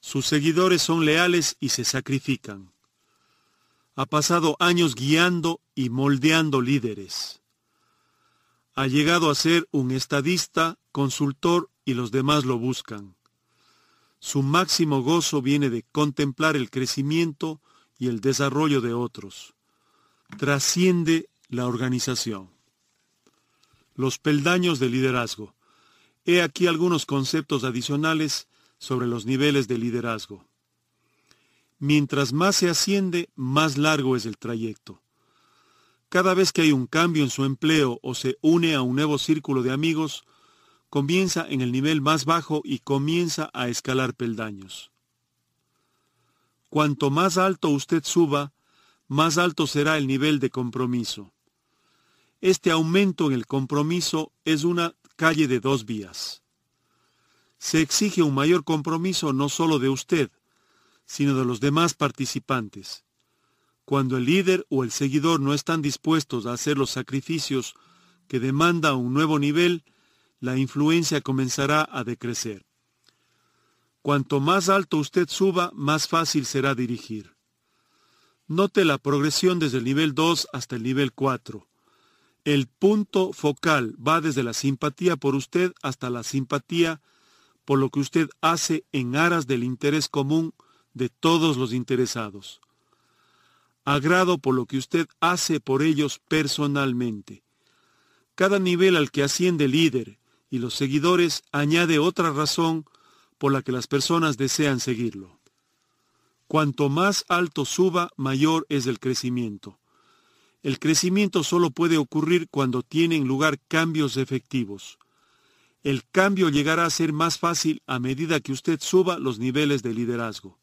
Speaker 1: Sus seguidores son leales y se sacrifican ha pasado años guiando y moldeando líderes. Ha llegado a ser un estadista, consultor y los demás lo buscan. Su máximo gozo viene de contemplar el crecimiento y el desarrollo de otros. Trasciende la organización. Los peldaños de liderazgo. He aquí algunos conceptos adicionales sobre los niveles de liderazgo. Mientras más se asciende, más largo es el trayecto. Cada vez que hay un cambio en su empleo o se une a un nuevo círculo de amigos, comienza en el nivel más bajo y comienza a escalar peldaños. Cuanto más alto usted suba, más alto será el nivel de compromiso. Este aumento en el compromiso es una calle de dos vías. Se exige un mayor compromiso no solo de usted, sino de los demás participantes. Cuando el líder o el seguidor no están dispuestos a hacer los sacrificios que demanda un nuevo nivel, la influencia comenzará a decrecer. Cuanto más alto usted suba, más fácil será dirigir. Note la progresión desde el nivel 2 hasta el nivel 4. El punto focal va desde la simpatía por usted hasta la simpatía por lo que usted hace en aras del interés común de todos los interesados. Agrado por lo que usted hace por ellos personalmente. Cada nivel al que asciende líder y los seguidores añade otra razón por la que las personas desean seguirlo. Cuanto más alto suba, mayor es el crecimiento. El crecimiento solo puede ocurrir cuando tienen lugar cambios efectivos. El cambio llegará a ser más fácil a medida que usted suba los niveles de liderazgo.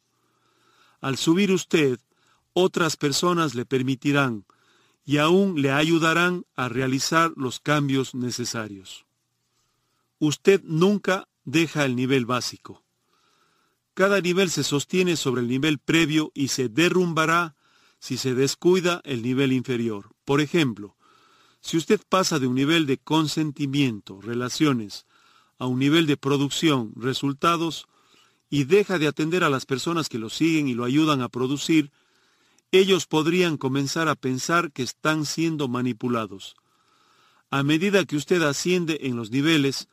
Speaker 1: Al subir usted, otras personas le permitirán y aún le ayudarán a realizar los cambios necesarios. Usted nunca deja el nivel básico. Cada nivel se sostiene sobre el nivel previo y se derrumbará si se descuida el nivel inferior. Por ejemplo, si usted pasa de un nivel de consentimiento, relaciones, a un nivel de producción, resultados, y deja de atender a las personas que lo siguen y lo ayudan a producir, ellos podrían comenzar a pensar que están siendo manipulados. A medida que usted asciende en los niveles,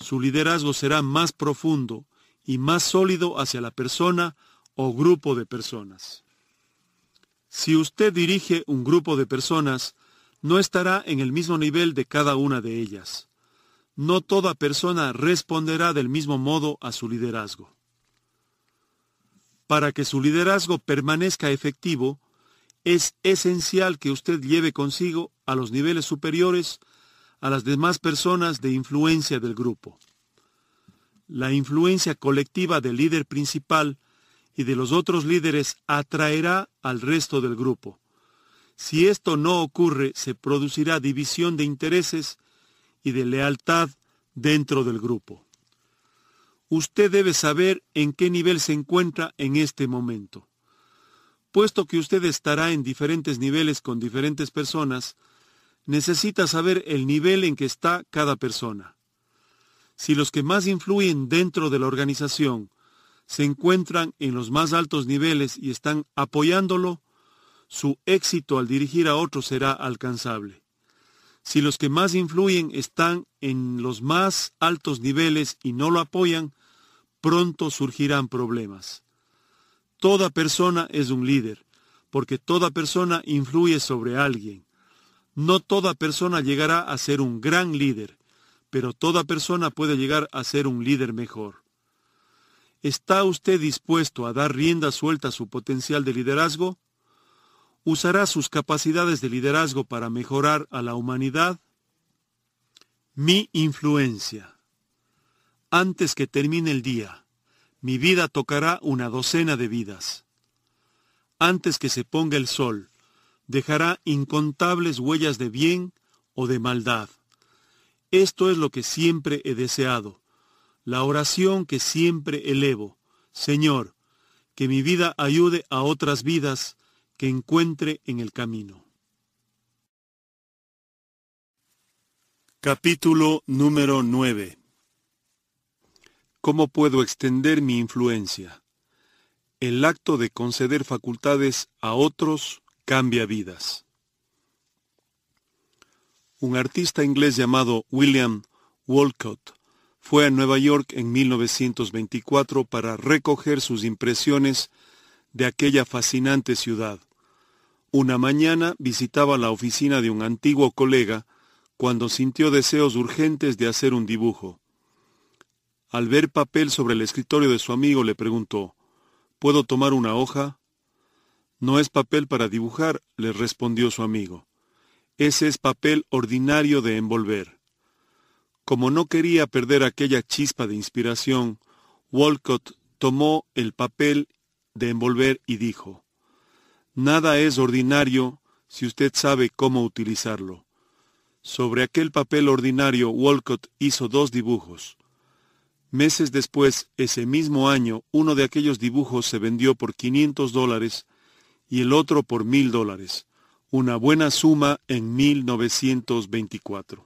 Speaker 1: su liderazgo será más profundo y más sólido hacia la persona o grupo de personas. Si usted dirige un grupo de personas, no estará en el mismo nivel de cada una de ellas. No toda persona responderá del mismo modo a su liderazgo. Para que su liderazgo permanezca efectivo, es esencial que usted lleve consigo a los niveles superiores a las demás personas de influencia del grupo. La influencia colectiva del líder principal y de los otros líderes atraerá al resto del grupo. Si esto no ocurre, se producirá división de intereses y de lealtad dentro del grupo. Usted debe saber en qué nivel se encuentra en este momento. Puesto que usted estará en diferentes niveles con diferentes personas, necesita saber el nivel en que está cada persona. Si los que más influyen dentro de la organización se encuentran en los más altos niveles y están apoyándolo, su éxito al dirigir a otros será alcanzable. Si los que más influyen están en los más altos niveles y no lo apoyan, pronto surgirán problemas. Toda persona es un líder, porque toda persona influye sobre alguien. No toda persona llegará a ser un gran líder, pero toda persona puede llegar a ser un líder mejor. ¿Está usted dispuesto a dar rienda suelta a su potencial de liderazgo? ¿Usará sus capacidades de liderazgo para mejorar a la humanidad? Mi influencia. Antes que termine el día, mi vida tocará una docena de vidas. Antes que se ponga el sol, dejará incontables huellas de bien o de maldad. Esto es lo que siempre he deseado, la oración que siempre elevo. Señor, que mi vida ayude a otras vidas que encuentre en el camino. Capítulo número 9 ¿Cómo puedo extender mi influencia? El acto de conceder facultades a otros cambia vidas. Un artista inglés llamado William Walcott fue a Nueva York en 1924 para recoger sus impresiones de aquella fascinante ciudad. Una mañana visitaba la oficina de un antiguo colega cuando sintió deseos urgentes de hacer un dibujo. Al ver papel sobre el escritorio de su amigo le preguntó, ¿Puedo tomar una hoja? No es papel para dibujar, le respondió su amigo. Ese es papel ordinario de envolver. Como no quería perder aquella chispa de inspiración, Walcott tomó el papel de envolver y dijo, Nada es ordinario si usted sabe cómo utilizarlo. Sobre aquel papel ordinario Walcott hizo dos dibujos. Meses después, ese mismo año, uno de aquellos dibujos se vendió por 500 dólares y el otro por mil dólares, una buena suma en 1924.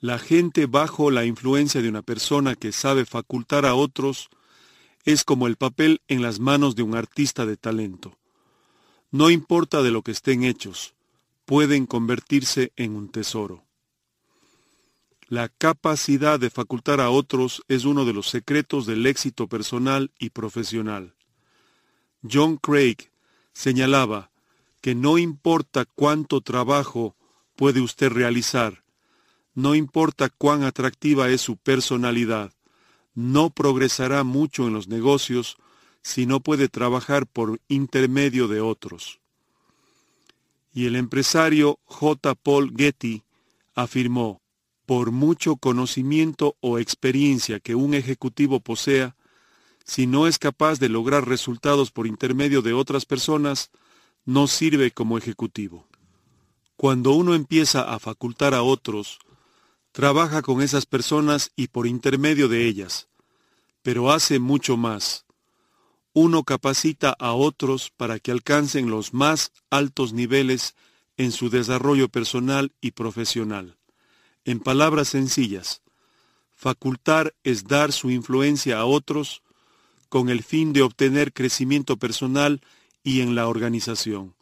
Speaker 1: La gente bajo la influencia de una persona que sabe facultar a otros es como el papel en las manos de un artista de talento. No importa de lo que estén hechos, pueden convertirse en un tesoro. La capacidad de facultar a otros es uno de los secretos del éxito personal y profesional. John Craig señalaba que no importa cuánto trabajo puede usted realizar, no importa cuán atractiva es su personalidad, no progresará mucho en los negocios si no puede trabajar por intermedio de otros. Y el empresario J. Paul Getty afirmó, por mucho conocimiento o experiencia que un ejecutivo posea, si no es capaz de lograr resultados por intermedio de otras personas, no sirve como ejecutivo. Cuando uno empieza a facultar a otros, trabaja con esas personas y por intermedio de ellas, pero hace mucho más. Uno capacita a otros para que alcancen los más altos niveles en su desarrollo personal y profesional. En palabras sencillas, facultar es dar su influencia a otros con el fin de obtener crecimiento personal y en la organización.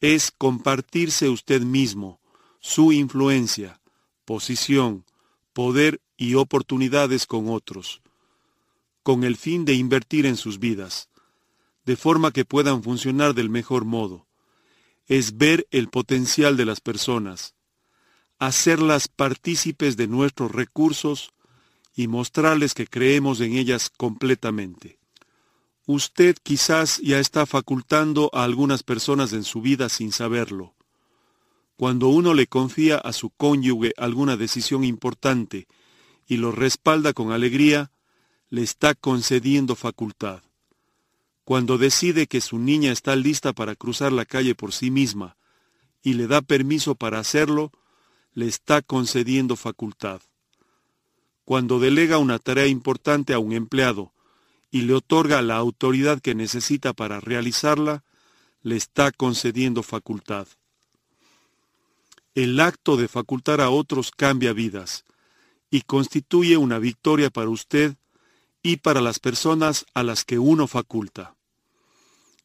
Speaker 1: Es compartirse usted mismo, su influencia, posición, poder y oportunidades con otros, con el fin de invertir en sus vidas, de forma que puedan funcionar del mejor modo. Es ver el potencial de las personas, hacerlas partícipes de nuestros recursos y mostrarles que creemos en ellas completamente. Usted quizás ya está facultando a algunas personas en su vida sin saberlo. Cuando uno le confía a su cónyuge alguna decisión importante y lo respalda con alegría, le está concediendo facultad. Cuando decide que su niña está lista para cruzar la calle por sí misma y le da permiso para hacerlo, le está concediendo facultad. Cuando delega una tarea importante a un empleado y le otorga la autoridad que necesita para realizarla, le está concediendo facultad. El acto de facultar a otros cambia vidas y constituye una victoria para usted y para las personas a las que uno faculta.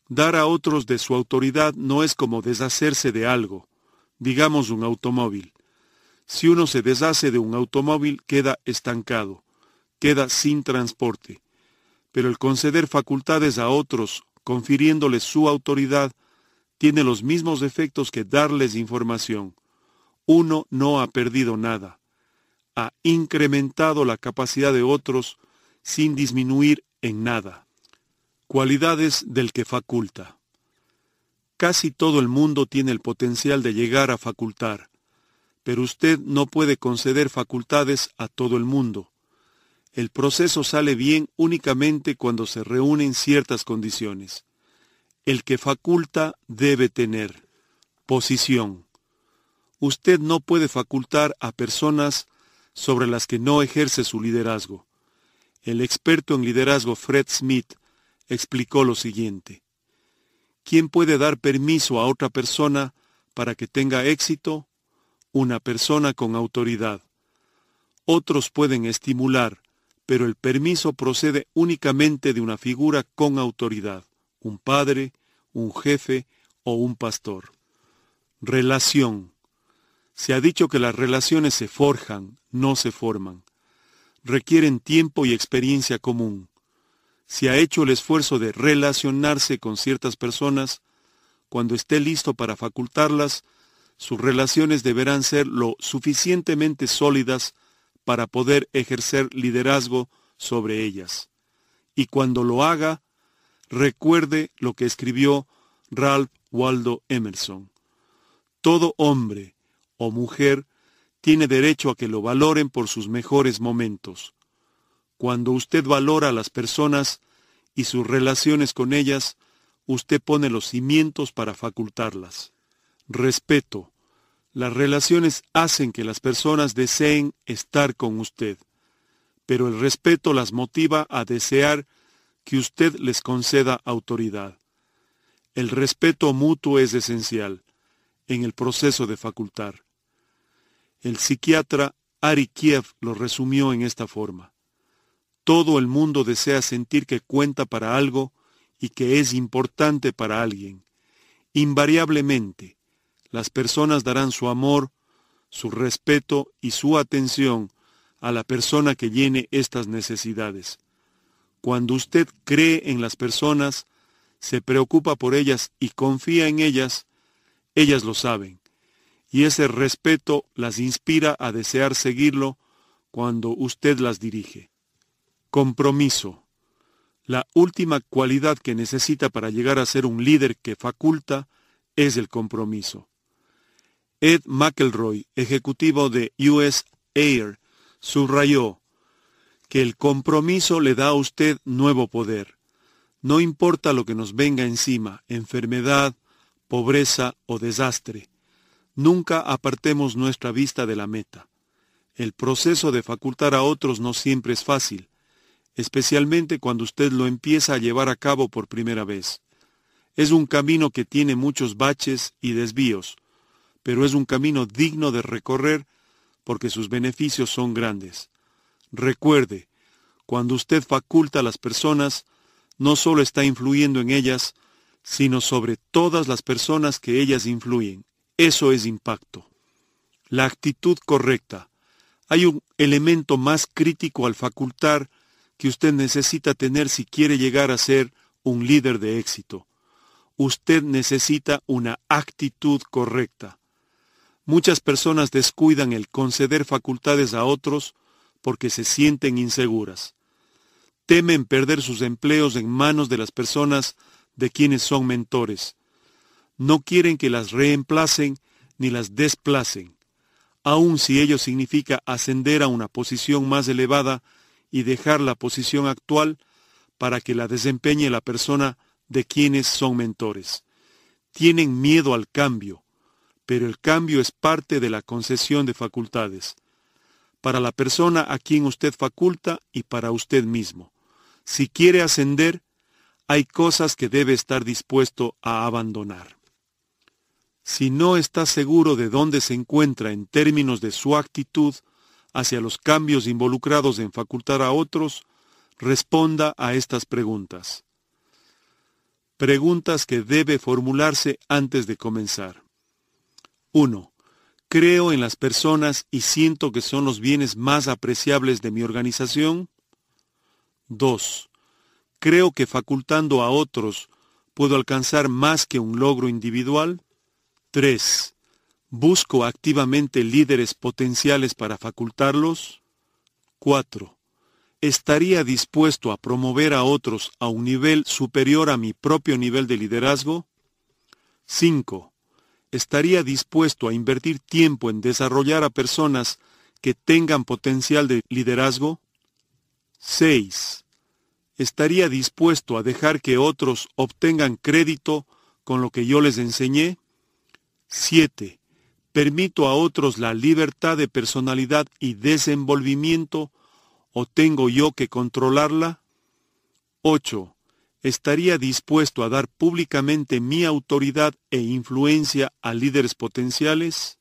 Speaker 1: Dar a otros de su autoridad no es como deshacerse de algo, digamos un automóvil. Si uno se deshace de un automóvil, queda estancado, queda sin transporte. Pero el conceder facultades a otros, confiriéndoles su autoridad, tiene los mismos efectos que darles información. Uno no ha perdido nada. Ha incrementado la capacidad de otros sin disminuir en nada. Cualidades del que faculta. Casi todo el mundo tiene el potencial de llegar a facultar pero usted no puede conceder facultades a todo el mundo. El proceso sale bien únicamente cuando se reúnen ciertas condiciones. El que faculta debe tener posición. Usted no puede facultar a personas sobre las que no ejerce su liderazgo. El experto en liderazgo Fred Smith explicó lo siguiente. ¿Quién puede dar permiso a otra persona para que tenga éxito? Una persona con autoridad. Otros pueden estimular, pero el permiso procede únicamente de una figura con autoridad, un padre, un jefe o un pastor. Relación. Se ha dicho que las relaciones se forjan, no se forman. Requieren tiempo y experiencia común. Se ha hecho el esfuerzo de relacionarse con ciertas personas, cuando esté listo para facultarlas, sus relaciones deberán ser lo suficientemente sólidas para poder ejercer liderazgo sobre ellas. Y cuando lo haga, recuerde lo que escribió Ralph Waldo Emerson. Todo hombre o mujer tiene derecho a que lo valoren por sus mejores momentos. Cuando usted valora a las personas y sus relaciones con ellas, usted pone los cimientos para facultarlas. Respeto. Las relaciones hacen que las personas deseen estar con usted, pero el respeto las motiva a desear que usted les conceda autoridad. El respeto mutuo es esencial en el proceso de facultar. El psiquiatra Ari Kiev lo resumió en esta forma. Todo el mundo desea sentir que cuenta para algo y que es importante para alguien. Invariablemente, las personas darán su amor, su respeto y su atención a la persona que llene estas necesidades. Cuando usted cree en las personas, se preocupa por ellas y confía en ellas, ellas lo saben y ese respeto las inspira a desear seguirlo cuando usted las dirige. Compromiso. La última cualidad que necesita para llegar a ser un líder que faculta es el compromiso. Ed McElroy, ejecutivo de US Air, subrayó que el compromiso le da a usted nuevo poder. No importa lo que nos venga encima, enfermedad, pobreza o desastre. Nunca apartemos nuestra vista de la meta. El proceso de facultar a otros no siempre es fácil, especialmente cuando usted lo empieza a llevar a cabo por primera vez. Es un camino que tiene muchos baches y desvíos, pero es un camino digno de recorrer porque sus beneficios son grandes. Recuerde, cuando usted faculta a las personas, no solo está influyendo en ellas, sino sobre todas las personas que ellas influyen. Eso es impacto. La actitud correcta. Hay un elemento más crítico al facultar que usted necesita tener si quiere llegar a ser un líder de éxito. Usted necesita una actitud correcta. Muchas personas descuidan el conceder facultades a otros porque se sienten inseguras. Temen perder sus empleos en manos de las personas de quienes son mentores no quieren que las reemplacen ni las desplacen, aun si ello significa ascender a una posición más elevada y dejar la posición actual para que la desempeñe la persona de quienes son mentores. Tienen miedo al cambio, pero el cambio es parte de la concesión de facultades, para la persona a quien usted faculta y para usted mismo. Si quiere ascender, hay cosas que debe estar dispuesto a abandonar. Si no está seguro de dónde se encuentra en términos de su actitud hacia los cambios involucrados en facultar a otros, responda a estas preguntas. Preguntas que debe formularse antes de comenzar. 1. ¿Creo en las personas y siento que son los bienes más apreciables de mi organización? 2. ¿Creo que facultando a otros puedo alcanzar más que un logro individual? 3. ¿Busco activamente líderes potenciales para facultarlos? 4. ¿Estaría dispuesto a promover a otros a un nivel superior a mi propio nivel de liderazgo? 5. ¿Estaría dispuesto a invertir tiempo en desarrollar a personas que tengan potencial de liderazgo? 6. ¿Estaría dispuesto a dejar que otros obtengan crédito con lo que yo les enseñé? 7. ¿Permito a otros la libertad de personalidad y desenvolvimiento o tengo yo que controlarla? 8. ¿Estaría dispuesto a dar públicamente mi autoridad e influencia a líderes potenciales?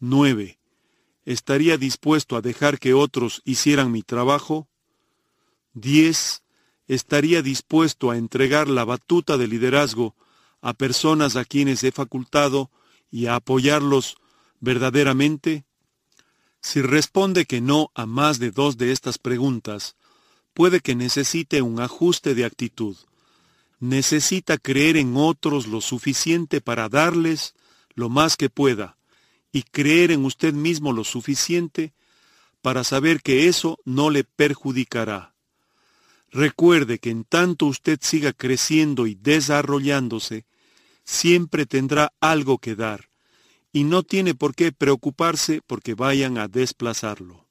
Speaker 1: 9. ¿Estaría dispuesto a dejar que otros hicieran mi trabajo? 10. ¿Estaría dispuesto a entregar la batuta de liderazgo a personas a quienes he facultado y a apoyarlos verdaderamente? Si responde que no a más de dos de estas preguntas, puede que necesite un ajuste de actitud. Necesita creer en otros lo suficiente para darles lo más que pueda y creer en usted mismo lo suficiente para saber que eso no le perjudicará. Recuerde que en tanto usted siga creciendo y desarrollándose, siempre tendrá algo que dar, y no tiene por qué preocuparse porque vayan a desplazarlo.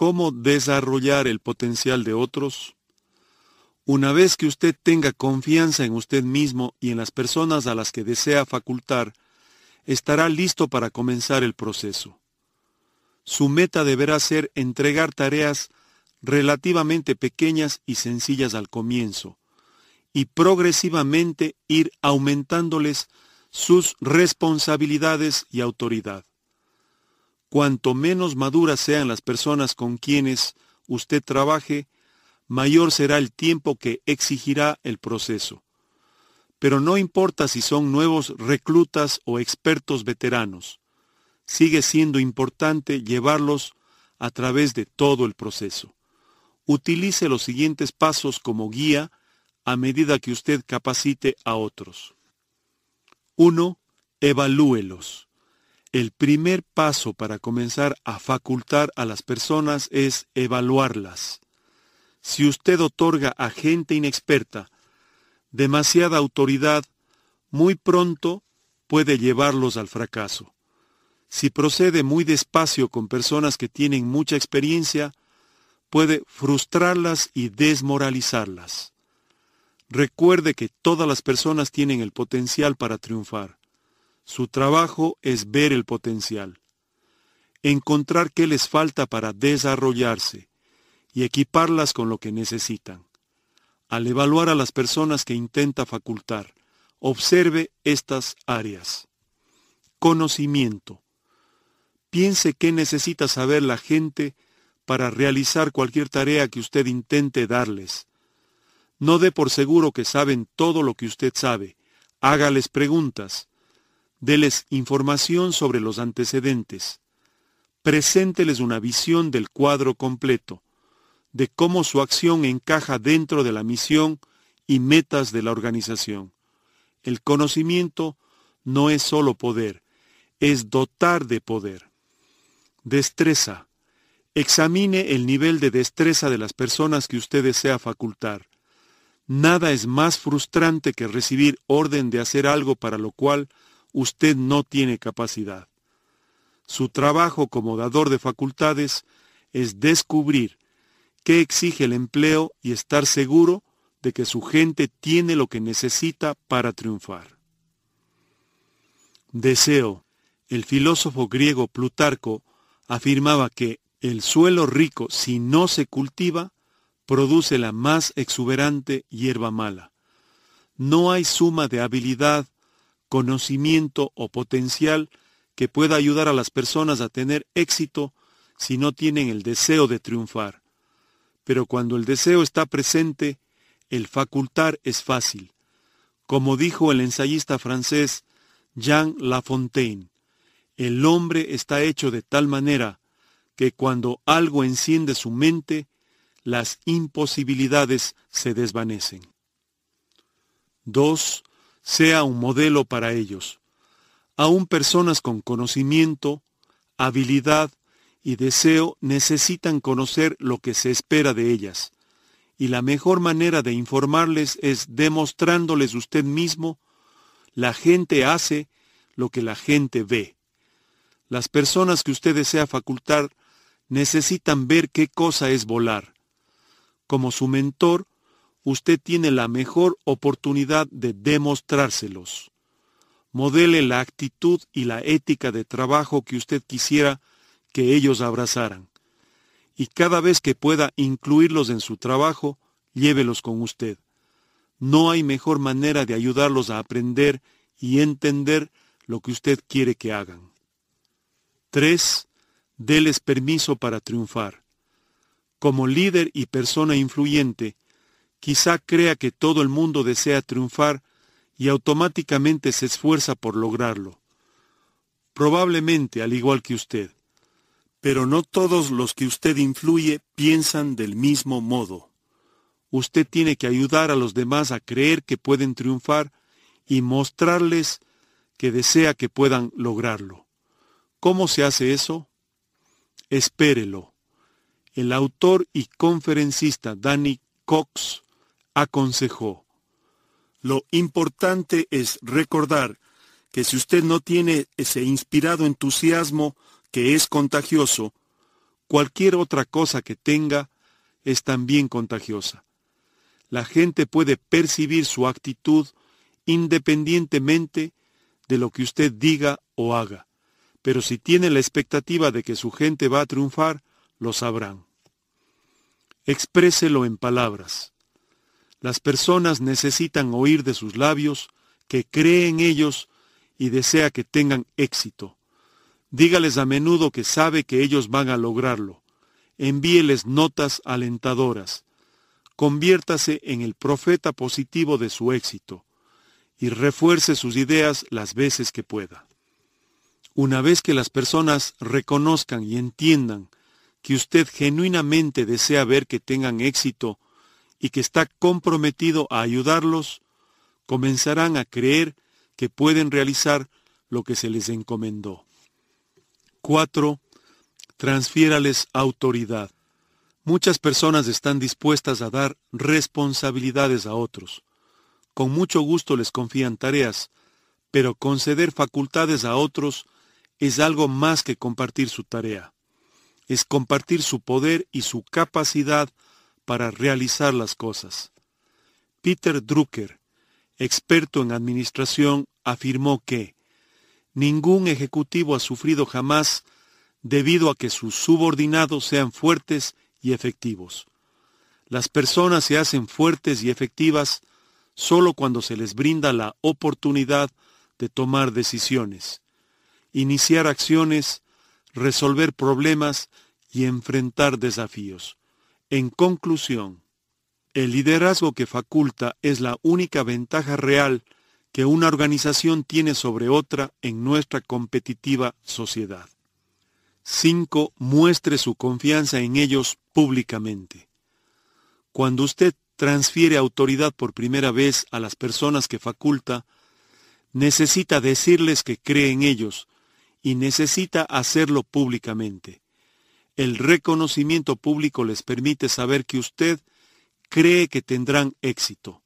Speaker 1: ¿Cómo desarrollar el potencial de otros? Una vez que usted tenga confianza en usted mismo y en las personas a las que desea facultar, estará listo para comenzar el proceso. Su meta deberá ser entregar tareas relativamente pequeñas y sencillas al comienzo, y progresivamente ir aumentándoles sus responsabilidades y autoridad. Cuanto menos maduras sean las personas con quienes usted trabaje, mayor será el tiempo que exigirá el proceso. Pero no importa si son nuevos reclutas o expertos veteranos, sigue siendo importante llevarlos a través de todo el proceso. Utilice los siguientes pasos como guía a medida que usted capacite a otros. 1. Evalúelos. El primer paso para comenzar a facultar a las personas es evaluarlas. Si usted otorga a gente inexperta demasiada autoridad, muy pronto puede llevarlos al fracaso. Si procede muy despacio con personas que tienen mucha experiencia, puede frustrarlas y desmoralizarlas. Recuerde que todas las personas tienen el potencial para triunfar. Su trabajo es ver el potencial, encontrar qué les falta para desarrollarse y equiparlas con lo que necesitan. Al evaluar a las personas que intenta facultar, observe estas áreas. Conocimiento. Piense qué necesita saber la gente para realizar cualquier tarea que usted intente darles. No dé por seguro que saben todo lo que usted sabe. Hágales preguntas. Deles información sobre los antecedentes. Presénteles una visión del cuadro completo de cómo su acción encaja dentro de la misión y metas de la organización. El conocimiento no es solo poder, es dotar de poder. Destreza. Examine el nivel de destreza de las personas que usted desea facultar. Nada es más frustrante que recibir orden de hacer algo para lo cual usted no tiene capacidad. Su trabajo como dador de facultades es descubrir qué exige el empleo y estar seguro de que su gente tiene lo que necesita para triunfar. Deseo. El filósofo griego Plutarco afirmaba que el suelo rico, si no se cultiva, produce la más exuberante hierba mala. No hay suma de habilidad, conocimiento o potencial que pueda ayudar a las personas a tener éxito si no tienen el deseo de triunfar pero cuando el deseo está presente, el facultar es fácil. Como dijo el ensayista francés Jean Lafontaine, el hombre está hecho de tal manera que cuando algo enciende su mente, las imposibilidades se desvanecen. 2. Sea un modelo para ellos. Aún personas con conocimiento, habilidad y deseo necesitan conocer lo que se espera de ellas, y la mejor manera de informarles es demostrándoles usted mismo, la gente hace lo que la gente ve. Las personas que usted desea facultar necesitan ver qué cosa es volar. Como su mentor, usted tiene la mejor oportunidad de demostrárselos. Modele la actitud y la ética de trabajo que usted quisiera que ellos abrazaran. Y cada vez que pueda incluirlos en su trabajo, llévelos con usted. No hay mejor manera de ayudarlos a aprender y entender lo que usted quiere que hagan. 3. Deles permiso para triunfar. Como líder y persona influyente, quizá crea que todo el mundo desea triunfar y automáticamente se esfuerza por lograrlo. Probablemente al igual que usted. Pero no todos los que usted influye piensan del mismo modo. Usted tiene que ayudar a los demás a creer que pueden triunfar y mostrarles que desea que puedan lograrlo. ¿Cómo se hace eso? Espérelo. El autor y conferencista Danny Cox aconsejó, lo importante es recordar que si usted no tiene ese inspirado entusiasmo que es contagioso, cualquier otra cosa que tenga es también contagiosa. La gente puede percibir su actitud independientemente de lo que usted diga o haga, pero si tiene la expectativa de que su gente va a triunfar, lo sabrán. Expréselo en palabras. Las personas necesitan oír de sus labios que cree en ellos y desea que tengan éxito. Dígales a menudo que sabe que ellos van a lograrlo. Envíeles notas alentadoras. Conviértase en el profeta positivo de su éxito y refuerce sus ideas las veces que pueda. Una vez que las personas reconozcan y entiendan que usted genuinamente desea ver que tengan éxito y que está comprometido a ayudarlos, comenzarán a creer que pueden realizar lo que se les encomendó. 4. Transfiérales autoridad. Muchas personas están dispuestas a dar responsabilidades a otros. Con mucho gusto les confían tareas, pero conceder facultades a otros es algo más que compartir su tarea. Es compartir su poder y su capacidad para realizar las cosas. Peter Drucker, experto en administración, afirmó que ningún ejecutivo ha sufrido jamás debido a que sus subordinados sean fuertes y efectivos. Las personas se hacen fuertes y efectivas solo cuando se les brinda la oportunidad de tomar decisiones, iniciar acciones, resolver problemas y enfrentar desafíos. En conclusión, el liderazgo que faculta es la única ventaja real que una organización tiene sobre otra en nuestra competitiva sociedad. 5. Muestre su confianza en ellos públicamente. Cuando usted transfiere autoridad por primera vez a las personas que faculta, necesita decirles que cree en ellos y necesita hacerlo públicamente. El reconocimiento público les permite saber que usted cree que tendrán éxito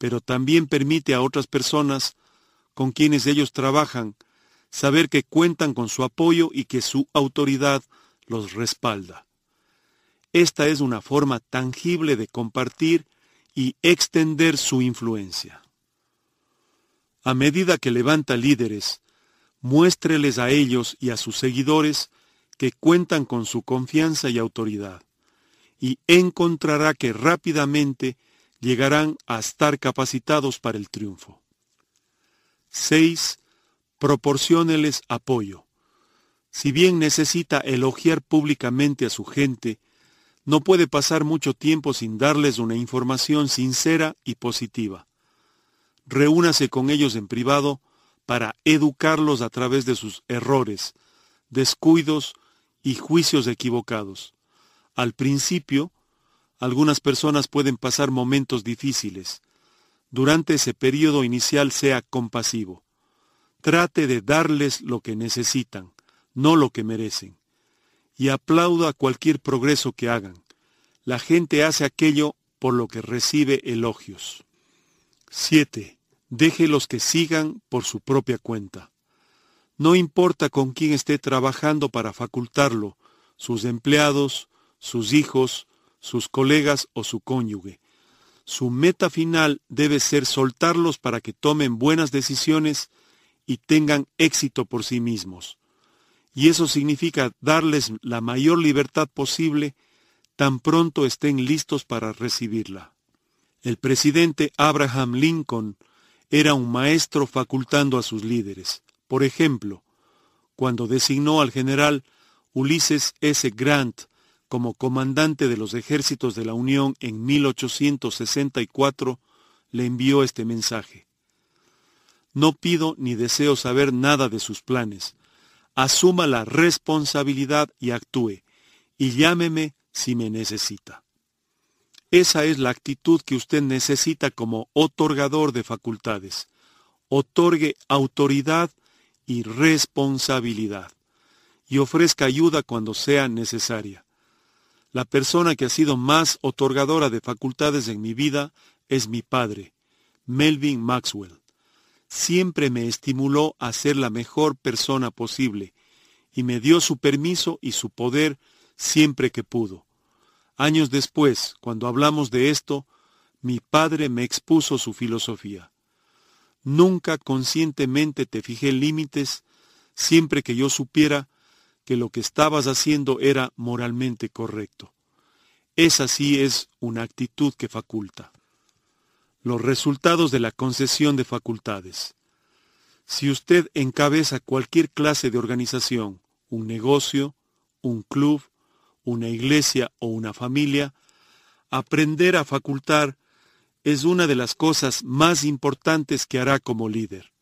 Speaker 1: pero también permite a otras personas con quienes ellos trabajan saber que cuentan con su apoyo y que su autoridad los respalda. Esta es una forma tangible de compartir y extender su influencia. A medida que levanta líderes, muéstreles a ellos y a sus seguidores que cuentan con su confianza y autoridad, y encontrará que rápidamente llegarán a estar capacitados para el triunfo. 6. Proporcióneles apoyo. Si bien necesita elogiar públicamente a su gente, no puede pasar mucho tiempo sin darles una información sincera y positiva. Reúnase con ellos en privado para educarlos a través de sus errores, descuidos y juicios equivocados. Al principio, algunas personas pueden pasar momentos difíciles. Durante ese periodo inicial sea compasivo. Trate de darles lo que necesitan, no lo que merecen. Y aplauda cualquier progreso que hagan. La gente hace aquello por lo que recibe elogios. 7. Déjelos que sigan por su propia cuenta. No importa con quién esté trabajando para facultarlo, sus empleados, sus hijos, sus colegas o su cónyuge. Su meta final debe ser soltarlos para que tomen buenas decisiones y tengan éxito por sí mismos. Y eso significa darles la mayor libertad posible tan pronto estén listos para recibirla. El presidente Abraham Lincoln era un maestro facultando a sus líderes. Por ejemplo, cuando designó al general Ulysses S. Grant como comandante de los ejércitos de la Unión en 1864, le envió este mensaje. No pido ni deseo saber nada de sus planes. Asuma la responsabilidad y actúe, y llámeme si me necesita. Esa es la actitud que usted necesita como otorgador de facultades. Otorgue autoridad y responsabilidad, y ofrezca ayuda cuando sea necesaria. La persona que ha sido más otorgadora de facultades en mi vida es mi padre, Melvin Maxwell. Siempre me estimuló a ser la mejor persona posible y me dio su permiso y su poder siempre que pudo. Años después, cuando hablamos de esto, mi padre me expuso su filosofía. Nunca conscientemente te fijé límites, siempre que yo supiera que lo que estabas haciendo era moralmente correcto. Esa sí es una actitud que faculta. Los resultados de la concesión de facultades. Si usted encabeza cualquier clase de organización, un negocio, un club, una iglesia o una familia, aprender a facultar es una de las cosas más importantes que hará como líder.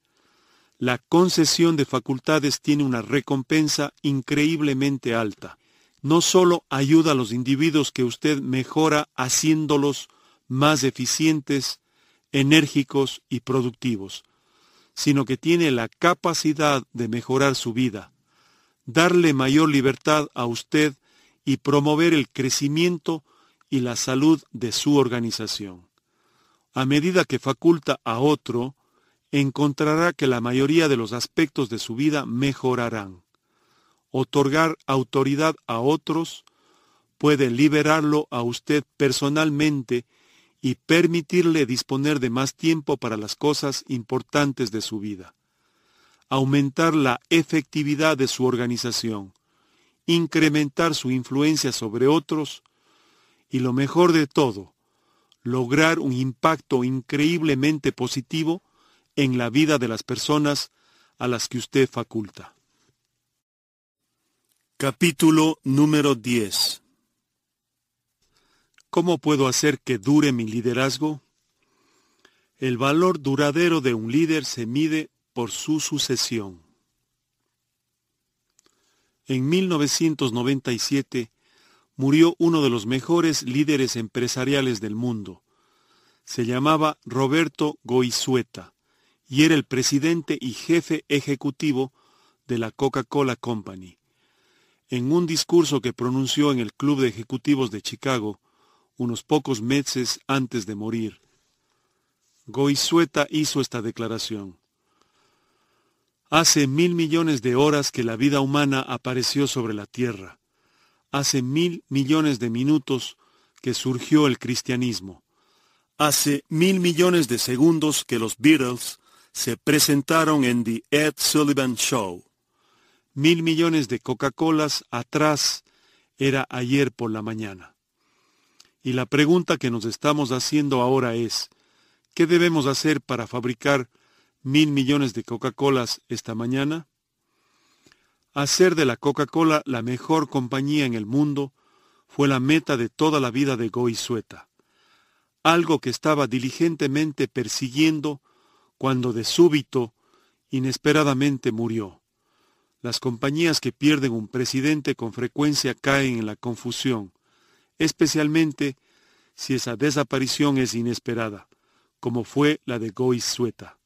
Speaker 1: La concesión de facultades tiene una recompensa increíblemente alta. No solo ayuda a los individuos que usted mejora haciéndolos más eficientes, enérgicos y productivos, sino que tiene la capacidad de mejorar su vida, darle mayor libertad a usted y promover el crecimiento y la salud de su organización a medida que faculta a otro, encontrará que la mayoría de los aspectos de su vida mejorarán. Otorgar autoridad a otros puede liberarlo a usted personalmente y permitirle disponer de más tiempo para las cosas importantes de su vida. Aumentar la efectividad de su organización, incrementar su influencia sobre otros y lo mejor de todo, lograr un impacto increíblemente positivo en la vida de las personas a las que usted faculta. Capítulo número 10 ¿Cómo puedo hacer que dure mi liderazgo? El valor duradero de un líder se mide por su sucesión. En 1997, murió uno de los mejores líderes empresariales del mundo. Se llamaba Roberto Goizueta y era el presidente y jefe ejecutivo de la Coca-Cola Company. En un discurso que pronunció en el Club de Ejecutivos de Chicago, unos pocos meses antes de morir, Goizueta hizo esta declaración. Hace mil millones de horas que la vida humana apareció sobre la tierra hace mil millones de minutos que surgió el cristianismo. Hace mil millones de segundos que los Beatles se presentaron en The Ed Sullivan Show. Mil millones de Coca-Colas atrás era ayer por la mañana. Y la pregunta que nos estamos haciendo ahora es, ¿qué debemos hacer para fabricar mil millones de Coca-Colas esta mañana? Hacer de la Coca-Cola la mejor compañía en el mundo fue la meta de toda la vida de Goizueta, algo que estaba diligentemente persiguiendo cuando de súbito, inesperadamente murió. Las compañías que pierden un presidente con frecuencia caen en la confusión, especialmente si esa desaparición es inesperada, como fue la de Goizueta.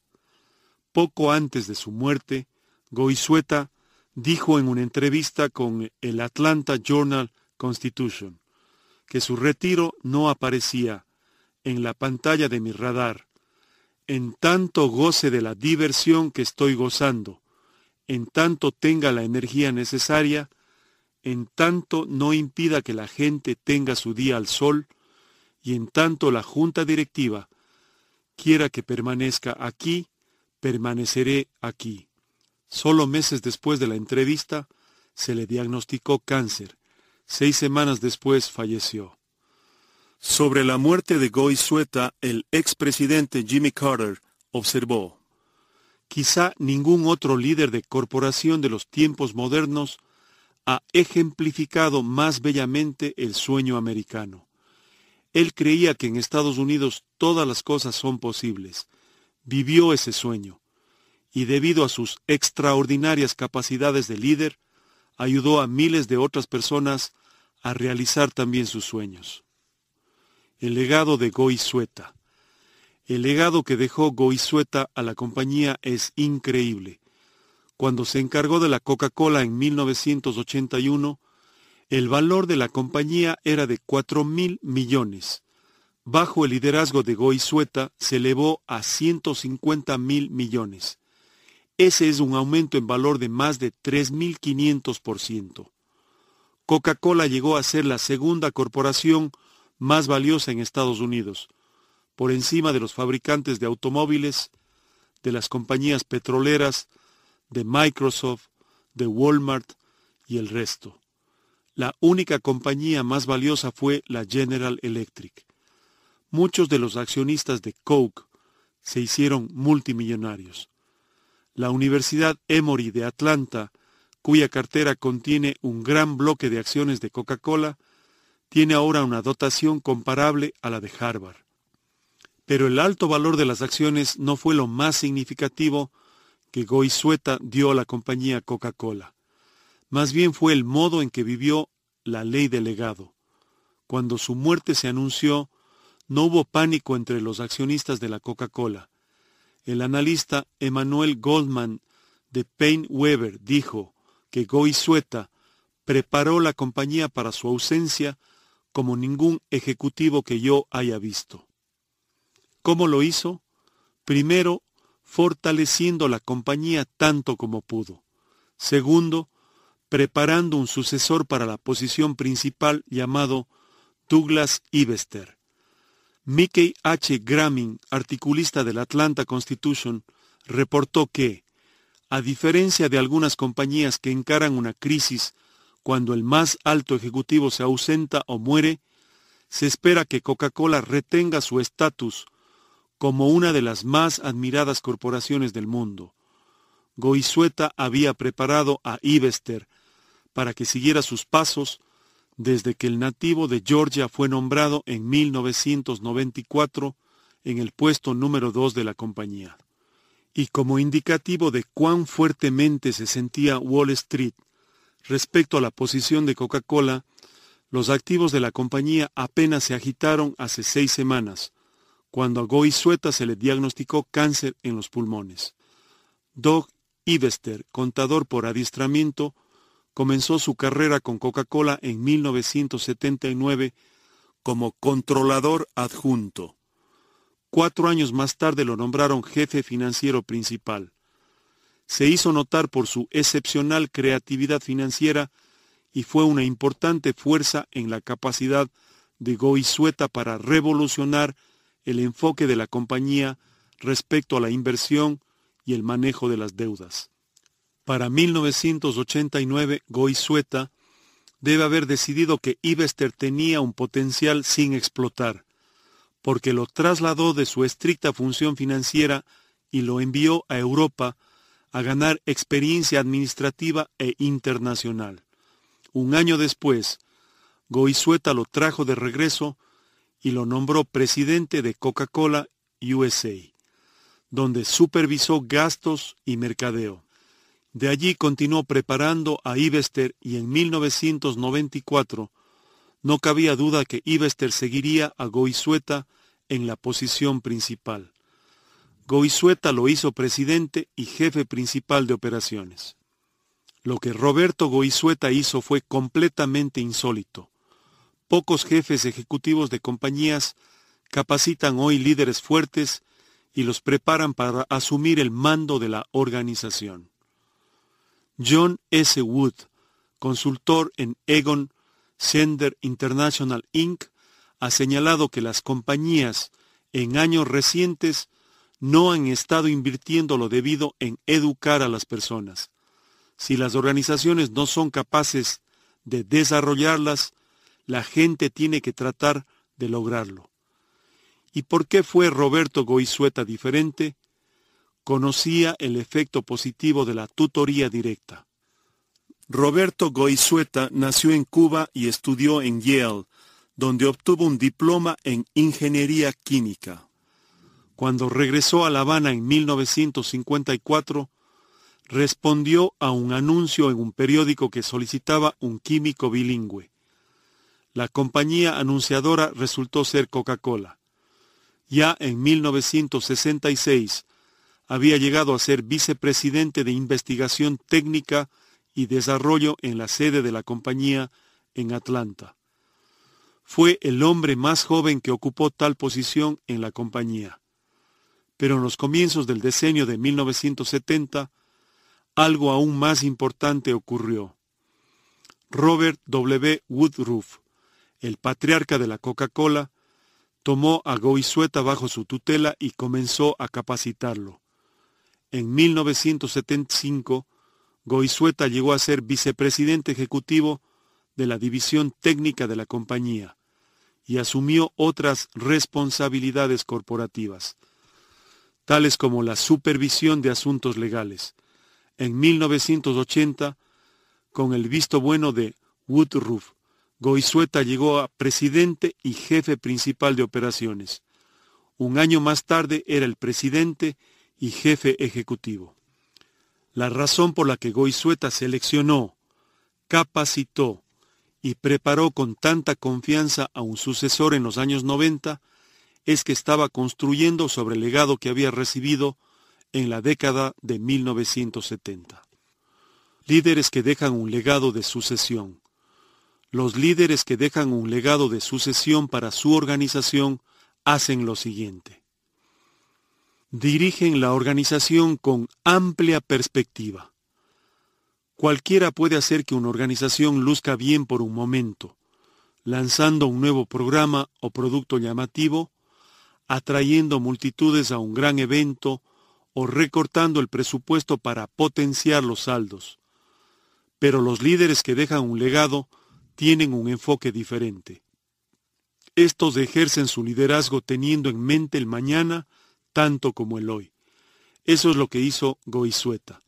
Speaker 1: Poco antes de su muerte, Goizueta dijo en una entrevista con el Atlanta Journal Constitution que su retiro no aparecía en la pantalla de mi radar. En tanto goce de la diversión que estoy gozando, en tanto tenga la energía necesaria, en tanto no impida que la gente tenga su día al sol, y en tanto la junta directiva quiera que permanezca aquí, permaneceré aquí. Solo meses después de la entrevista, se le diagnosticó cáncer. Seis semanas después falleció. Sobre la muerte de Sueta, el expresidente Jimmy Carter observó, Quizá ningún otro líder de corporación de los tiempos modernos ha ejemplificado más bellamente el sueño americano. Él creía que en Estados Unidos todas las cosas son posibles. Vivió ese sueño y debido a sus extraordinarias capacidades de líder, ayudó a miles de otras personas a realizar también sus sueños. El legado de Goizueta. El legado que dejó Goizueta a la compañía es increíble. Cuando se encargó de la Coca-Cola en 1981, El valor de la compañía era de cuatro mil millones. Bajo el liderazgo de Goizueta se elevó a 150 mil millones. Ese es un aumento en valor de más de 3.500%. Coca-Cola llegó a ser la segunda corporación más valiosa en Estados Unidos, por encima de los fabricantes de automóviles, de las compañías petroleras, de Microsoft, de Walmart y el resto. La única compañía más valiosa fue la General Electric. Muchos de los accionistas de Coke se hicieron multimillonarios. La Universidad Emory de Atlanta, cuya cartera contiene un gran bloque de acciones de Coca-Cola, tiene ahora una dotación comparable a la de Harvard. Pero el alto valor de las acciones no fue lo más significativo que Goizueta dio a la compañía Coca-Cola. Más bien fue el modo en que vivió la ley del legado. Cuando su muerte se anunció, no hubo pánico entre los accionistas de la Coca-Cola. El analista Emanuel Goldman de Payne Weber dijo que Goizueta preparó la compañía para su ausencia como ningún ejecutivo que yo haya visto. ¿Cómo lo hizo? Primero, fortaleciendo la compañía tanto como pudo. Segundo, preparando un sucesor para la posición principal llamado Douglas Ivester. Mickey H. Gramin, articulista del Atlanta Constitution, reportó que, a diferencia de algunas compañías que encaran una crisis cuando el más alto ejecutivo se ausenta o muere, se espera que Coca-Cola retenga su estatus como una de las más admiradas corporaciones del mundo. Goizueta había preparado a Ivester para que siguiera sus pasos desde que el nativo de Georgia fue nombrado en 1994 en el puesto número 2 de la compañía. Y como indicativo de cuán fuertemente se sentía Wall Street respecto a la posición de Coca-Cola, los activos de la compañía apenas se agitaron hace seis semanas, cuando a Goizueta se le diagnosticó cáncer en los pulmones. Doug Ivester, contador por adiestramiento, comenzó su carrera con Coca-Cola en 1979 como controlador adjunto. Cuatro años más tarde lo nombraron jefe financiero principal. Se hizo notar por su excepcional creatividad financiera y fue una importante fuerza en la capacidad de Goizueta para revolucionar el enfoque de la compañía respecto a la inversión y el manejo de las deudas. Para 1989, Goizueta debe haber decidido que Ivester tenía un potencial sin explotar, porque lo trasladó de su estricta función financiera y lo envió a Europa a ganar experiencia administrativa e internacional. Un año después, Goizueta lo trajo de regreso y lo nombró presidente de Coca-Cola USA, donde supervisó gastos y mercadeo. De allí continuó preparando a Ivester y en 1994 no cabía duda que Ivester seguiría a Goizueta en la posición principal. Goizueta lo hizo presidente y jefe principal de operaciones. Lo que Roberto Goizueta hizo fue completamente insólito. Pocos jefes ejecutivos de compañías capacitan hoy líderes fuertes y los preparan para asumir el mando de la organización. John S. Wood, consultor en Egon Sender International Inc., ha señalado que las compañías en años recientes no han estado invirtiendo lo debido en educar a las personas. Si las organizaciones no son capaces de desarrollarlas, la gente tiene que tratar de lograrlo. ¿Y por qué fue Roberto Goizueta diferente? Conocía el efecto positivo de la tutoría directa. Roberto Goizueta nació en Cuba y estudió en Yale, donde obtuvo un diploma en ingeniería química. Cuando regresó a La Habana en 1954, respondió a un anuncio en un periódico que solicitaba un químico bilingüe. La compañía anunciadora resultó ser Coca-Cola. Ya en 1966 había llegado a ser vicepresidente de investigación técnica y desarrollo en la sede de la compañía en Atlanta. Fue el hombre más joven que ocupó tal posición en la compañía. Pero en los comienzos del decenio de 1970, algo aún más importante ocurrió. Robert W. Woodruff, el patriarca de la Coca-Cola, tomó a Goizueta bajo su tutela y comenzó a capacitarlo. En 1975, Goizueta llegó a ser vicepresidente ejecutivo de la división técnica de la compañía y asumió otras responsabilidades corporativas, tales como la supervisión de asuntos legales. En 1980, con el visto bueno de Woodruff, Goizueta llegó a presidente y jefe principal de operaciones. Un año más tarde era el presidente jefe ejecutivo. La razón por la que Goizueta seleccionó, capacitó y preparó con tanta confianza a un sucesor en los años 90 es que estaba construyendo sobre el legado que había recibido en la década de 1970. Líderes que dejan un legado de sucesión. Los líderes que dejan un legado de sucesión para su organización hacen lo siguiente. Dirigen la organización con amplia perspectiva. Cualquiera puede hacer que una organización luzca bien por un momento, lanzando un nuevo programa o producto llamativo, atrayendo multitudes a un gran evento o recortando el presupuesto para potenciar los saldos. Pero los líderes que dejan un legado tienen un enfoque diferente. Estos ejercen su liderazgo teniendo en mente el mañana tanto como el hoy. Eso es lo que hizo Goizueta.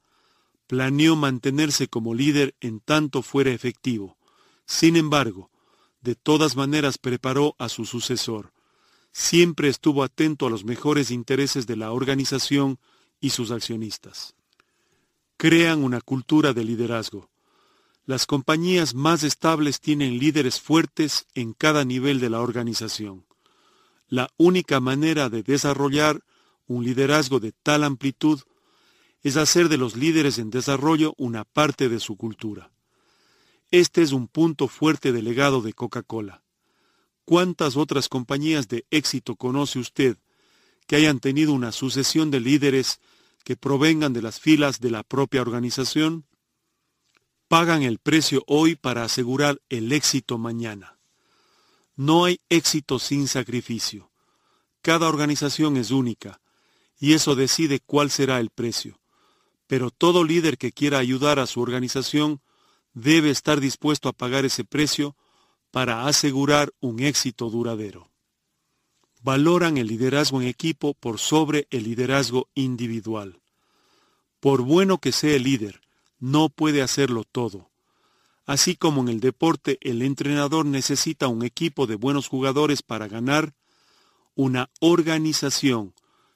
Speaker 1: Planeó mantenerse como líder en tanto fuera efectivo. Sin embargo, de todas maneras preparó a su sucesor. Siempre estuvo atento a los mejores intereses de la organización y sus accionistas. Crean una cultura de liderazgo. Las compañías más estables tienen líderes fuertes en cada nivel de la organización. La única manera de desarrollar un liderazgo de tal amplitud es hacer de los líderes en desarrollo una parte de su cultura. Este es un punto fuerte del legado de Coca-Cola. ¿Cuántas otras compañías de éxito conoce usted que hayan tenido una sucesión de líderes que provengan de las filas de la propia organización? pagan el precio hoy para asegurar el éxito mañana. No hay éxito sin sacrificio. Cada organización es única y eso decide cuál será el precio. Pero todo líder que quiera ayudar a su organización debe estar dispuesto a pagar ese precio para asegurar un éxito duradero. Valoran el liderazgo en equipo por sobre el liderazgo individual. Por bueno que sea el líder, no puede hacerlo todo. Así como en el deporte el entrenador necesita un equipo de buenos jugadores para ganar, una organización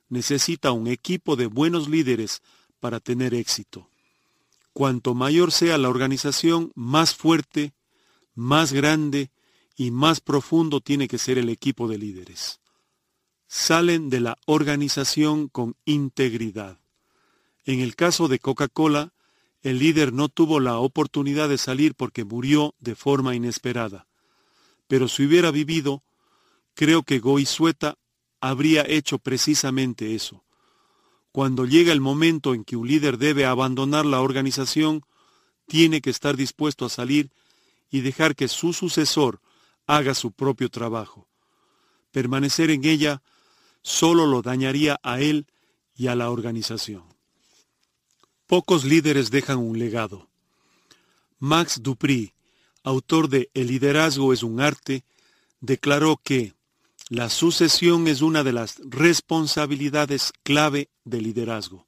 Speaker 1: necesita un equipo de buenos líderes para tener éxito. Cuanto mayor sea la organización, más fuerte, más grande y más profundo tiene que ser el equipo de líderes. Salen de la organización con integridad. En el caso de Coca-Cola, el líder no tuvo la oportunidad de salir porque murió de forma inesperada. Pero si hubiera vivido, creo que Goizueta habría hecho precisamente eso. Cuando llega el momento en que un líder debe abandonar la organización, tiene que estar dispuesto a salir y dejar que su sucesor haga su propio trabajo. Permanecer en ella solo lo dañaría a él y a la organización. Pocos líderes dejan un legado. Max Dupri, autor de El liderazgo es un arte, declaró que la sucesión es una de las responsabilidades clave del liderazgo.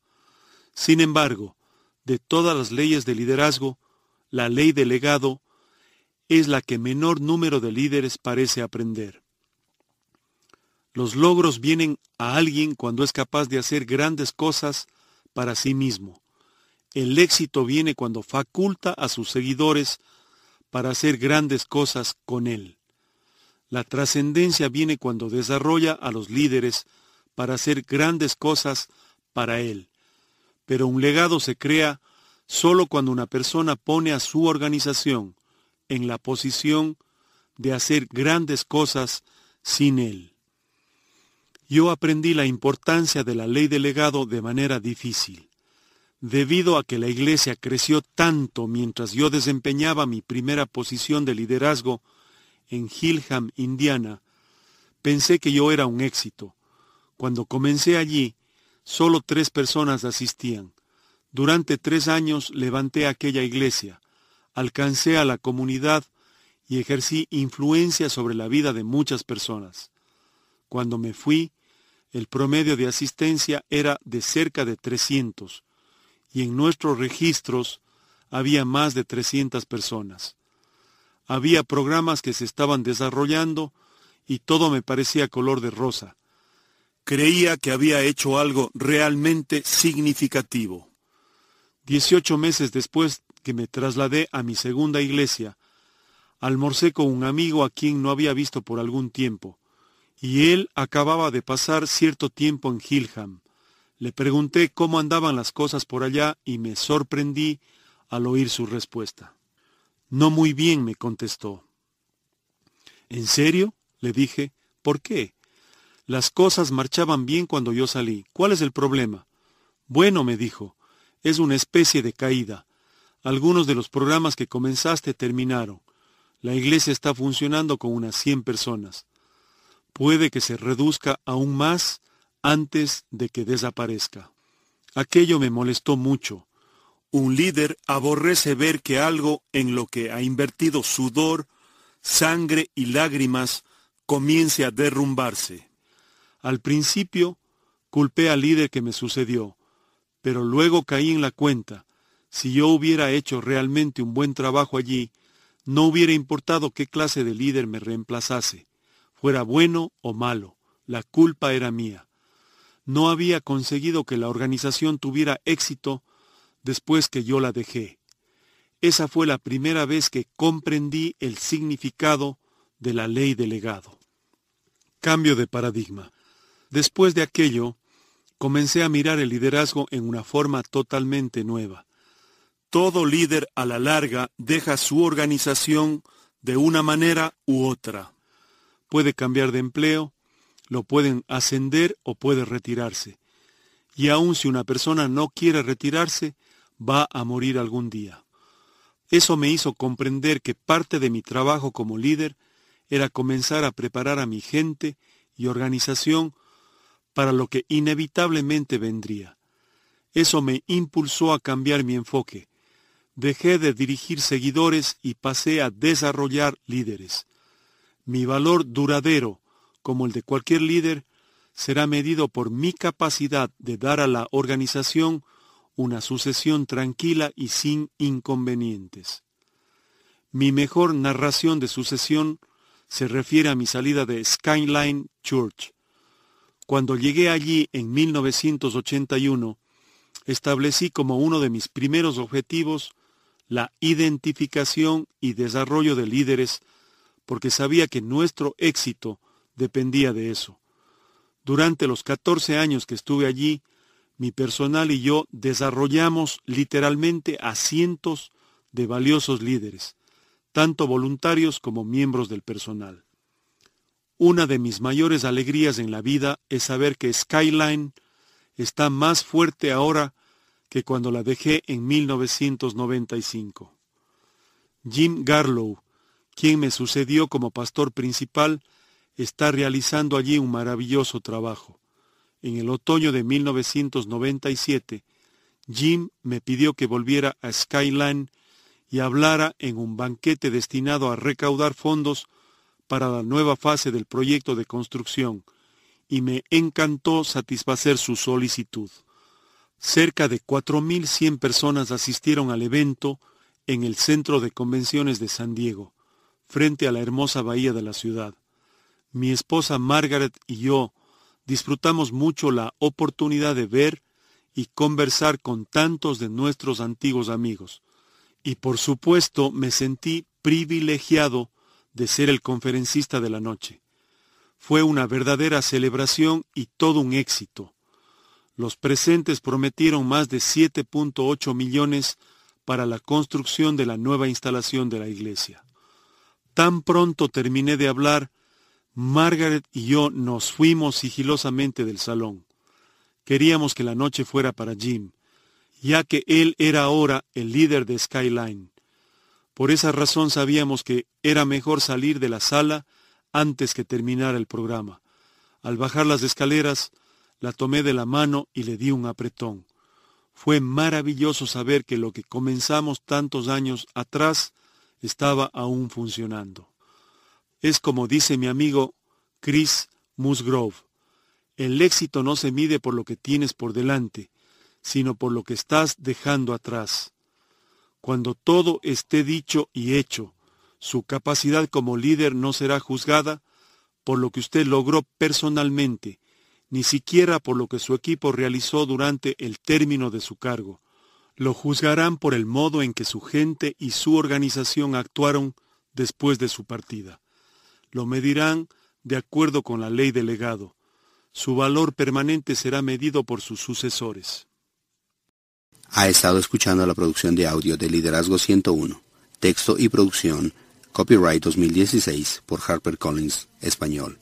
Speaker 1: Sin embargo, de todas las leyes de liderazgo, la ley del legado es la que menor número de líderes parece aprender. Los logros vienen a alguien cuando es capaz de hacer grandes cosas para sí mismo. El éxito viene cuando faculta a sus seguidores para hacer grandes cosas con él. La trascendencia viene cuando desarrolla a los líderes para hacer grandes cosas para él. Pero un legado se crea solo cuando una persona pone a su organización, en la posición de hacer grandes cosas sin él. Yo aprendí la importancia de la ley del legado de manera difícil. Debido a que la iglesia creció tanto mientras yo desempeñaba mi primera posición de liderazgo en Hillham, Indiana, pensé que yo era un éxito. Cuando comencé allí, solo tres personas asistían. Durante tres años levanté aquella iglesia, alcancé a la comunidad y ejercí influencia sobre la vida de muchas personas. Cuando me fui, el promedio de asistencia era de cerca de 300 y en nuestros registros había más de 300 personas. Había programas que se estaban desarrollando y todo me parecía color de rosa. Creía que había hecho algo realmente significativo. Dieciocho meses después que me trasladé a mi segunda iglesia, almorcé con un amigo a quien no había visto por algún tiempo, y él acababa de pasar cierto tiempo en Hillham. Le pregunté cómo andaban las cosas por allá y me sorprendí al oír su respuesta. No muy bien, me contestó. ¿En serio? le dije. ¿Por qué? Las cosas marchaban bien cuando yo salí. ¿Cuál es el problema? Bueno, me dijo, es una especie de caída. Algunos de los programas que comenzaste terminaron. La iglesia está funcionando con unas 100 personas. Puede que se reduzca aún más antes de que desaparezca. Aquello me molestó mucho. Un líder aborrece ver que algo en lo que ha invertido sudor, sangre y lágrimas comience a derrumbarse. Al principio culpé al líder que me sucedió, pero luego caí en la cuenta. Si yo hubiera hecho realmente un buen trabajo allí, no hubiera importado qué clase de líder me reemplazase, fuera bueno o malo, la culpa era mía no había conseguido que la organización tuviera éxito después que yo la dejé. Esa fue la primera vez que comprendí el significado de la ley de legado. Cambio de paradigma. Después de aquello, comencé a mirar el liderazgo en una forma totalmente nueva. Todo líder a la larga deja su organización de una manera u otra. Puede cambiar de empleo, lo pueden ascender o puede retirarse. Y aun si una persona no quiere retirarse, va a morir algún día. Eso me hizo comprender que parte de mi trabajo como líder era comenzar a preparar a mi gente y organización para lo que inevitablemente vendría. Eso me impulsó a cambiar mi enfoque. Dejé de dirigir seguidores y pasé a desarrollar líderes. Mi valor duradero como el de cualquier líder, será medido por mi capacidad de dar a la organización una sucesión tranquila y sin inconvenientes. Mi mejor narración de sucesión se refiere a mi salida de Skyline Church. Cuando llegué allí en 1981, establecí como uno de mis primeros objetivos la identificación y desarrollo de líderes, porque sabía que nuestro éxito dependía de eso. Durante los 14 años que estuve allí, mi personal y yo desarrollamos literalmente a cientos de valiosos líderes, tanto voluntarios como miembros del personal. Una de mis mayores alegrías en la vida es saber que Skyline está más fuerte ahora que cuando la dejé en 1995. Jim Garlow, quien me sucedió como pastor principal, está realizando allí un maravilloso trabajo. En el otoño de 1997, Jim me pidió que volviera a Skyline y hablara en un banquete destinado a recaudar fondos para la nueva fase del proyecto de construcción, y me encantó satisfacer su solicitud. Cerca de 4.100 personas asistieron al evento en el Centro de Convenciones de San Diego, frente a la hermosa bahía de la ciudad. Mi esposa Margaret y yo disfrutamos mucho la oportunidad de ver y conversar con tantos de nuestros antiguos amigos. Y por supuesto me sentí privilegiado de ser el conferencista de la noche. Fue una verdadera celebración y todo un éxito. Los presentes prometieron más de 7.8 millones para la construcción de la nueva instalación de la iglesia. Tan pronto terminé de hablar, Margaret y yo nos fuimos sigilosamente del salón. Queríamos que la noche fuera para Jim, ya que él era ahora el líder de Skyline. Por esa razón sabíamos que era mejor salir de la sala antes que terminar el programa. Al bajar las escaleras, la tomé de la mano y le di un apretón. Fue maravilloso saber que lo que comenzamos tantos años atrás estaba aún funcionando. Es como dice mi amigo Chris Musgrove, el éxito no se mide por lo que tienes por delante, sino por lo que estás dejando atrás. Cuando todo esté dicho y hecho, su capacidad como líder no será juzgada por lo que usted logró personalmente, ni siquiera por lo que su equipo realizó durante el término de su cargo. Lo juzgarán por el modo en que su gente y su organización actuaron después de su partida. Lo medirán de acuerdo con la ley del legado. Su valor permanente será medido por sus sucesores.
Speaker 2: Ha estado escuchando la producción de audio de Liderazgo 101. Texto y producción Copyright 2016 por HarperCollins Español.